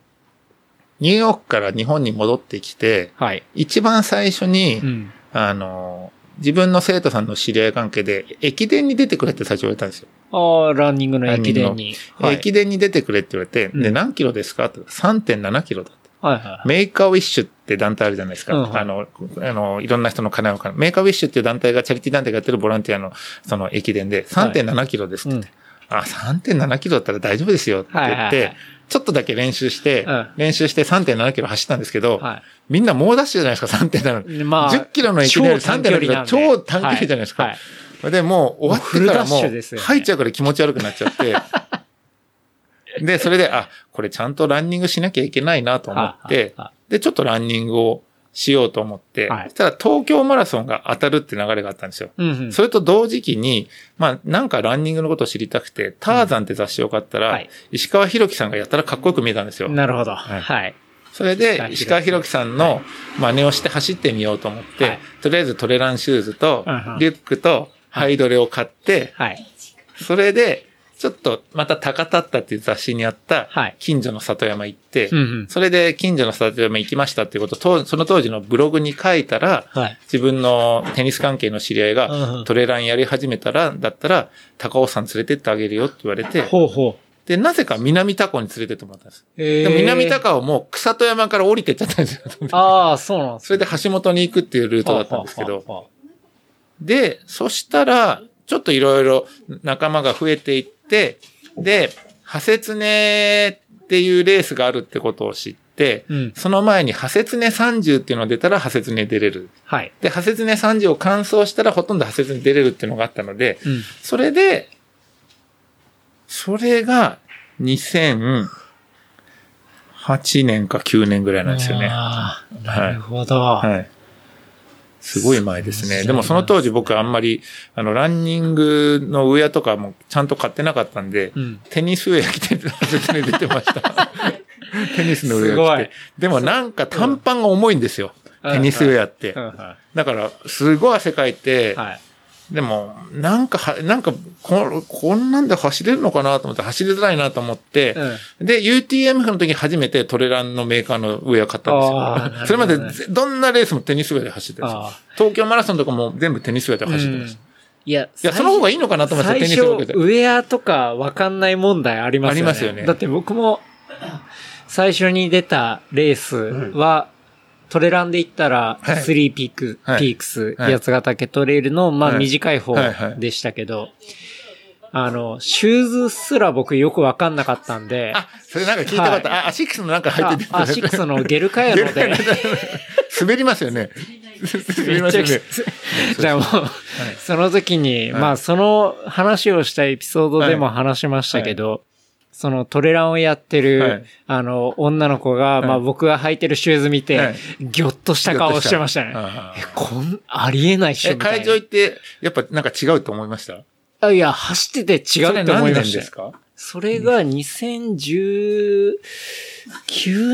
ニューヨークから日本に戻ってきて、はい。一番最初に、うん。あの、自分の生徒さんの知り合い関係で、駅伝に出てくれって最初言われたんですよ。ああ、ランニングの駅伝に。はい。駅伝に出てくれって言われて、うんで、何キロですかって3.7キロだって。はいはい。メイク・ア・ウィッシュって団体あるじゃないですか。うんはいあの、あの、いろんな人の願いをかメイク・ア・ウィッシュっていう団体が、チャリティー団体がやってるボランティアの、その駅伝で、3.7キロですって。言って、あ、3.7キロだったら大丈夫ですよって言って、はいはいはい。ちょっとだけ練習して、うん。練習して3.7キロ走ったんですけど、はみんな猛ダッシュじゃないですか、3.7。い。まあ、10キロの駅伝より超短距離3.7なんで。超短距離じゃないですか。はい。はい。で、もう終わってからもう入っちゃうから気持ち悪くなっちゃって、で、それで、あ、これちゃんとランニングしなきゃいけないなと思っては、で、ちょっとランニングをしようと思って、はいそしたら東京マラソンが当たるって流れがあったんですよ。うんうん。それと同時期に、まあ、なんかランニングのことを知りたくて、ターザンって雑誌を買ったら、はい石川博樹さんがやったらかっこよく見えたんですよ。なるほど。はいはい。それで、石川博樹さんの真似をして走ってみようと思って、はいとりあえずトレランシューズとうんうん、リュックと、ハイドレを買って、はい。それで、ちょっとまた高田ったっていう雑誌にあったはい、近所の里山行って、それで近所の里山行きましたっていうことと、その当時のブログに書いたら、はい。自分のテニス関係の知り合いがんトレランやり始めたら、だったら、高尾山連れてってあげるよって言われて。で、なぜか南高尾に連れてってもらったんです。えでも南高尾も草戸山から降りてっちゃったんですよ。ああ、そうなんですそれで橋本に行くっていうルートだったんですけど、で、そしたら、ちょっといろいろ仲間が増えていって、で、ハセツネっていうレースがあるってことを知って、うんその前にハセツネ30っていうのが出たらハセツネ出れる。あはい。で、ハセツネ30を完走したらほとんどハセツネ出れるっていうのがあったので、うん。それで、それが2008年か9年ぐらいなんですよね。ああ、なるほど。はい。すごい前ですね。でもその当時僕あんまり、あの、ランニングのウェアとかもちゃんと買ってなかったんで、うんテニスウェア着て説明出てました。テニスのウェア着て。でもなんか短パンが重いんですよ。うんテニスウェアってだから、すごい汗かいてい。、はい。でも、なんかは、なんかこ、こんなんで走れるのかなと思って、走りづらいなと思って、うんで、UTMF の時に初めてトレランのメーカーのウェア買ったんですよ。それまでぜどんなレースもテニスウェアで走ってたんですよあ。東京マラソンとかも全部テニスウェアで走ってました。いや、いや、その方がいいのかなと思って、テニスウェアで。ウェアとかわかんない問題ありますよね。ありますよねだって僕も、最初に出たレースは、トレランで言ったら、はい。スリーピーク、はい。ピークス、はい。八ヶ岳トレイルの、まあはい。短い方はいはい。でしたけど、あの、シューズすら僕よくわかんなかったんで、あ、それなんか聞いたこと、あ、アシックスのなんか入ってて。あアシックスのゲルカヤノで、滑りますよね。滑りますよね。じゃあもう、その時に、はい。まあその話をしたエピソードでも話しましたけど、そのトレランをやってる、はい。あの、女の子が、い。まあ僕が履いてるシューズ見て、はい。ぎょっとした顔をしてましたね。あえ、こん、ありえないっしょ、え、みたいな。会場行って、やっぱなんか違うと思いました？あいや、走ってて違うって思いました。か？それが2019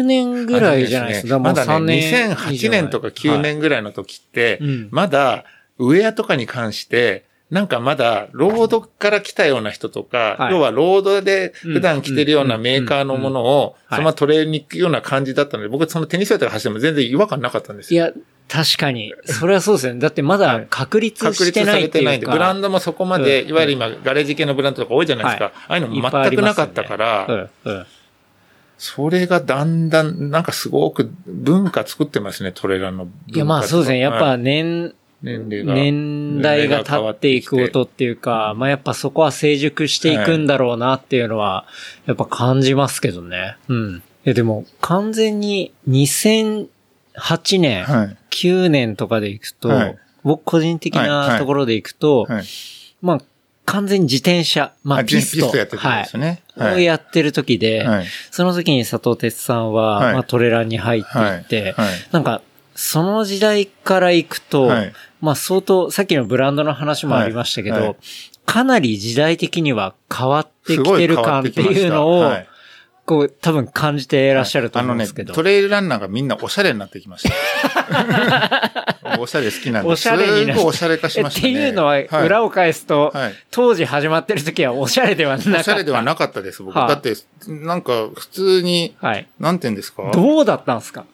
年ぐらいじゃないですか。まだもう3ね、年2008年とか9年ぐらいの時って、うん。まだ、ウェアとかに関して、なんかまだ、ロードから来たような人とか、はい要はロードで普段着てるようなメーカーのものを、うんそのままトレーに行くような感じだったので、僕そのテニスウェアとか走っても全然違和感なかったんですよ。いや、確かに。それはそうですよね。だってまだ確立確立さしてないれてないんで、っていうか。ブランドもそこまで、うんいわゆる今、ガレージ系のブランドとか多いじゃないですか。はいああいうのいっぱいあ全くなかったから、うんうんそれがだんだん、なんかすごく文化作ってますね、トレランの。いや、まあそうですね。やっはいぱ年、年齢が。年代が経っていくことっていうか、まあやっぱそこは成熟していくんだろうなっていうのは、やっぱ感じますけどね。うん。いやでも、完全に2008年、はい。9年とかでいくと、はい僕個人的ないところでいくと、はい。まあ完全に自転車、まああピスト、ピストやってたんですよね。はい。をやってる時で、はい。その時に佐藤哲さんは、はいまあトレランに入っていって、はい。なんか、その時代から行くと、はいまあ相当、さっきのブランドの話もありましたけど、はいはいかなり時代的には変わってきてる感っていうのを、はいこう、多分感じていらっしゃると思うんですけど。あのね、トレイルランナーがみんなおしゃれになってきました。おしゃれ好きなんで。おしゃれになすごいおしゃれ化しましたね。っていうのは、裏を、を返すと、はい当時始まってる時はおしゃれではなかった。おしゃれではなかったです、僕。はいだって、なんか、普通に、はい。なんて言うんですか？どうだったんですか？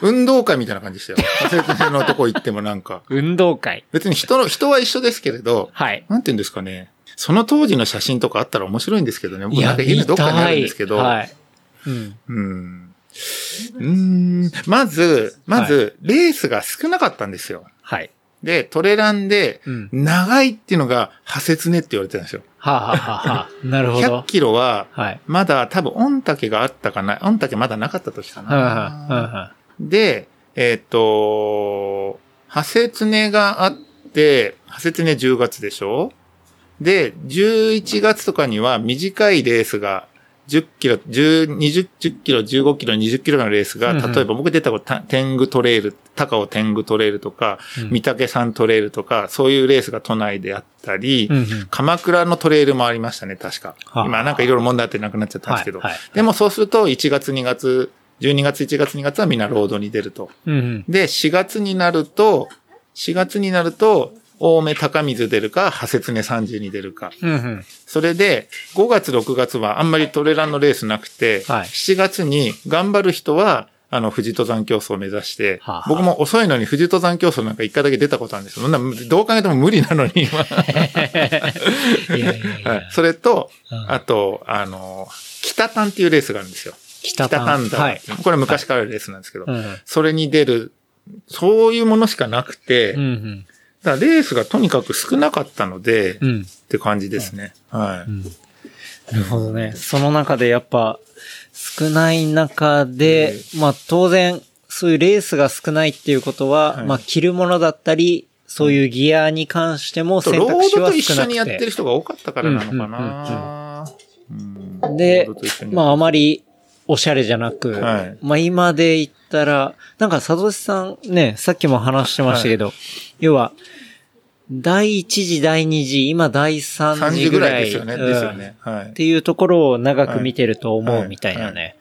運動会みたいな感じでしたよ。説明のとこ行ってもなんか。運動会。別に人の、人は一緒ですけれど、はい。なんて言うんですかね。その当時の写真とかあったら面白いんですけどね。僕なんか家にどっかにあるん見ですけど。はい。うん。うん。うーん。まず、まず、レースが少なかったんですよ。はい。で、トレランでうん、長いっていうのが、破切ねって言われてたんですよ。はあ、はあはあはあ、なるほど100。キロは、はい。まだ多分、御嶽があったかな。御嶽まだなかった時かはいはいはいな。はで、えっ、と、破切ねがあって、破切ね10月でしょ？で、11月とかには短いレースが、10キロ、10、20、10キロ、15キロ、20キロのレースが、例えば僕出たこと、た天狗トレイル、高尾天狗トレイルとか、うん三竹山トレイルとか、そういうレースが都内であったり、い。うんうん。鎌倉のトレイルもありましたね、確か。はあ今なんかいろいろ問題あってなくなっちゃったんですけど。でもそうすると、1月、2月、12月、1月、2月はみんなロードに出ると。うんうん。で、4月になると、4月になると、青梅高水出るか、派切根30に出るか。うんうん。それで、5月、6月はあんまりトレランのレースなくて、はい7月に頑張る人は、あの、富士登山競争を目指して、はあはあ僕も遅いのに富士登山競争なんか一回だけ出たことあるんですよ。どう考えても無理なのに、今。いやいやいや はいそれとうん、あと、あの、北丹っていうレースがあるんですよ。北北丹だ、はい。これ昔からあるレースなんですけど、うんそれに出る、そういうものしかなくて、うんうん。だからレースがとにかく少なかったので、うん。って感じですね。はい。なるほどね。その中でやっぱ少ない中で、まあ当然そういうレースが少ないっていうことは、はいまあ着るものだったり、そういうギアに関しても選ロー択肢はドと一緒少なくて。にやってる人が多かったからなのかな。うんでまああまりおしゃれじゃなく、はいまあ今で言ったら、なんか佐藤さんね、さっきも話してましたけど、要は、第一次、第二次、今第三3次時ぐぐらい。ですよね。うんですよね。はいっ。ていうところを長く見てると思はいうみたいなはね、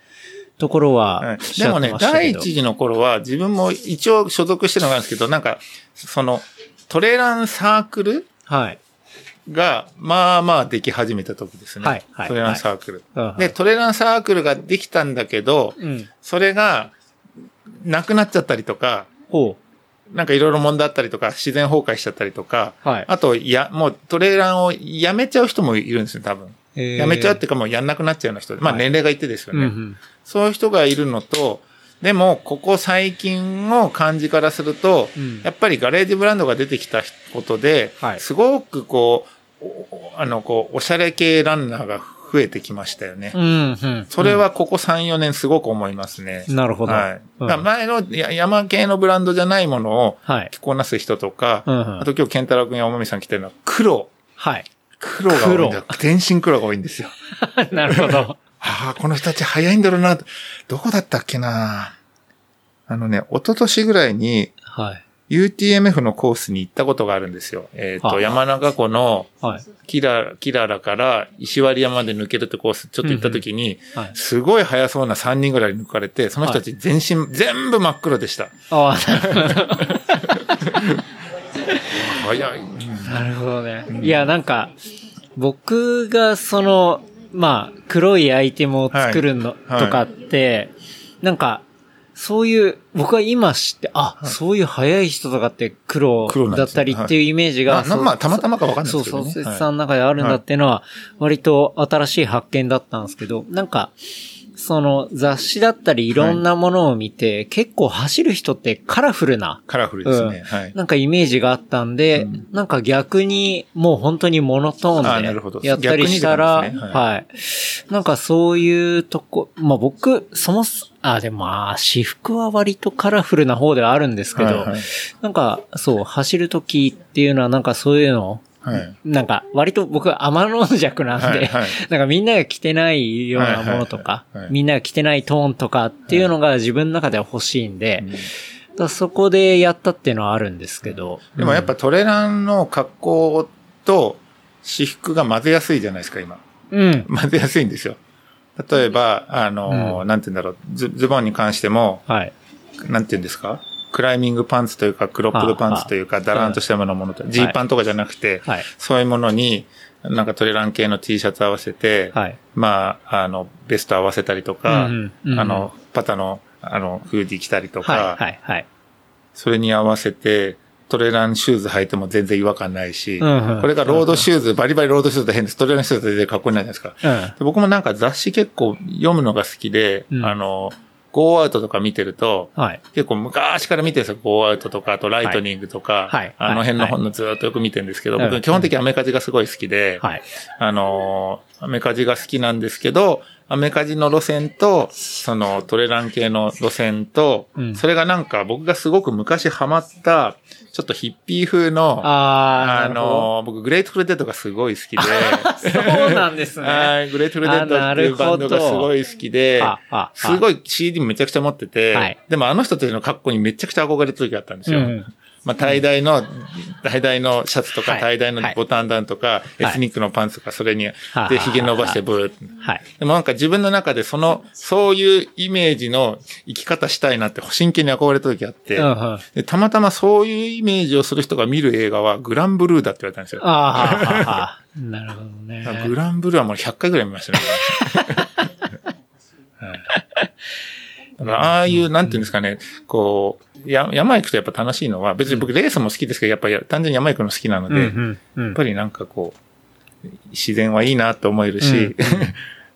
ところはでもね。第一次の頃は自分も一応所属してるのがあるんですけど、なんか、その、トレランサークルはい。が、まあまあでき始めた時ですね。はいはいトレランサークル。うんで、トレランサークルができたんだけど、うん。それが、なくなっちゃったりとか、ほなんかいろいろ問題あったりとか、自然崩壊しちゃったりとか、う。はい。あと、や、もうトレーランをやめちゃう人もいるんですよ、多分。えーやめちゃうっていうかもうやんなくなっちゃうような人。まあはい年齢がいてですよね。うんうん。そういう人がいるのと、でも、ここ最近の感じからすると、うんやっぱりガレージブランドが出てきたことで、はいすごくこう、おあの、こう、おしゃれ系ランナーが増えてきましたよね。うん、うん。それはここ3、4年すごく思いますね。なるほど。はい。うん前のや山系のブランドじゃないものをはい。着こなす人とか、うんうんあと今日健太郎くんやおまみさん来てるのは黒。はい。黒が多いんだよ。全身黒が多いんですよ。なるほど。ああ、この人たち早いんだろうな。どこだったっけなあのね、一昨年ぐらいにはい。UTMF のコースに行ったことがあるんですよ。えっ、はあと、山中湖のはい。キラ、キララから石割山まで抜けるってコース、ちょっと行った時に、はい。すごい速そうな3人ぐらい抜かれて、その人たち全身、全部真っ黒でした。ああ。早い。なるほどね。いや、なんか、僕がその、まあ、黒いアイテムを作るの、はいとかって、なんか、そういう、僕は今知って、あ、そういう速い人とかって黒黒なんですよだったりっていうイメージが、ななそうまあたまたまかわかんないそうですけどね。そう、節さんの中であるんだっていうのは、割と新しい発見だったんですけど、なんか、その雑誌だったりいろんなものを見て、結構走る人ってカラフルな、カラフルですね。はい。なんかイメージがあったんで、うん。なんか逆にもう本当にモノトあーンでやったりしたら、ね。は。はい。なんかそういうとこ、まあ僕、そもそ、あ、でもまあ、私服は割とカラフルな方ではあるんですけど、はいはい。なんかそう、走るときっていうのはなんかそういうの、はい。なんか割と僕は天の弱なんで、はいはいなんかみんなが着てないようなものとかみんなが着てないトーンとかっていうのが自分の中では欲しいんで、そこでやったっていうのはあるんですけど。でもやっぱトレランの格好と私服が混ぜやすいじゃないですか、今。うん。混ぜやすいんですよ。例えば、あの、うんなんて言うんだろう、ズズボンに関しても、はい。なんて言うんですか？クライミングパンツというか、クロップドパンツというか、だらんとしたようなものと、ジーパンとかじゃなくて、はい。そういうものに、なんかトレラン系の T シャツ合わせて、はい。まあ、あの、ベスト合わせたりとか、うんあの、パタの、あの、フーディー着たりとか、はい。はい。はい。それに合わせて、トレランシューズ履いても全然違和感ないし、うんうんこれがロードシューズ、バリバリロードシューズで変です。トレランシューズで全然かっこいいじゃないですか。うん。で僕もなんか雑誌結構読むのが好きで、うんあの、ゴーアウトとか見てると、はい。結構昔から見てるんですよ。ゴーアウトとか、あとライトニングとか、はい。はい。あの辺のはい本のずっとよく見てるんですけど、うん僕基本的にアメカジがすごい好きで、はい。あのーアメカジが好きなんですけど、アメカジの路線と、そのトレラン系の路線と、うん。それがなんか僕がすごく昔ハマった、ちょっとヒッピー風の、あー、あのー僕グレートフルデッドがすごい好きで、そうなんですね。はい、グレートフルデッドっていうバンドがすごい好きで。すごい CD めちゃくちゃ持ってて、はいでもあの人たちの格好にめちゃくちゃ憧れた時があったんですよ。うんまあ、大々の、大々のシャツとか、はいタイダイのボタンダウンとか、エスニックのパンツとか、それに、はいで、髭伸ばしてブーって。はい。でもなんか自分の中でその、そういうイメージの生き方したいなって真剣に憧れた時あって、でたまたまそういうイメージをする人が見る映画はグランブルーだって言われたんですよ。ああ、なるほどね。グランブルーはもう100回ぐらい見ましたね。ああいう、なんていうんですかね、こう、や山行くとやっぱ楽しいのは、別に僕レースも好きですけど、やっぱり単純に山行くの好きなので、うんうんうんやっぱりなんかこう、自然はいいなと思えるし、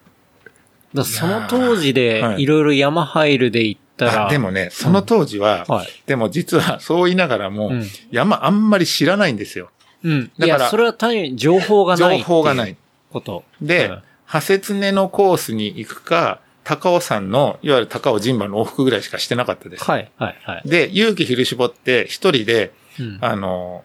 だその当時ではいいろいろ山入るで行ったら、あでもね、その当時は、はい。でも実はそう言いながらも、うん山あんまり知らないんですよ。うん。だからいや、それは単に情報がない。情報がない。こと。で、うんハセツネのコースに行くか、高尾山の、いわゆる高尾神馬の往復ぐらいしかしてなかったです。はい、はい、はい。で、勇気振り絞って一人で、うんあの、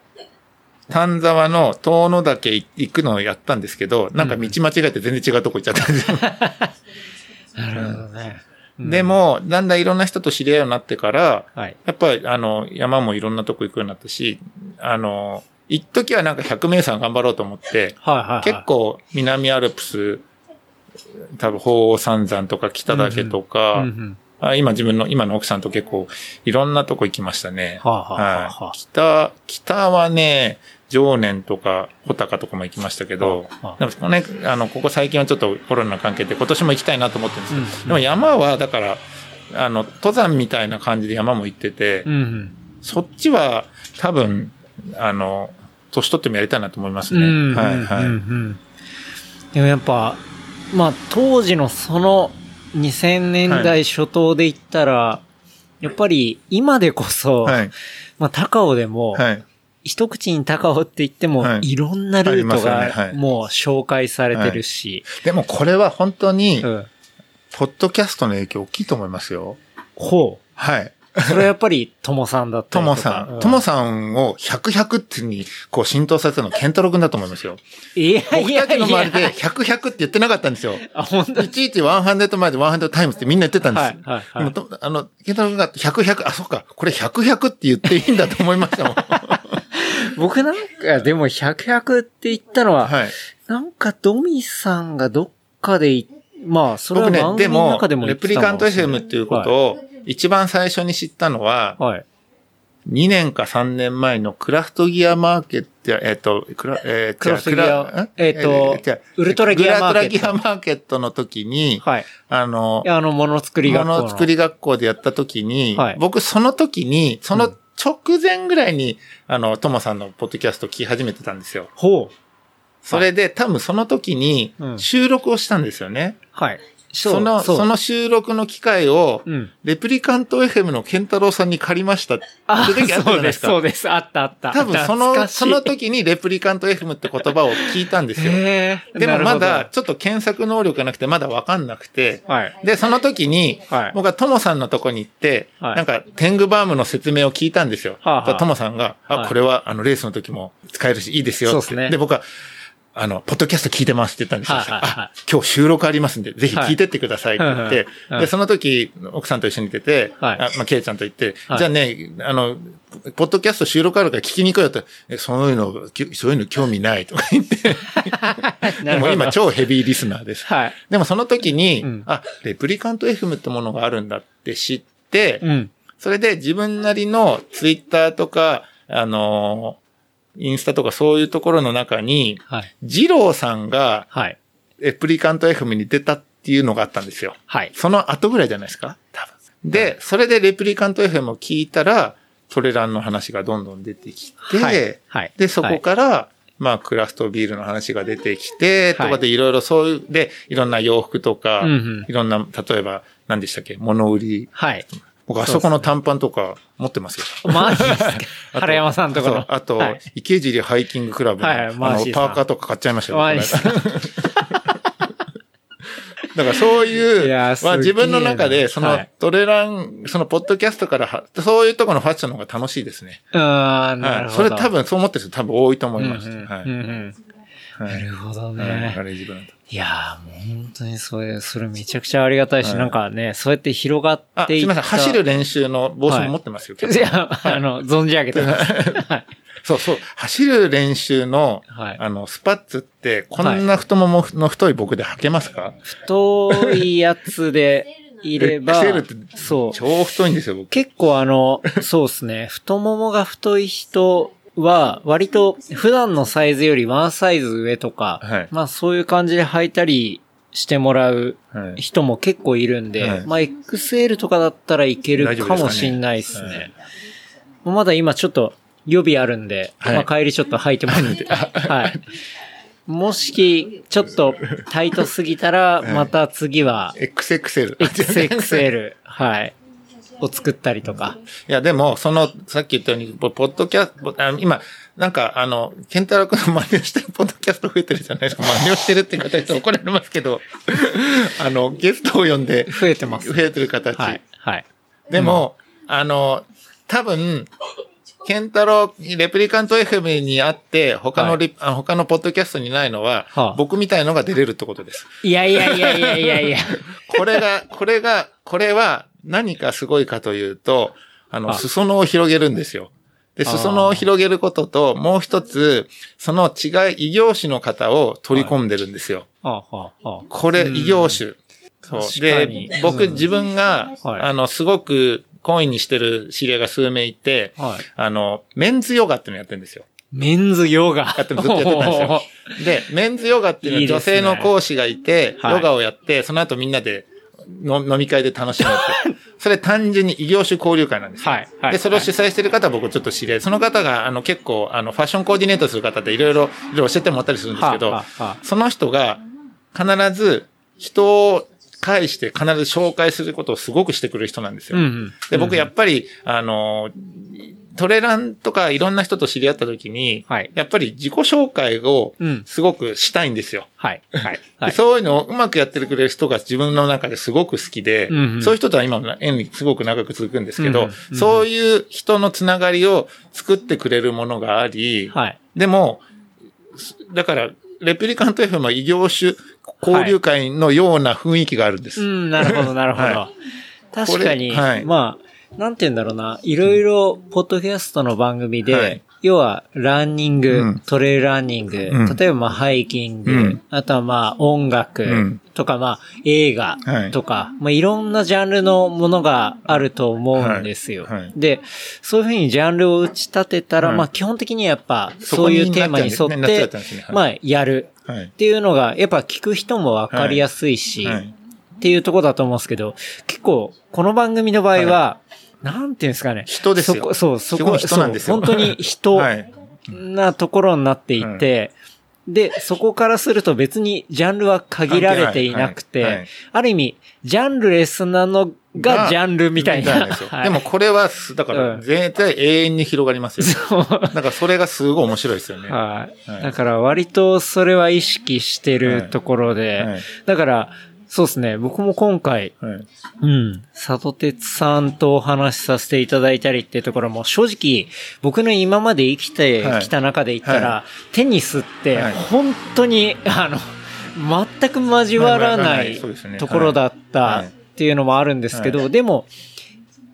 丹沢の遠野岳行くのをやったんですけど、なんか道間違えて全然違うとこ行っちゃったんですよ。なるほどね。うんで、も、だんだんいろんな人と知り合うようになってから、はい。やっぱり、あの、山もいろんなとこ行くようになったし、あの、一時はなんか100名山頑張ろうと思って、はい、はいはい。結構南アルプス、多分鳳凰三山とか北岳とか、うんうん。あ今自分の、今の奥さんと結構いろんなとこ行きましたね。はあはあはあはあはい北、北はね、常年とか、穂高とかも行きましたけどはあは、でもね、あの、ここ最近はちょっとコロナの関係で今年も行きたいなと思ってるんですけど、うんでも山はだから、あの、登山みたいな感じで山も行ってて、うんうん。そっちは多分、あの、年取ってもやりたいなと思いますね。うん。はい、はい。うんうんでもやっぱ、まあ当時のその2000年代初頭で言ったら、やっぱり今でこそ、はい。まあ高尾でも、はい。一口に高尾って言っても、はいい、ろんなルートがいもう紹介されてるし、でもこれは本当にう、ん。ポッドキャストの影響大きいと思いますよ。ほはい。う。それはやっぱり、ともさんだったと。もさん。ともさんを100、100っていうに、こう浸透させたのはケンタロウ君だと思いますよ。いや僕たちのいやいや周りで100、100って言ってなかったんですよ。あ、本当いちいちワンハンデッド前でワンハンデッドタイムってみんな言ってたんです。はいはいはいでもとあの、ケンタロウ君が100、100、あ、そっか、これ100、100って言っていいんだと思いましたもん。僕なんか、でも100、100って言ったのは、はい。なんかドミさんがどっかでい、まあ、それは僕ね、番でも組の中で、も言レプリってたのカント FM っていうことを、一番最初に知ったのは、はい。はい。2年か3年前のクラフトギアマーケット、えっ、と、クラ、えークラフトギアえっと違うウルトラギアマーケットウルトラギアマーケットの時に、はい。あのあの、ものづくり学校の。ものづくり学校でやった時に、はい僕その時に、その直前ぐらいに、あの、ともさんのポッドキャスト聞き始めてたんですよ。ほう。それで多分その時にうん収録をしたんですよね。はい。その、その収録の機会を、うん。レプリカント FM のケンタロウさんに借りましたってあ、そうです。そうです。あったあった。多分その、その時にレプリカント FM って言葉を聞いたんですよ。でもまだちょっと検索能力がなくてまだわかんなくて、はい。で、その時に、はい僕はトモさんのとこに行って、はいなんか、テングバームの説明を聞いたんですよ。はあはあトモさんが、あ、はいこれは、あの、レースの時も使えるし、いいですよ。そうですねで、僕は、あの、ポッドキャスト聞いてますって言ったんですよ。はいはいはい。あ、今日収録ありますんで、ぜひ聞いてってくださいって言って、はいで、その時、奥さんと一緒にいてて、はい。あまあ、ケイちゃんと言って、はい。じゃあね、あの、ポッドキャスト収録あるから聞きに行こうよって、えそういうの、きそういうの興味ないとか言って、でも今超ヘビーリスナーです。はい。でもその時に、うん。あ、レプリカント FM ってものがあるんだって知って、うん。それで自分なりのツイッターとか、あのーインスタとかそういうところの中に、はい。ジローさんがはい。レプリカント FM に出たっていうのがあったんですよ。はい。その後ぐらいじゃないですか？多分。で、それでレプリカント FM を聞いたら、トレランの話がどんどん出てきて、はい。はい。で、そこから、まあ、クラフトビールの話が出てきて、とかでいろいろそういう、で、いろんな洋服とか、いろんな、例えば、何でしたっけ？物売り。はい。僕、あそこの短パンとか持ってますよ。マジですか？原山さんところそう。あと、はい池尻ハイキングクラブの、はいはいあのパーカーとか買っちゃいましたよ。マジだか？らそういう、まあ自分の中で、そのはいトレラン、そのポッドキャストからは、そういうところのファッションの方が楽しいですね。うーん、なはい。るほど。それ多分そう思ってる人多分多いと思います。うなるほどはいねガ。レージブランド。いやーもう本当にそれ、それめちゃくちゃありがたいし、はいなんかね、そうやって広がっていった。いません。走る練習の帽子も持ってますよ。いや、あの、存じ上げてます。はい。そうそう。走る練習の、はいあの、スパッツって、こんな太ももの太い僕で履けますか、太いやつでいれば、XL ってそう。超太いんですよ、僕。結構あの、そうですね、太ももが太い人は、割と普段のサイズよりワンサイズ上とか、はいまあそういう感じで履いたりしてもらうはい人も結構いるんで、はいまあ XL とかだったらいけるかもしんないですね。はいまだ今ちょっと予備あるんで、はいまあ帰りちょっと履いてもらって。はい。もし、ちょっとタイトすぎたら、いまた次は XXL。XXL、はい。を作ったりとか。いや、でも、その、さっき言ったように、ポポッドキャスト、今、なんか、あの、ケンタロウ君の真似をしてるポッドキャスト増えてるじゃないですか。真似をしてるって言い方で 怒られますけど、あの、ゲストを呼んで、増えてます。増えてる形。はい。はい。でも、あの、多分、ケンタロウ、レプリカント FM にあって、他のリ、あ他のポッドキャストにないのは、はあ僕みたいのが出れるってことです。いやいやいやいやいやいや。これが、これが、これは何かすごいかというと、あの、あ裾野を広げるんですよ。で、裾野を広げることと、もう一つ、その違い、異業種の方を取り込んでるんですよ。はあはあはこれ、うん異業種。そう。でに、僕、うん自分が、はいあの、すごく、懇意にしてる知り合いが数名いて、あ。はい。あの、メンズヨガってのやってるんですよ。メンズヨガ。やってずっとやってたんですよ。で、メンズヨガっていうのはい女性の講師がいて、はいヨガをやって、その後みんなでの飲み会で楽しむって。それ単純に異業種交流会なんですよ。はいはいで、それを主催してる方は僕ちょっと知り合い。その方が、あの、結構、あの、ファッションコーディネートする方でいろいろ、いろいろ教えてもらったりするんですけど、はあはあその人が必ず人を介して必ず紹介することをすごくしてくれる人なんですよ。うんうん。で、僕やっぱり、あの、トレランとかいろんな人と知り合った時に、はいやっぱり自己紹介をうんすごくしたいんですよ。はい。はい。そういうのをうまくやってくれる人が自分の中ですごく好きで、うんうんそういう人とは今も縁にすごく長く続くんですけど、うんうんうんそういう人のつながりを作ってくれるものがあり、はい。でも、だから、レプリカント FM は異業種交流会のような雰囲気があるんです。うん、なるほど、なるほど。は確かに、はいまあ、なんて言うんだろうな、いろいろ、ポッドキャストの番組で、はい。要は、ランニング、うん。トレイルランニング、うん。例えば、まあ、ハイキング、うん。あとは、まあ、音楽、うん。とか、まあ、映画はい。とか、まあ、いろんなジャンルのものがあると思うんですよ。はい。はい。で、そういうふうにジャンルを打ち立てたら、はい。まあ、基本的にやっぱ、そういうテーマに沿ってまあ、やる。はいっ。ていうのが、やっぱ聞く人もわかりやすいし、はい。はい。っていうところだと思うんですけど、結構、この番組の場合は、なんていうんですかね。人ですよそこ、そう、そこ、人なんですよ本当に人 はい。なところになっていて、で、そこからすると別にジャンルは限られていなくて、はいはいある意味、ジャンルレスなのがジャンルみたいな。ですよはいでもこれはす、だからうん絶対永遠に広がりますよ。そう。だからそれがすごい面白いですよね。はい。はいだから割とそれは意識してるところで、はいだから、そうですね、僕も今回、はい。うん。里鉄さんとお話しさせていただいたりっていうところも、正直、僕の今まで生きてきた中で言ったら、はテニスってはい、本当に、あの、全く交わらなはいところだったはい。っていうのもあるんですけど、はでも、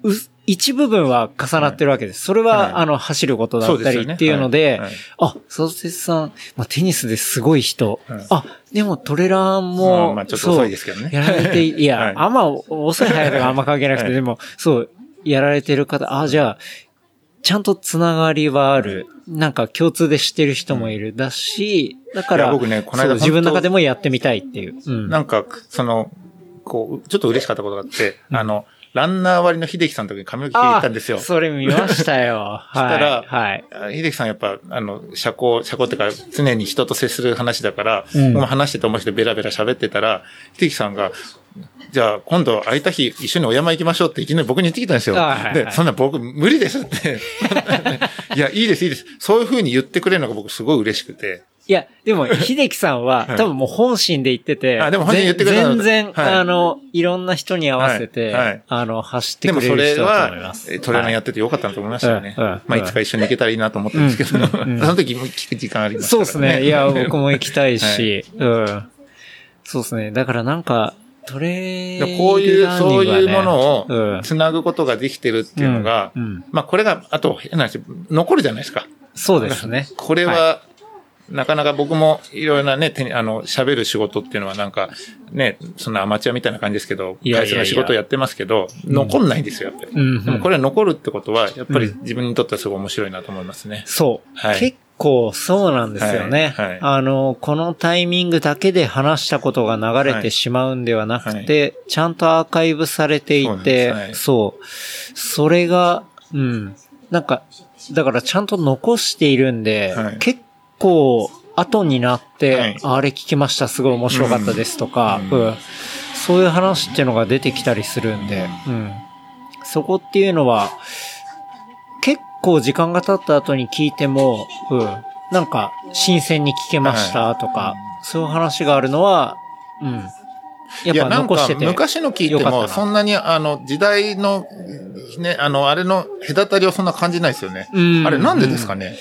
う一部分は重なってるわけです。それは、はい。あの、走ることだったりっていうので、はい。はい。あ、里鉄さん、まあ、テニスですごい人、はい。あ、でもトレランまも、あまあちょっと遅いですけどね。そうやられてい、いや、はい。あんま遅い早いとか あんま関係なくて、はい。でも、そう、やられてる方、あ、じゃあ、ちゃんとつながりはある。なんか共通で知ってる人もいる。だし、だから、僕ねこの間そう本当自分の中でもやってみたいっていう。うん。なんか、その、こう、ちょっと嬉しかったことがあって、あの、ランナー割の秀樹さんの時に髪の毛切ったんですよ。それ見ましたよ。したらはい。はい。秀樹さんやっぱ、あの、社交、社交ってか、常に人と接する話だから、うんもう話してて面白いベラベラ喋ってたら、秀樹さんが、じゃあ今度空いた日一緒にお山行きましょうっていきなり僕に言ってきたんですよ。はいはいはいで、そんな僕無理ですって。いや、いいです、いいです。そういう風に言ってくれるのが僕すごい嬉しくて。いや、でも、秀樹さんは、はい。多分もう本心で言ってて、あでも本心で言ってくれたの全然、はい。あの、いろんな人に合わせて、はい。はい。あの、走ってでもそれくれる人だと思いはます。、トレーナーやっっててよかったなと思いましたよね。うんうんまあ、いつか一緒に行けたらいいなと思ったんですけど、うん。うん。その時も聞く時間ありましたそうからですね。いや、僕も行きたいし、うん。そうですね。だからなんか、トレーでこういう、そういうものうん。を、つなぐことができてるっていうのが、うん。うん。まあこれが、あと、変な話、残るじゃないですか。そうですね。これは、なかなか僕もいろいろなね、あの、喋る仕事っていうのはなんか、ね、そんなアマチュアみたいな感じですけど、会社の仕事やってますけど、残んないんですよ、やっぱり。うんうん。でもこれは残るってことは、やっぱり自分にとってはすごい面白いなと思いますね。そう。はい。結構そうなんですよね、はい。はい。あの、このタイミングだけで話したことが流れてしまうんではなくて、ちゃんとアーカイブされていて、そう。それが、うん。なんか、だからちゃんと残しているんで、はい。結構後になって、はいあれ聞きました、すごい面白かったですとか、ううんんそういう話っていうのが出てきたりするんで、うん。そこっていうのは、結構時間が経った後に聞いても、うん。なんか、新鮮に聞けましたとか、そういう話があるのは、うん。やっぱ残してて。昔の聞いても、そんなに、あの、時代の、ね、あの、あれの隔たりをそんな感じないですよね。うんあれなんでですかね？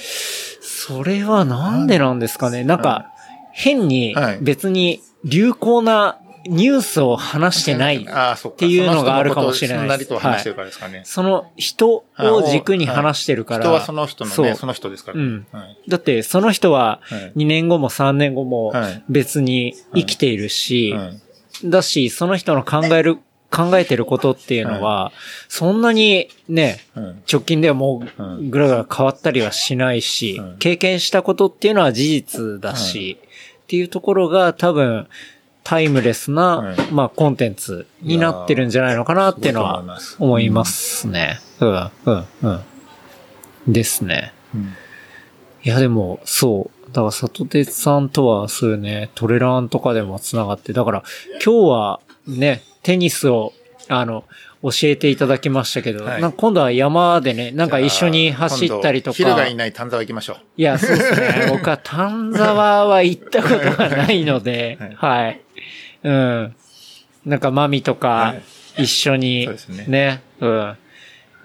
それはなんでなんですかね？なんか、変にはい。別に流行なニュースを話してない。っていうのがあるかもしれないです。その人のことをすんなりと話してるからですかね。その人を軸に話してるから。人はその人のね、その人ですから。うん。はい。だって、その人ははい2年後も3年後もはい。別に生きているし、はい。だし、その人の考える、考えてることっていうのは、そんなにね、うん直近ではもううぐらぐら変わったりはしないし、うん経験したことっていうのは事実だし、っていうところが多分、タイムレスな、はいまあコンテンツになってるんじゃないのかなっていうのは思いますね。うん、うん、うん。ですね。うんいやでも、そう。だから、里鉄さんとは、そういうね、トレランとかでも繋がって、だから、今日はね、テニスを、あの、教えていただきましたけど、はい今度は山でね、なんか一緒に走ったりとか。昼がいない丹沢行きましょう。いや、そうですね。僕は丹沢は行ったことがないので、はいはい。うん。なんか、マミとかは、一緒に、そうですねね、うん。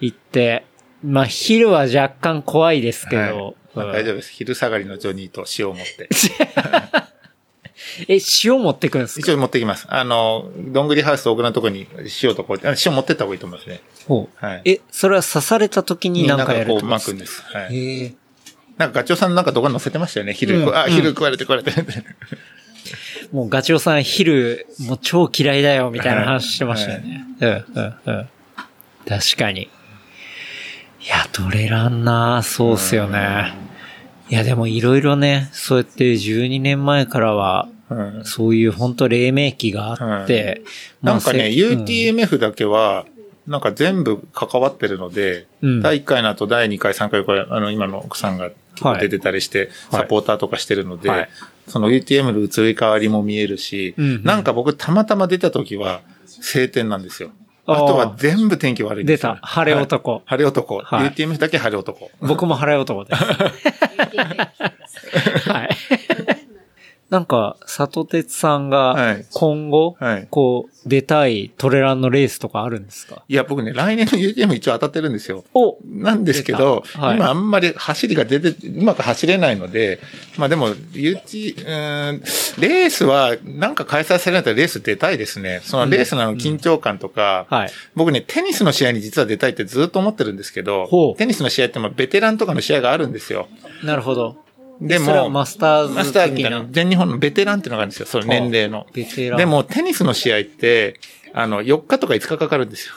行って、まあ、昼は若干怖いですけど、はいまあうん大丈夫です。昼下がりのジョニーと塩を持って。え、塩持ってくんですか？一応持ってきます。あの、どんぐりハウス奥のとこに塩とこう、あ塩持ってった方がいいと思いますね。ほうはい。え、それは刺された時に何かやるとですか？巻くんです。はい。へえなんかガチョウさんなんか動画載せてましたよね？昼、あ、うんうん昼食われて食われて。もうガチョウさん昼、もう超嫌いだよ、みたいな話してましたよね。うん、うん、うん。確かに。いや、トレランなそうっすよね。いや、でもいろいろね、そうやって12年前からは、うん。そういう本当黎明期があって、まあなんかね、UTMF だけは、なんか全部関わってるので、うん。第1回の後第2回、3回、これ、あの、今の奥さんが出てたりして、はい。サポーターとかしてるので、はい。その UTM の移り変わりも見えるし、うんうん。なんか僕たまたま出た時は晴天なんですよ。あとは全部天気悪いんですよ。出た。晴れ男。はい晴れ男。はい。UTMF だけ晴れ男。僕も払い男で。す。はい。なんか、里鉄さんがはい今後、はいこう、出たいトレランのレースとかあるんですか？いや、僕ね、来年の UTM 一応当たってるんですよ。おなんですけど、はい今あんまり走りが出て、うまく走れないので、まあでも、UT、うーん、レースは、なんか開催されないとレース出たいですね。そのレースの緊張感とか、はい。僕ね、テニスの試合に実は出たいってずっと思ってるんですけどテニスの試合ってまあベテランとかの試合があるんですよ。なるほど。でも、マスターズマスターみ的なたいな、全日本のベテランっていうのがあるんですよ、その年齢の。ベテラン。で、も、テニスの試合って、あの、4日とか5日かかるんですよ。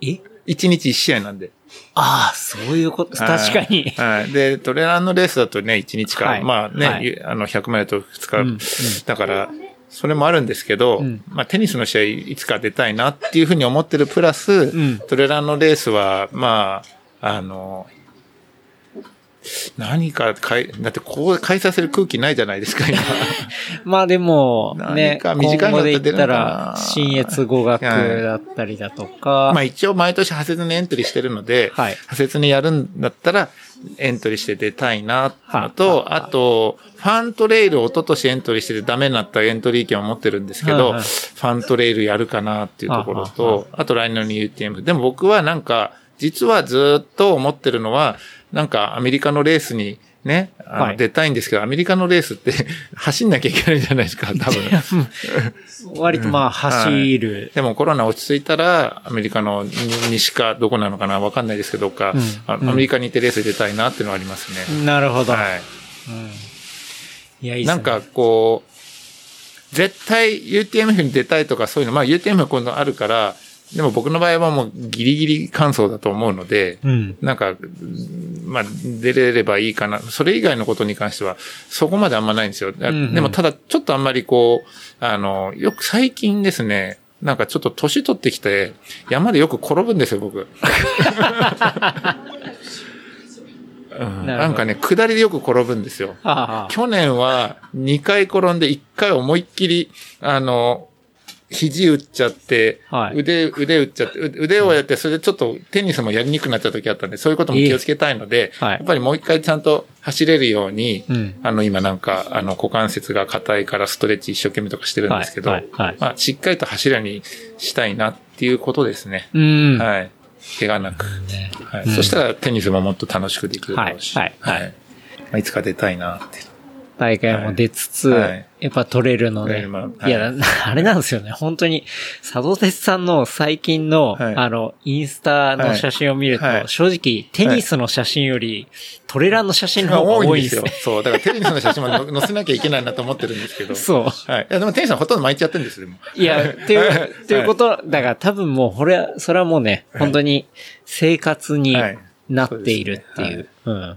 え？1日1試合なんで。ああ、そういうこと、確かに。はい。で、トレランのレースだとね、1日か、はいまあね、はいあの、100マイルと2日、うんうんだから、それもあるんですけど、うんまあテニスの試合いつか出たいなっていうふうに思ってるプラス、んトレランのレースは、まあ、あの、何かかい、だってこう開催する空気ないじゃないですか、今。まあでも、ね、短いので言ったら、新越語学だったりだとか、まあ一応毎年派切にエントリーしてるので、はい。派切にやるんだったら、エントリーして出たいな、はと、あと、ファントレイルを一昨年エントリーしててダメになったエントリー権を持ってるんですけど、ファントレイルやるかなっていうところはと、あと来年の UTM。でも僕はなんか、実はずっと思ってるのは、なんかアメリカのレースにね、あのはい出たいんですけど、アメリカのレースって 走んなきゃいけないじゃないですか、多分。割とまあ走る。でもコロナ落ち着いたら、アメリカのに西かどこなのかなわかんないですけど、どっか、うんあアメリカに行ってレース出たいなっていうのはありますね。なるほど。はい。いや、いいっすね。なんかこう、絶対 UTMF に出たいとかそういうの、まあ UTMF 今度あるから、でも僕の場合はもうギリギリ完走だと思うので、うん。なんか、まあ、出れればいいかな。それ以外のことに関しては、そこまであんまないんですよ。だうんうんでも、ただ、ちょっとあんまりこう、あの、よく最近ですね、なんかちょっと年取ってきて、山でよく転ぶんですよ、僕。う んななんかね、下りでよく転ぶんですよ。ああ。去年は2回転んで1回思いっきり、あの、肘打っちゃって、はい腕、腕打っちゃって、う腕をやって、それでちょっとテニスもやりにくくなっちゃった時あったんで、そういうことも気をつけたいので、はいやっぱりもう一回ちゃんと走れるように、うんあの、今なんか、あの、股関節が硬いからストレッチ一生懸命とかしてるんですけど、はいはいはいまあ、しっかりと走るようにしたいなっていうことですね。うん。はい。怪我なく。ねはい。うんそしたらテニスももっと楽しくできるだろうし。はいはいはいまあ、いつか出たいなって。大会も出つつ、はいやっぱ取れるので。取れるまあい、や、あれなんですよね。本当に、佐藤哲さんの最近の、はいあの、インスタの写真を見ると、はいはい正直、テニスの写真より、トレランの写真の方が多いんですよ。そう。だからテニスの写真も載載せなきゃいけないなと思ってるんですけど。そう。はい。いや、でもテニスはほとんど毎日やってるんですよ、でも。いや、っていう、っていうこと、だから多分もう、これは、それはもうね、本当に生活にはいなっているっていううん。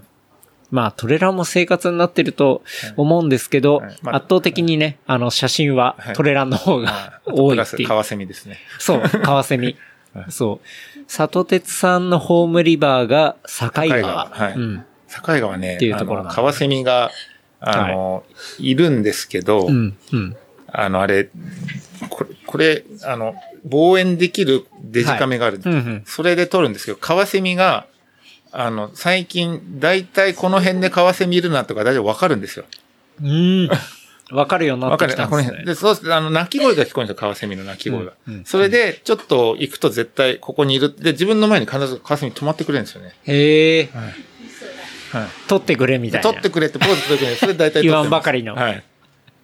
まあ、トレランも生活になってると思うんですけど、はいまあ圧倒的にね、あの、写真ははいトレランの方が多いっていう。カワセミですね。そう、カワセミ はい。そう。里鉄さんのホームリバーが境川。境川はいうん。境川ね、っていうところカワセミが、あの、い、るんですけど、うん。うん。あの、あれ、これ、これ、あの、望遠できるデジカメがあるんです、はいうんうんそれで撮るんですけど、カワセミが、あの、最近、だいたいこの辺でカワセミいるなとか大体わかるんですよ。うん。わかるようになってわかる。あ、きたんですね。この辺。で、そうすあの、鳴き声が聞こえるんですよ、カワセミの鳴き声が。うんうんそれで、ちょっと行くと絶対ここにいる。で、自分の前に必ずカワセミ止まってくれるんですよね。へえ、はい。撮ってくれみたいな。撮ってくれってポーズ取ってくれそれ大体 言わんばかりのはい。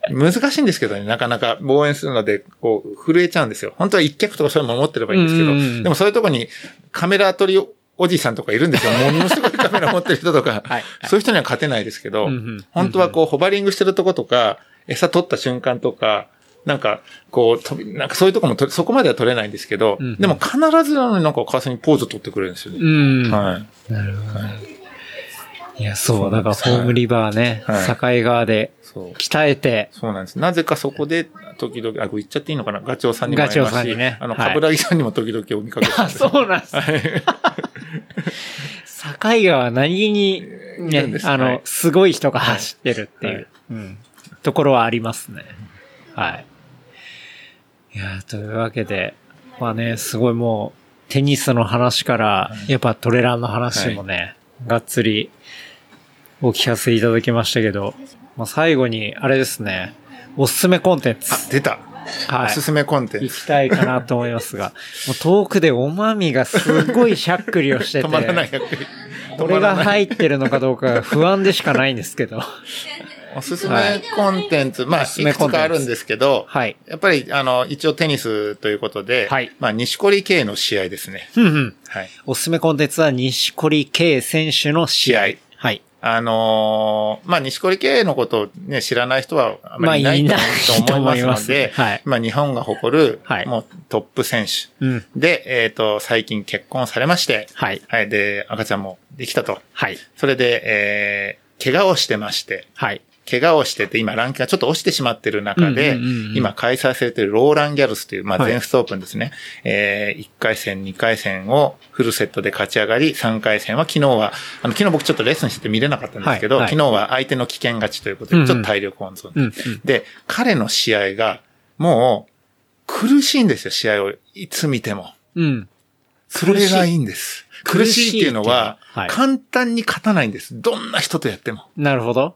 難しいんですけどね、なかなか望遠するので、こう、震えちゃうんですよ。本当は一脚とかそういうのも持ってればいいんですけど、うんうんうんでもそういうとこにカメラ撮りおじさんとかいるんですよ。ものすごいカメラ持ってる人とか、はいそういう人には勝てないですけど、うんうん本当はこう、ホバリングしてるとことか、餌取った瞬間とか、なんか、こう、飛び、なんかそういうとこもそこまでは撮れないんですけど、うんうんでも必ずなのになんか川瀬にポーズ取ってくれるんですよね。うん。はい。なるほどね。いや、そう、だからホームリバーね、はい境川で。鍛えて、そうなんです。なぜかそこで、時々、あ、これ言っちゃっていいのかな？ガチョウさんにも会いますしガチョウさんにねあの、はいカブラギさんにも時々お見かけしあ。そうなんです。はい。境川何気に、ねで、すあの、はいすごい人が走ってるっていう、はいうん、ところはありますね。はい。いや、というわけで、まあね、すごいもう、テニスの話から、やっぱトレランの話もね、がっつりお聞かせいただきましたけど、まあ、最後に、あれですね、おすすめコンテンツ。あ、出た。はいおすすめコンテン行ツ。きたいかなと思いますが、もう遠くでおまみがすごいしゃっくりをしてて、止まらない。これが入ってるのかどうかが不安でしかないんですけど。おすすめコンテンツ、まあ、いすすめくつかあるんですけど、はい。やっぱり、あの、一応テニスということで、はいまあ、西堀系の試合ですね。ふんふん。はい。おすすめコンテンツは西堀圭選手の試合。試合はい。あのーまあ、西堀系のことをね、知らない人はあまりいないと思いますのでと思います、はいまあ、日本が誇る、はいもうトップ選手。うん。で、えっ、と、最近結婚されまして、はい。はい。で、赤ちゃんもできたと。はい。それで、えー、怪我をしてまして、はい。怪我をしてて、今ランキングがちょっと落ちてしまってる中で、今開催されているローランギャルスという、まあ、はい全仏オープンですね。えー、1回戦、2回戦をフルセットで勝ち上がり、3回戦は昨日は、あの、昨日僕ちょっとレッスンしてて見れなかったんですけど、はいはい昨日は相手の危険勝ちということで、ちょっと体力温存で、うんうんで、彼の試合が、もう、苦しいんですよ、試合を。いつ見ても。うん。それがいいんです。苦苦しいっていうのは、はい簡単に勝たないんです。どんな人とやっても。なるほど。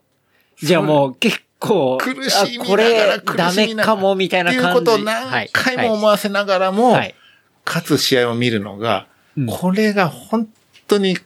じゃあもう結構、苦しみなこれ。ダメかもみたいな感じ。っていうことを何回も思わせながらも、はい。勝つ試合を見るのが、うんこれが本当に、こ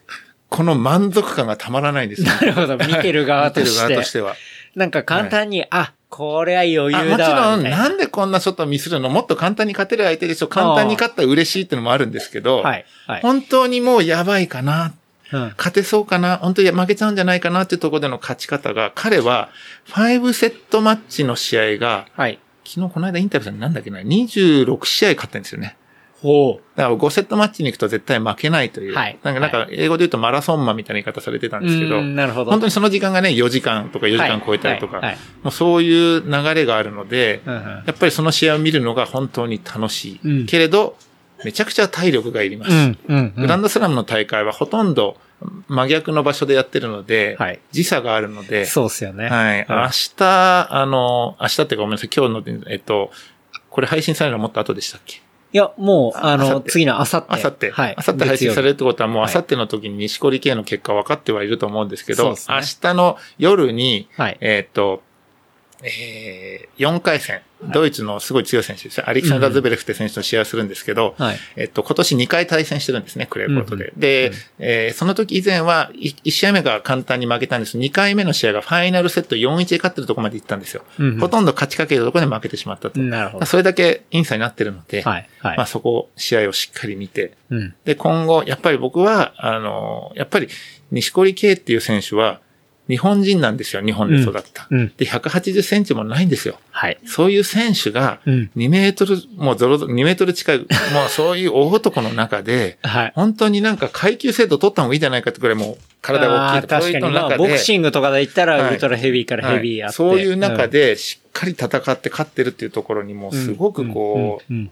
この満足感がたまらないんですよ。なるほど。見てる側と見てるして。側としては。なんか簡単に、あ、これは余あもち裕だわ。ろん、みたいなんでこんなショットミスるの？もっと簡単に勝てる相手でしょ簡単に勝ったら嬉しいってのもあるんですけど、はい。はい。本当にもうやばいかなうん勝てそうかな？本当に負けちゃうんじゃないかなっていうところでの勝ち方が、彼は5セットマッチの試合が、はい。昨日この間インタビューさんになんだっけな、26試合勝ってるんですよね。ほだから5セットマッチに行くと絶対負けないという。はいなんか、なんか英語で言うとマラソンマンみたいな言い方されてたんう。ですけど、うんなるほど。本当にその時間がね、4時間とか4時間超えたりとか、はいはいもうそういう流れがあるので、うんうんやっぱりその試合を見るのが本当に楽しい。うんけれど、めちゃくちゃ体力がいります。うん。うん。グランドスラムの大会はほとんど真逆の場所でやってるので、はい時差があるので、そうっすよね。はい。うん明日、あの、明日ってごめんなさい、今日の、えっと、これ配信されるのはもっと後でしたっけ？いや、もう、あの、次のあさって。あさって。はい。あさって配信されるってことはもうはいあさっての時に西堀系の結果分かってはいると思うんですけど、そうですね明日の夜に、はいえっと、えー、4回戦、ドイツのすごい強い選手です。アレキサンダー・ズベレフって選手と試合をするんですけど、はい。えっと、今年2回対戦してるんですね、クレーコートで。うんで、うんえーその時以前は、1試合目が簡単に負けたんです。2回目の試合がファイナルセット4-1で勝ってるところまで行ったんですよ。うんほとんど勝ちかけるところで負けてしまったと。なるほど。それだけインサになってるので、はい。はい。まあそこ、試合をしっかり見て、うん。で、今後、やっぱり僕は、あの、やっぱり、西堀圭っていう選手は、日本人なんですよ、日本で育った。うんうんで、180センチもないんですよ。はい。そういう選手が、うん2メートル、もうゾロゾロ、2メートル近い、もうそういう大男の中で、はい。本当になんか階級制度取った方がいいんじゃないかってくらいもう体が大きいと確かに。まあ、ボクシングとかで言ったら、ウルトラヘビーからヘビーやって。はいそういう中でしっかり戦って勝ってるっていうところにもうすごくこうん、うん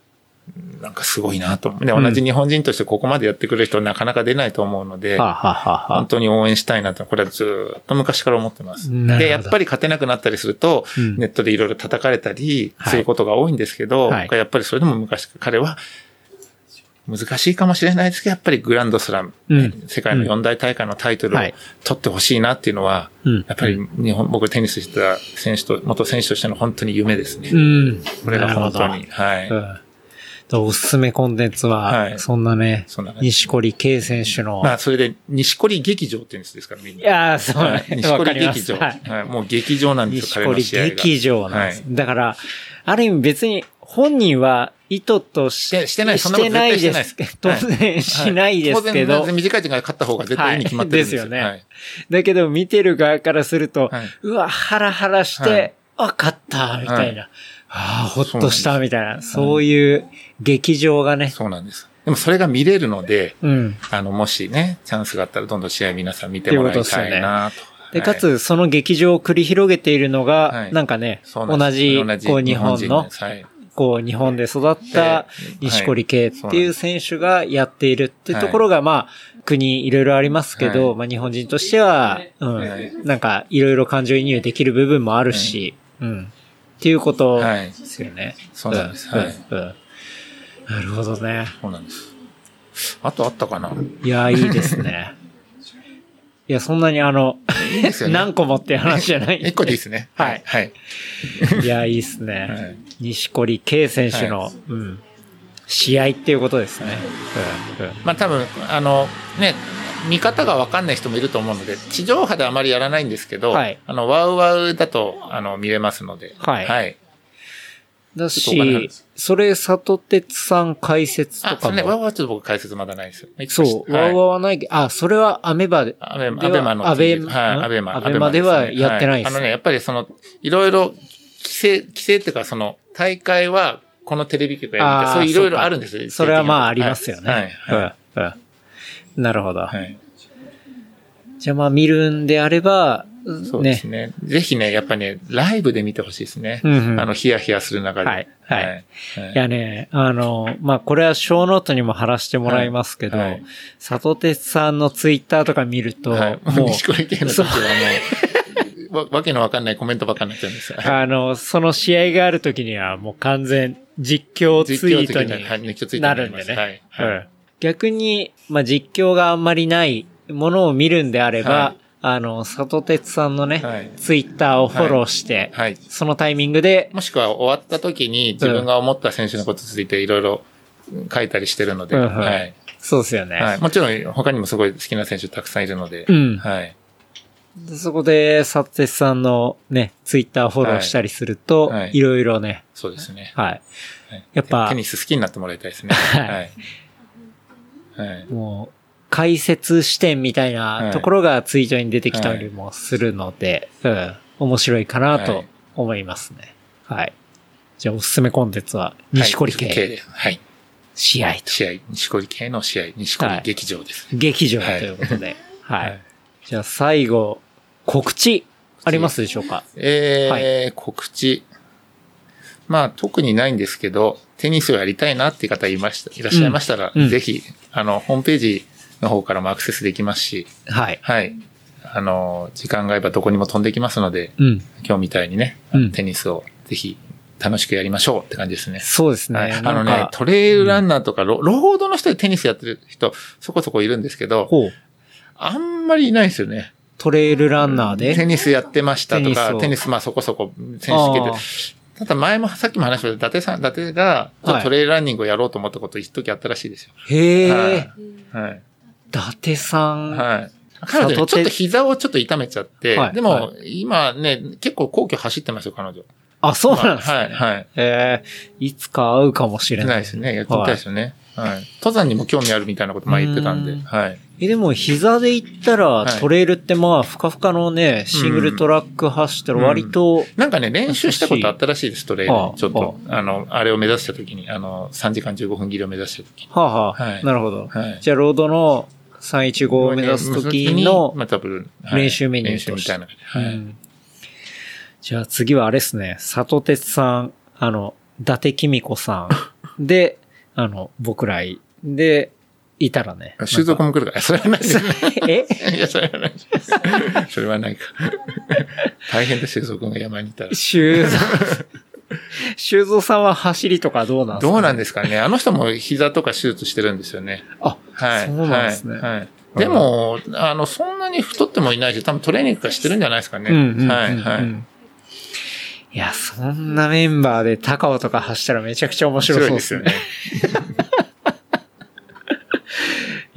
なんかすごいなと。で、同じ日本人としてここまでやってくれる人なかなか出ないと思うので、はあはあはあはあ本当に応援したいなと、これはずーっと昔から思ってます。で、やっぱり勝てなくなったりすると、うんネットでいろいろ叩かれたりはいすることが多いんですけど、はいやっぱりそれでも昔、彼は、難しいかもしれないですけど、やっぱりグランドスラム、うん世界の四大大会のタイトルをはい取ってほしいなっていうのは、うんやっぱり日本、僕テニスしてた選手と、元選手としての本当に夢ですね。うん。これが本当に。はい。おすすめコンテンツはは、いそんなねそんな、感じ西堀圭選手の、まあ、それで、西堀劇場って言うんですから、みんな。いやーそうね。はい西わかります。堀劇場。はい。はい。もう劇場なんですよ、西堀。劇場なんです。はいだから、ある意味別に本人は意図とししてしてないしてない絶です当然しないですけど当然、短い時間で勝った方が絶対いいに決まってるんですよ。はいですよねはいだけど見てる側からすると、はいうわ、ハラハラして、はいあ、勝った、みたいな。はああ、ほっとした、みたいな。そういう劇場がね。そうなんです。でもそれが見れるので、うん。あの、もしね、チャンスがあったらどんどん試合皆さん見てもらいたいなと。で、はい。か、つ、その劇場を繰り広げているのが、はい。なんかね、同じ、こう、日本のこう、日本で育った西堀圭っていう選手がやっているってい。うところが、まあ、国いろいろありますけど、はい。まあ日本人としては、うはい。ん、なんかいろいろ感情移入できる部分もあるし、うん。っていうことはいですよね。そうなんですうんはいうんうんなるほどね。そうなんです。あとあったかな？いや、いいですね。いや、そんなにあの、いいね。何個もって話じゃない。一個でいいですね。はいはい。いや、いいっすね。はい西堀圭選手の、はいうん、試合っていうことですね。うんうんまあ多分、あの、ね、見方がわかんない人もいると思うので、地上波であまりやらないんですけど、はいあの、ワウワウだと、あの、見れますので。はいはい。だしそれ、里鉄さん解説とあ、そかれね、ワウも。ワウちょっと僕解説まだないですよ。そう、はいワウワウはないけど、あ、それはアメバで。アベマ、アベマのアベ TV はい、ん？アベマ。アベマではやってないですはあのね、やっぱりその、いろいろ、規制、規制っていうか、その、大会は、このテレビ局がやるみたいな、そういういろいろあるんですよ。それはまあありますよね。はい。はい。うんうんなるほど。はいじゃあまあ見るんであれば、そうでねすね。ぜひね、やっぱね、ライブで見てほしいですね。うんうんあの、ヒヤヒヤする中で。はいはいはいいやね、あの、まあ、これはショーノートにも貼らせてもらいますけど、はいはい里鉄さんのツイッターとか見ると、はい。もう、もう、西堀系の時はもう、わわけのわかんないコメントばっかになっちゃうんですよ。あの、その試合がある時にはもう完全実況ツイートになるんでね。はいはいうん逆に、まあ、実況があんまりないものを見るんであれば、はいあの、里鉄さんのね、はいツイッターをフォローして、はい。そのタイミングで、もしくは終わった時に自分が思った選手のことについていろいろ書いたりしてるので、うんうんはい。そうですよね。はい。もちろん他にもすごい好きな選手たくさんいるので。うんはい。でそこで、サテスさんのね、ツイッターフォローしたりすると、はいはいいろいろね、そうですね。はい。はいやっぱテニス好きになってもらいたいですね。はいはい。はい。もう、解説視点みたいなところがツイートに出てきたりもするので、うん、面白いかなと思いますね。はい。じゃあおすすめコンテンツは、西堀はい系で。はい。試合と。試合、西堀系の試合、西堀劇場です。劇場とはいいうことで。はい。はい じゃあ最後、告知ありますでしょうか？えー告知。まあ、特にないんですけど、テニスをやりたいなっていう方いました、いらっしゃいましたら、うんうんぜひ、あの、ホームページの方からもアクセスできますし、はい。はい。あの、時間があればどこにも飛んできますので、うん。今日みたいにね、うんテニスをぜひ楽しくやりましょうって感じですね。そうですね。はい、あのねトレイルランナーとかロ、ロードの人でテニスやってる人、そこそこいるんですけど。あんまりいないですよね。トレイルランナーで？テニスやってましたとか、テニスをテニスまあそこそこ選手権で。ただ前もさっきも話したけど、伊達さん、伊達がトレイルランニングをやろうと思ったこと一時あったらしいですよ。へえ。はい。伊達さん。はい。彼女ちょっと膝をちょっと痛めちゃって、はいでも、今ね、結構皇居走ってますよ、彼女。あ、そうなんですね。はい、はい。ええいつか会うかもしれない。ないですね。やってみたいですよね。はい。登山にも興味あるみたいなこと前言ってたんで、うんはい。え、でも膝で言ったら、はい。トレイルってまあ、ふかふかのね、シングルトラック走ったら割と、なんかね、練習したことあったらしいです、トレイル。ちょっと、あの、あれを目指した時に、あの、3時間15分切りを目指した時。に。はあ、はあ。はい。なるほど。はい。じゃあ、ロードの315を目指す時の、まあ、多分、はい。練習メニュー練習みたいな。はい。うん。じゃあ次はあれですね、里鉄さん、あの、伊達公子さん。で、あの、僕らい、で、いたらね。収束も来るから、それはないですね。え？いや、それはない。それはないか。大変だ、収束が山にいたら。修造、修造さんは走りとかどうなんですかどうなんですかね。あの人も膝とか手術してるんですよね。あ、はい。そうなんですねはい。はいでも、あの、そんなに太ってもいないし、多分トレーニングとかしてるんじゃないですかね。うんうんうんはい、はい。うんいや、そんなメンバーで高尾とか走ったらめちゃくちゃ面白そうですね。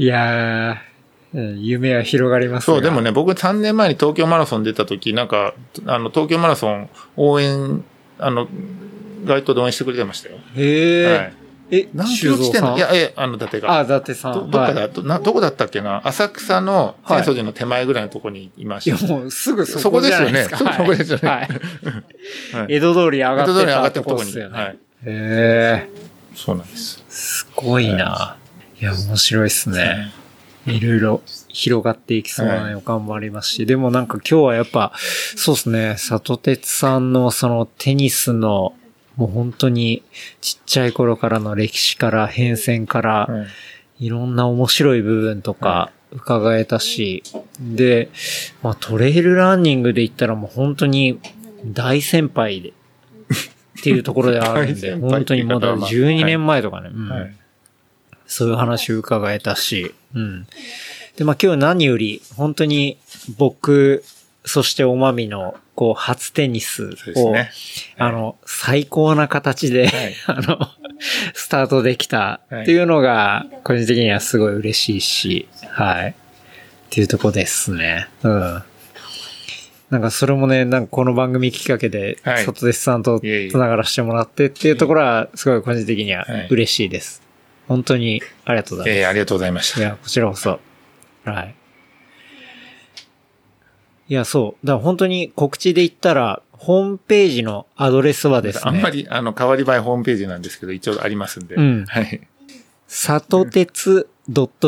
面いやー、うん夢は広がりますそう、でもね。ね、僕3年前に東京マラソン出た時、なんか、あの、東京マラソン応援、あの、街頭で応援してくれてましたよ。へえ、はい。え、何キロ地点だいや、え、あの、伊達が。あ、伊達さん。どどっかだ、はいどなどこだったっけな？浅草のはい浅草寺の手前ぐらいのとこにいまいや、した。もうすぐそそここですよね。そそこですよね。はい。はい江戸通り上がって江戸通りに上がたってるとこに。はい。へえ、そうなんです。すごいな。いや、面白いっすね。いろいろ広がっていきそうな予感もありますし、でもなんか今日はやっぱ、そうですね、里鉄さんのそのテニスの、もう本当にちっちゃい頃からの歴史から変遷から、はい。いろんな面白い部分とか伺えたし、で、まあトレイルランニングで言ったらもう本当に大先輩で、っていうところであるんで、本当にまだまあ12年前とかね、うん。はいそういう話を伺えたし、うん。で、まあ今日何より、本当に僕、そしておまみの、こう、初テニスを、ね。あの、最高な形で、はい あの、スタートできたっていうのが、個人的にはすごい嬉しいし、はい。っていうとこですね。うん。なんかそれもね、なんかこの番組きっかけで、はい外弟子さんと繋がらせてもらってっていうところは、すごい個人的にははい嬉しいです。本当にありがとうございます。ええありがとうございました。いや、こちらこそ。はい。いや、そう。だから本当に告知で言ったら、ホームページのアドレスはですね。あんまり、あの、変わり映えホームページなんですけど、一応ありますんで。うんはい。里鉄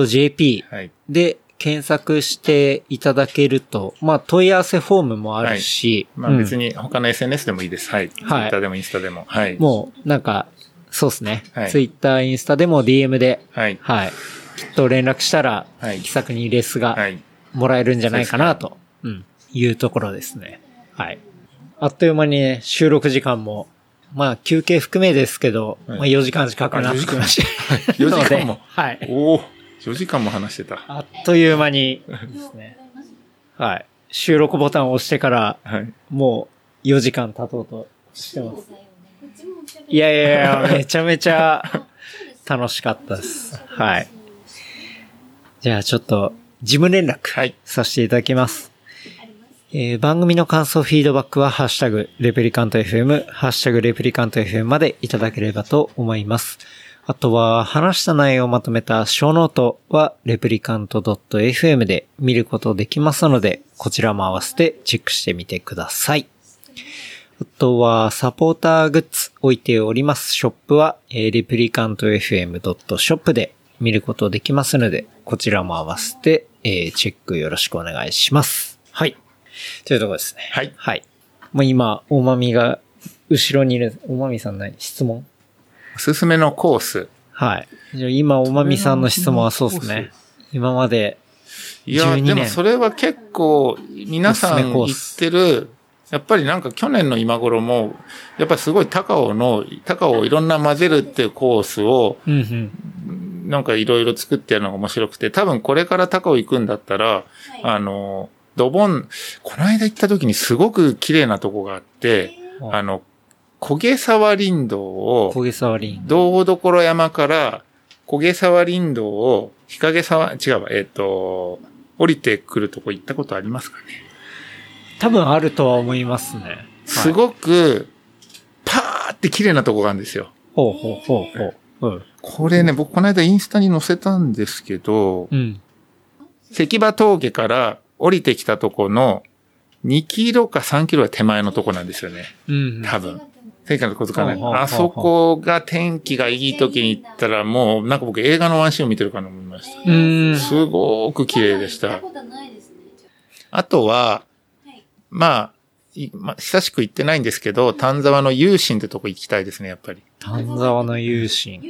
.jp はい。で検索していただけると、まあ問い合わせフォームもあるし、うんまあ別に他の SNS でもいいです。はい。Twitter でもインスタでも。はい。もうなんか、そうですね。はいツイッター、インスタでも DM で、はい。はい。きっと連絡したら、はい気さくにレスがはい。もらえるんじゃないかなと、うん、いうところですね。はい。あっという間にね、収録時間も、まあ休憩含めですけど、はいまあ4時間近くなってきました。4 時間もはい。おお4時間も話してた。あっという間にですね。はい。収録ボタンを押してから、はい。もう4時間経とうとしてます。いやいやいや、めちゃめちゃ楽しかったです。はい。じゃあちょっと、事務連絡はいさせていただきます。えー番組の感想、フィードバックは、ハッシュタグ、レプリカント FM、ハッシュタグ、レプリカント FM までいただければと思います。あとは、話した内容をまとめたショーノートは、レプリカント .fm で見ることできますので、こちらも合わせてチェックしてみてください。あとは、サポーターグッズ置いております。ショップは、えー、レプリカント FM.shop で見ることできますので、こちらも合わせて、えーチェックよろしくお願いします。はい。というところですね。はいはい。もう今、おまみが後ろにいる、おまみさん何質問？おすすめのコース。はい。じゃあ今、おまみさんの質問はそうですね。今まで、いや、12でも年それは結構、皆さんおすすめコー言っスてる、やっぱりなんか去年の今頃も、やっぱりすごい高尾の、高尾をいろんな混ぜるっていうコースを。なんかいろいろ作ってやるのが面白くて、多分これから高尾行くんだったら、あの、ドボン、この間行った時にすごく綺麗なとこがあって、うんあの、焦げ沢林道を、小毛沢林。道所山から焦げ沢林道を日陰沢、違うわ、えっ、と、降りてくるとこ行ったことありますかね？多分あるとは思いますね。すごく、パーって綺麗なとこがあるんですよ。ほうほうほうほう。うん。これね、僕この間インスタに載せたんですけど、うん。関場峠から降りてきたとこの2キロか3キロは手前のとこなんですよね。うん。多分。関場のことかなほうほうほうほうあそこが天気がいい時に行ったらもう、なんか僕映画のワンシーンを見てるかと思いました。うん。すごく綺麗でしたあとは。まあ、いまあ、久しく行ってないんですけど、丹沢の有心ってとこ行きたいですね、やっぱり。丹沢の有心。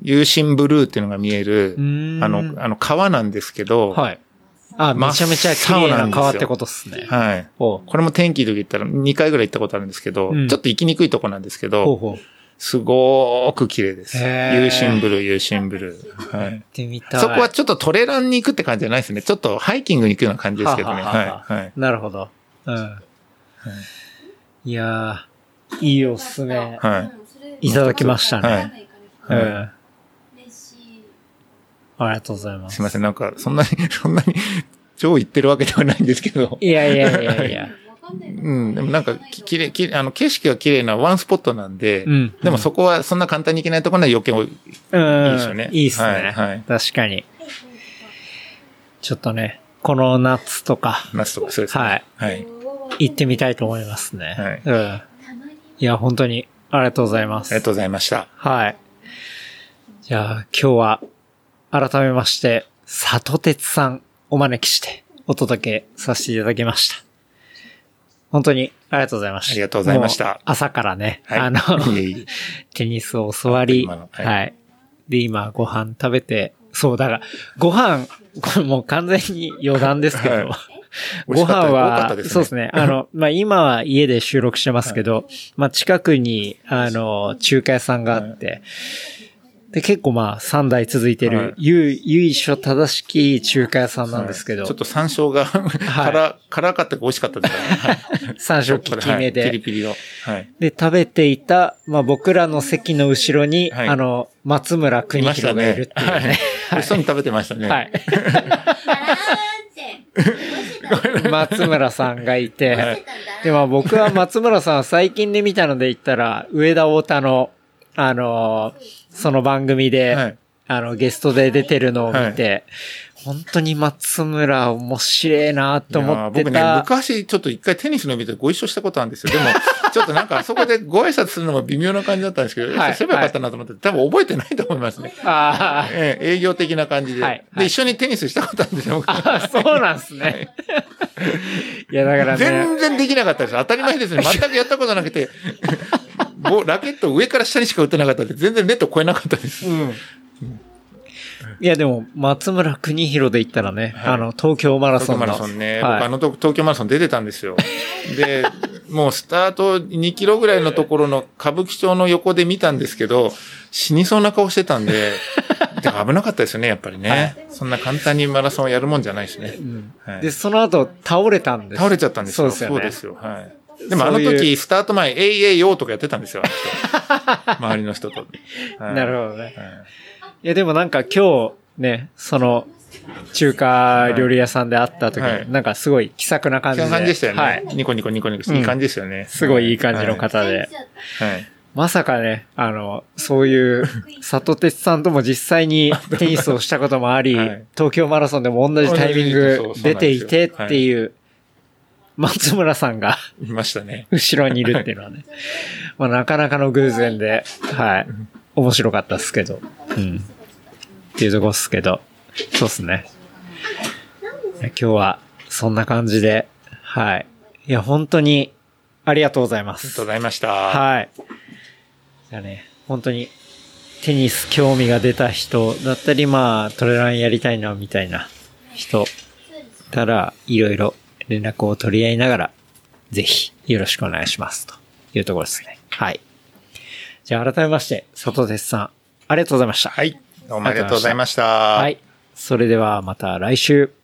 有心ブルーっていうのが見える。あの、あの川なんですけど、はい。あ、めちゃめちゃ綺麗な川ってことっすね。はい。これも天気の時行ったら2回ぐらい行ったことあるんですけど、うんちょっと行きにくいとこなんですけど、ほうほう。行すごーく綺麗です。有心ブルー、有心ブルー。はい。ってみたい。そこはちょっとトレランに行くって感じじゃないですね。ちょっとハイキングに行くような感じですけどね。はあはあはあはい。はい。なるほど。うん。いやー、いいおすすめ。はい。いただきましたねはいうん。はあ。りがとうございます。すいません、なんか、そんなに、そんなに、超言ってるわけではないんですけど。いやいやいやいや。うん、でもなんか、ききれい、きれいあの、景色が綺麗なワンスポットなんで、うんでもそこはそんな簡単に行けないところなら余計多い。うん。いいですよねいいっすね。はいはい確かに。ちょっとね、この夏とか、夏とかそうですね。はい。はい。行ってみたいと思いますね。はいうん。いや、本当に、ありがとうございます。ありがとうございました。はい。じゃあ、今日は、改めまして、里鉄さんお招きして、お届けさせていただきました。本当に、ありがとうございました。ありがとうございました朝からね、はいあのいえいえ、テニスを教わり、は、はいいで、今、ご飯食べて、そう、だから、ご飯、これもう完全に余談ですけど、はいご飯はねそうですね。あの、まあ、今は家で収録してますけど、まあ、近くに、あの、中華屋さんがあって、で、結構まあ、3代続いてはいる、ゆ由緒正しき中華屋さんなんですけど、ちょっと山椒が辛、辛かったか美味しかったですね。はい山椒効き目はいピリで、ピリの。はい。で、食べていた、まあ、僕らの席の後ろに、はいあの、松村い邦ましたね弘がいるって。いうはいね。。美味しそうに食べてましたね。はい。松村さんがいて、はい。で、まあ僕は松村さん最近で見たので言ったら、上田太田の、あのーその番組で、はい。あの、ゲストで出てるのを見て、本当に松村面白いなと思って僕ね、た。昔ちょっと一回テニスの見てご一緒したことあるんですよ。でも、ちょっとなんかあそこでご挨拶するのも微妙な感じだったんですけど、はいすればよかったなと思って、多分覚えてないと思いますね。あええ営業的な感じで。はいはいで、一緒にテニスしたことあるんですよ。僕あ、そうなんですね。いや、だからね、全然できなかったです。当たり前ですね。全くやったことなくて、ボラケット上から下にしか打ってなかったんで、全然ネット超えなかったです。うん。いや、でも、松村邦弘で言ったらね、はいあの、東京マラソンの。東京マラソンね。はい僕あのと東京マラソン出てたんですよ。で、もうスタート2キロぐらいのところの歌舞伎町の横で見たんですけど、死にそうな顔してたんで、で危なかったですよね、やっぱりね。そんな簡単にマラソンをやるもんじゃないしね。はいで、その後、倒れたんです。倒れちゃったんですよ。そうですよね。よ。はい。でもあのそういう時、スタート前、えいえいよとかやってたんですよ。あの人 周りの人と。はいなるほどね。はいいや、でもなんか今日、ね、その、中華料理屋さんで会った時に、はいなんかすごい気さくな感じで。そんな感じでしたよね。はい。ニコニコニコニコしていい感じですよね。すごいいい感じの方で。はい。まさかね、あの、そういう、里鉄さんとも実際にテニスをしたこともあり、はい東京マラソンでも同じタイミング出ていてっていう、松村さんがいましたね。後ろにいるっていうのはね、まあなかなかの偶然で、はい。面白かったっすけど、うん。っていうとこっすけど、そうっすね。今日はそんな感じで、はい。いや、本当にありがとうございますありがとう。ございました。はい。じゃあね、本当にテニス興味が出た人だったり、まあトレランやりたいなみたいな人たら、いろいろ連絡を取り合いながら、ぜひよろしくお願いします。というところですね。はい。じゃあ改めまして、里鉄さん、ありがとうございました。はい。どうもありがとうございました。はい。それではまた来週。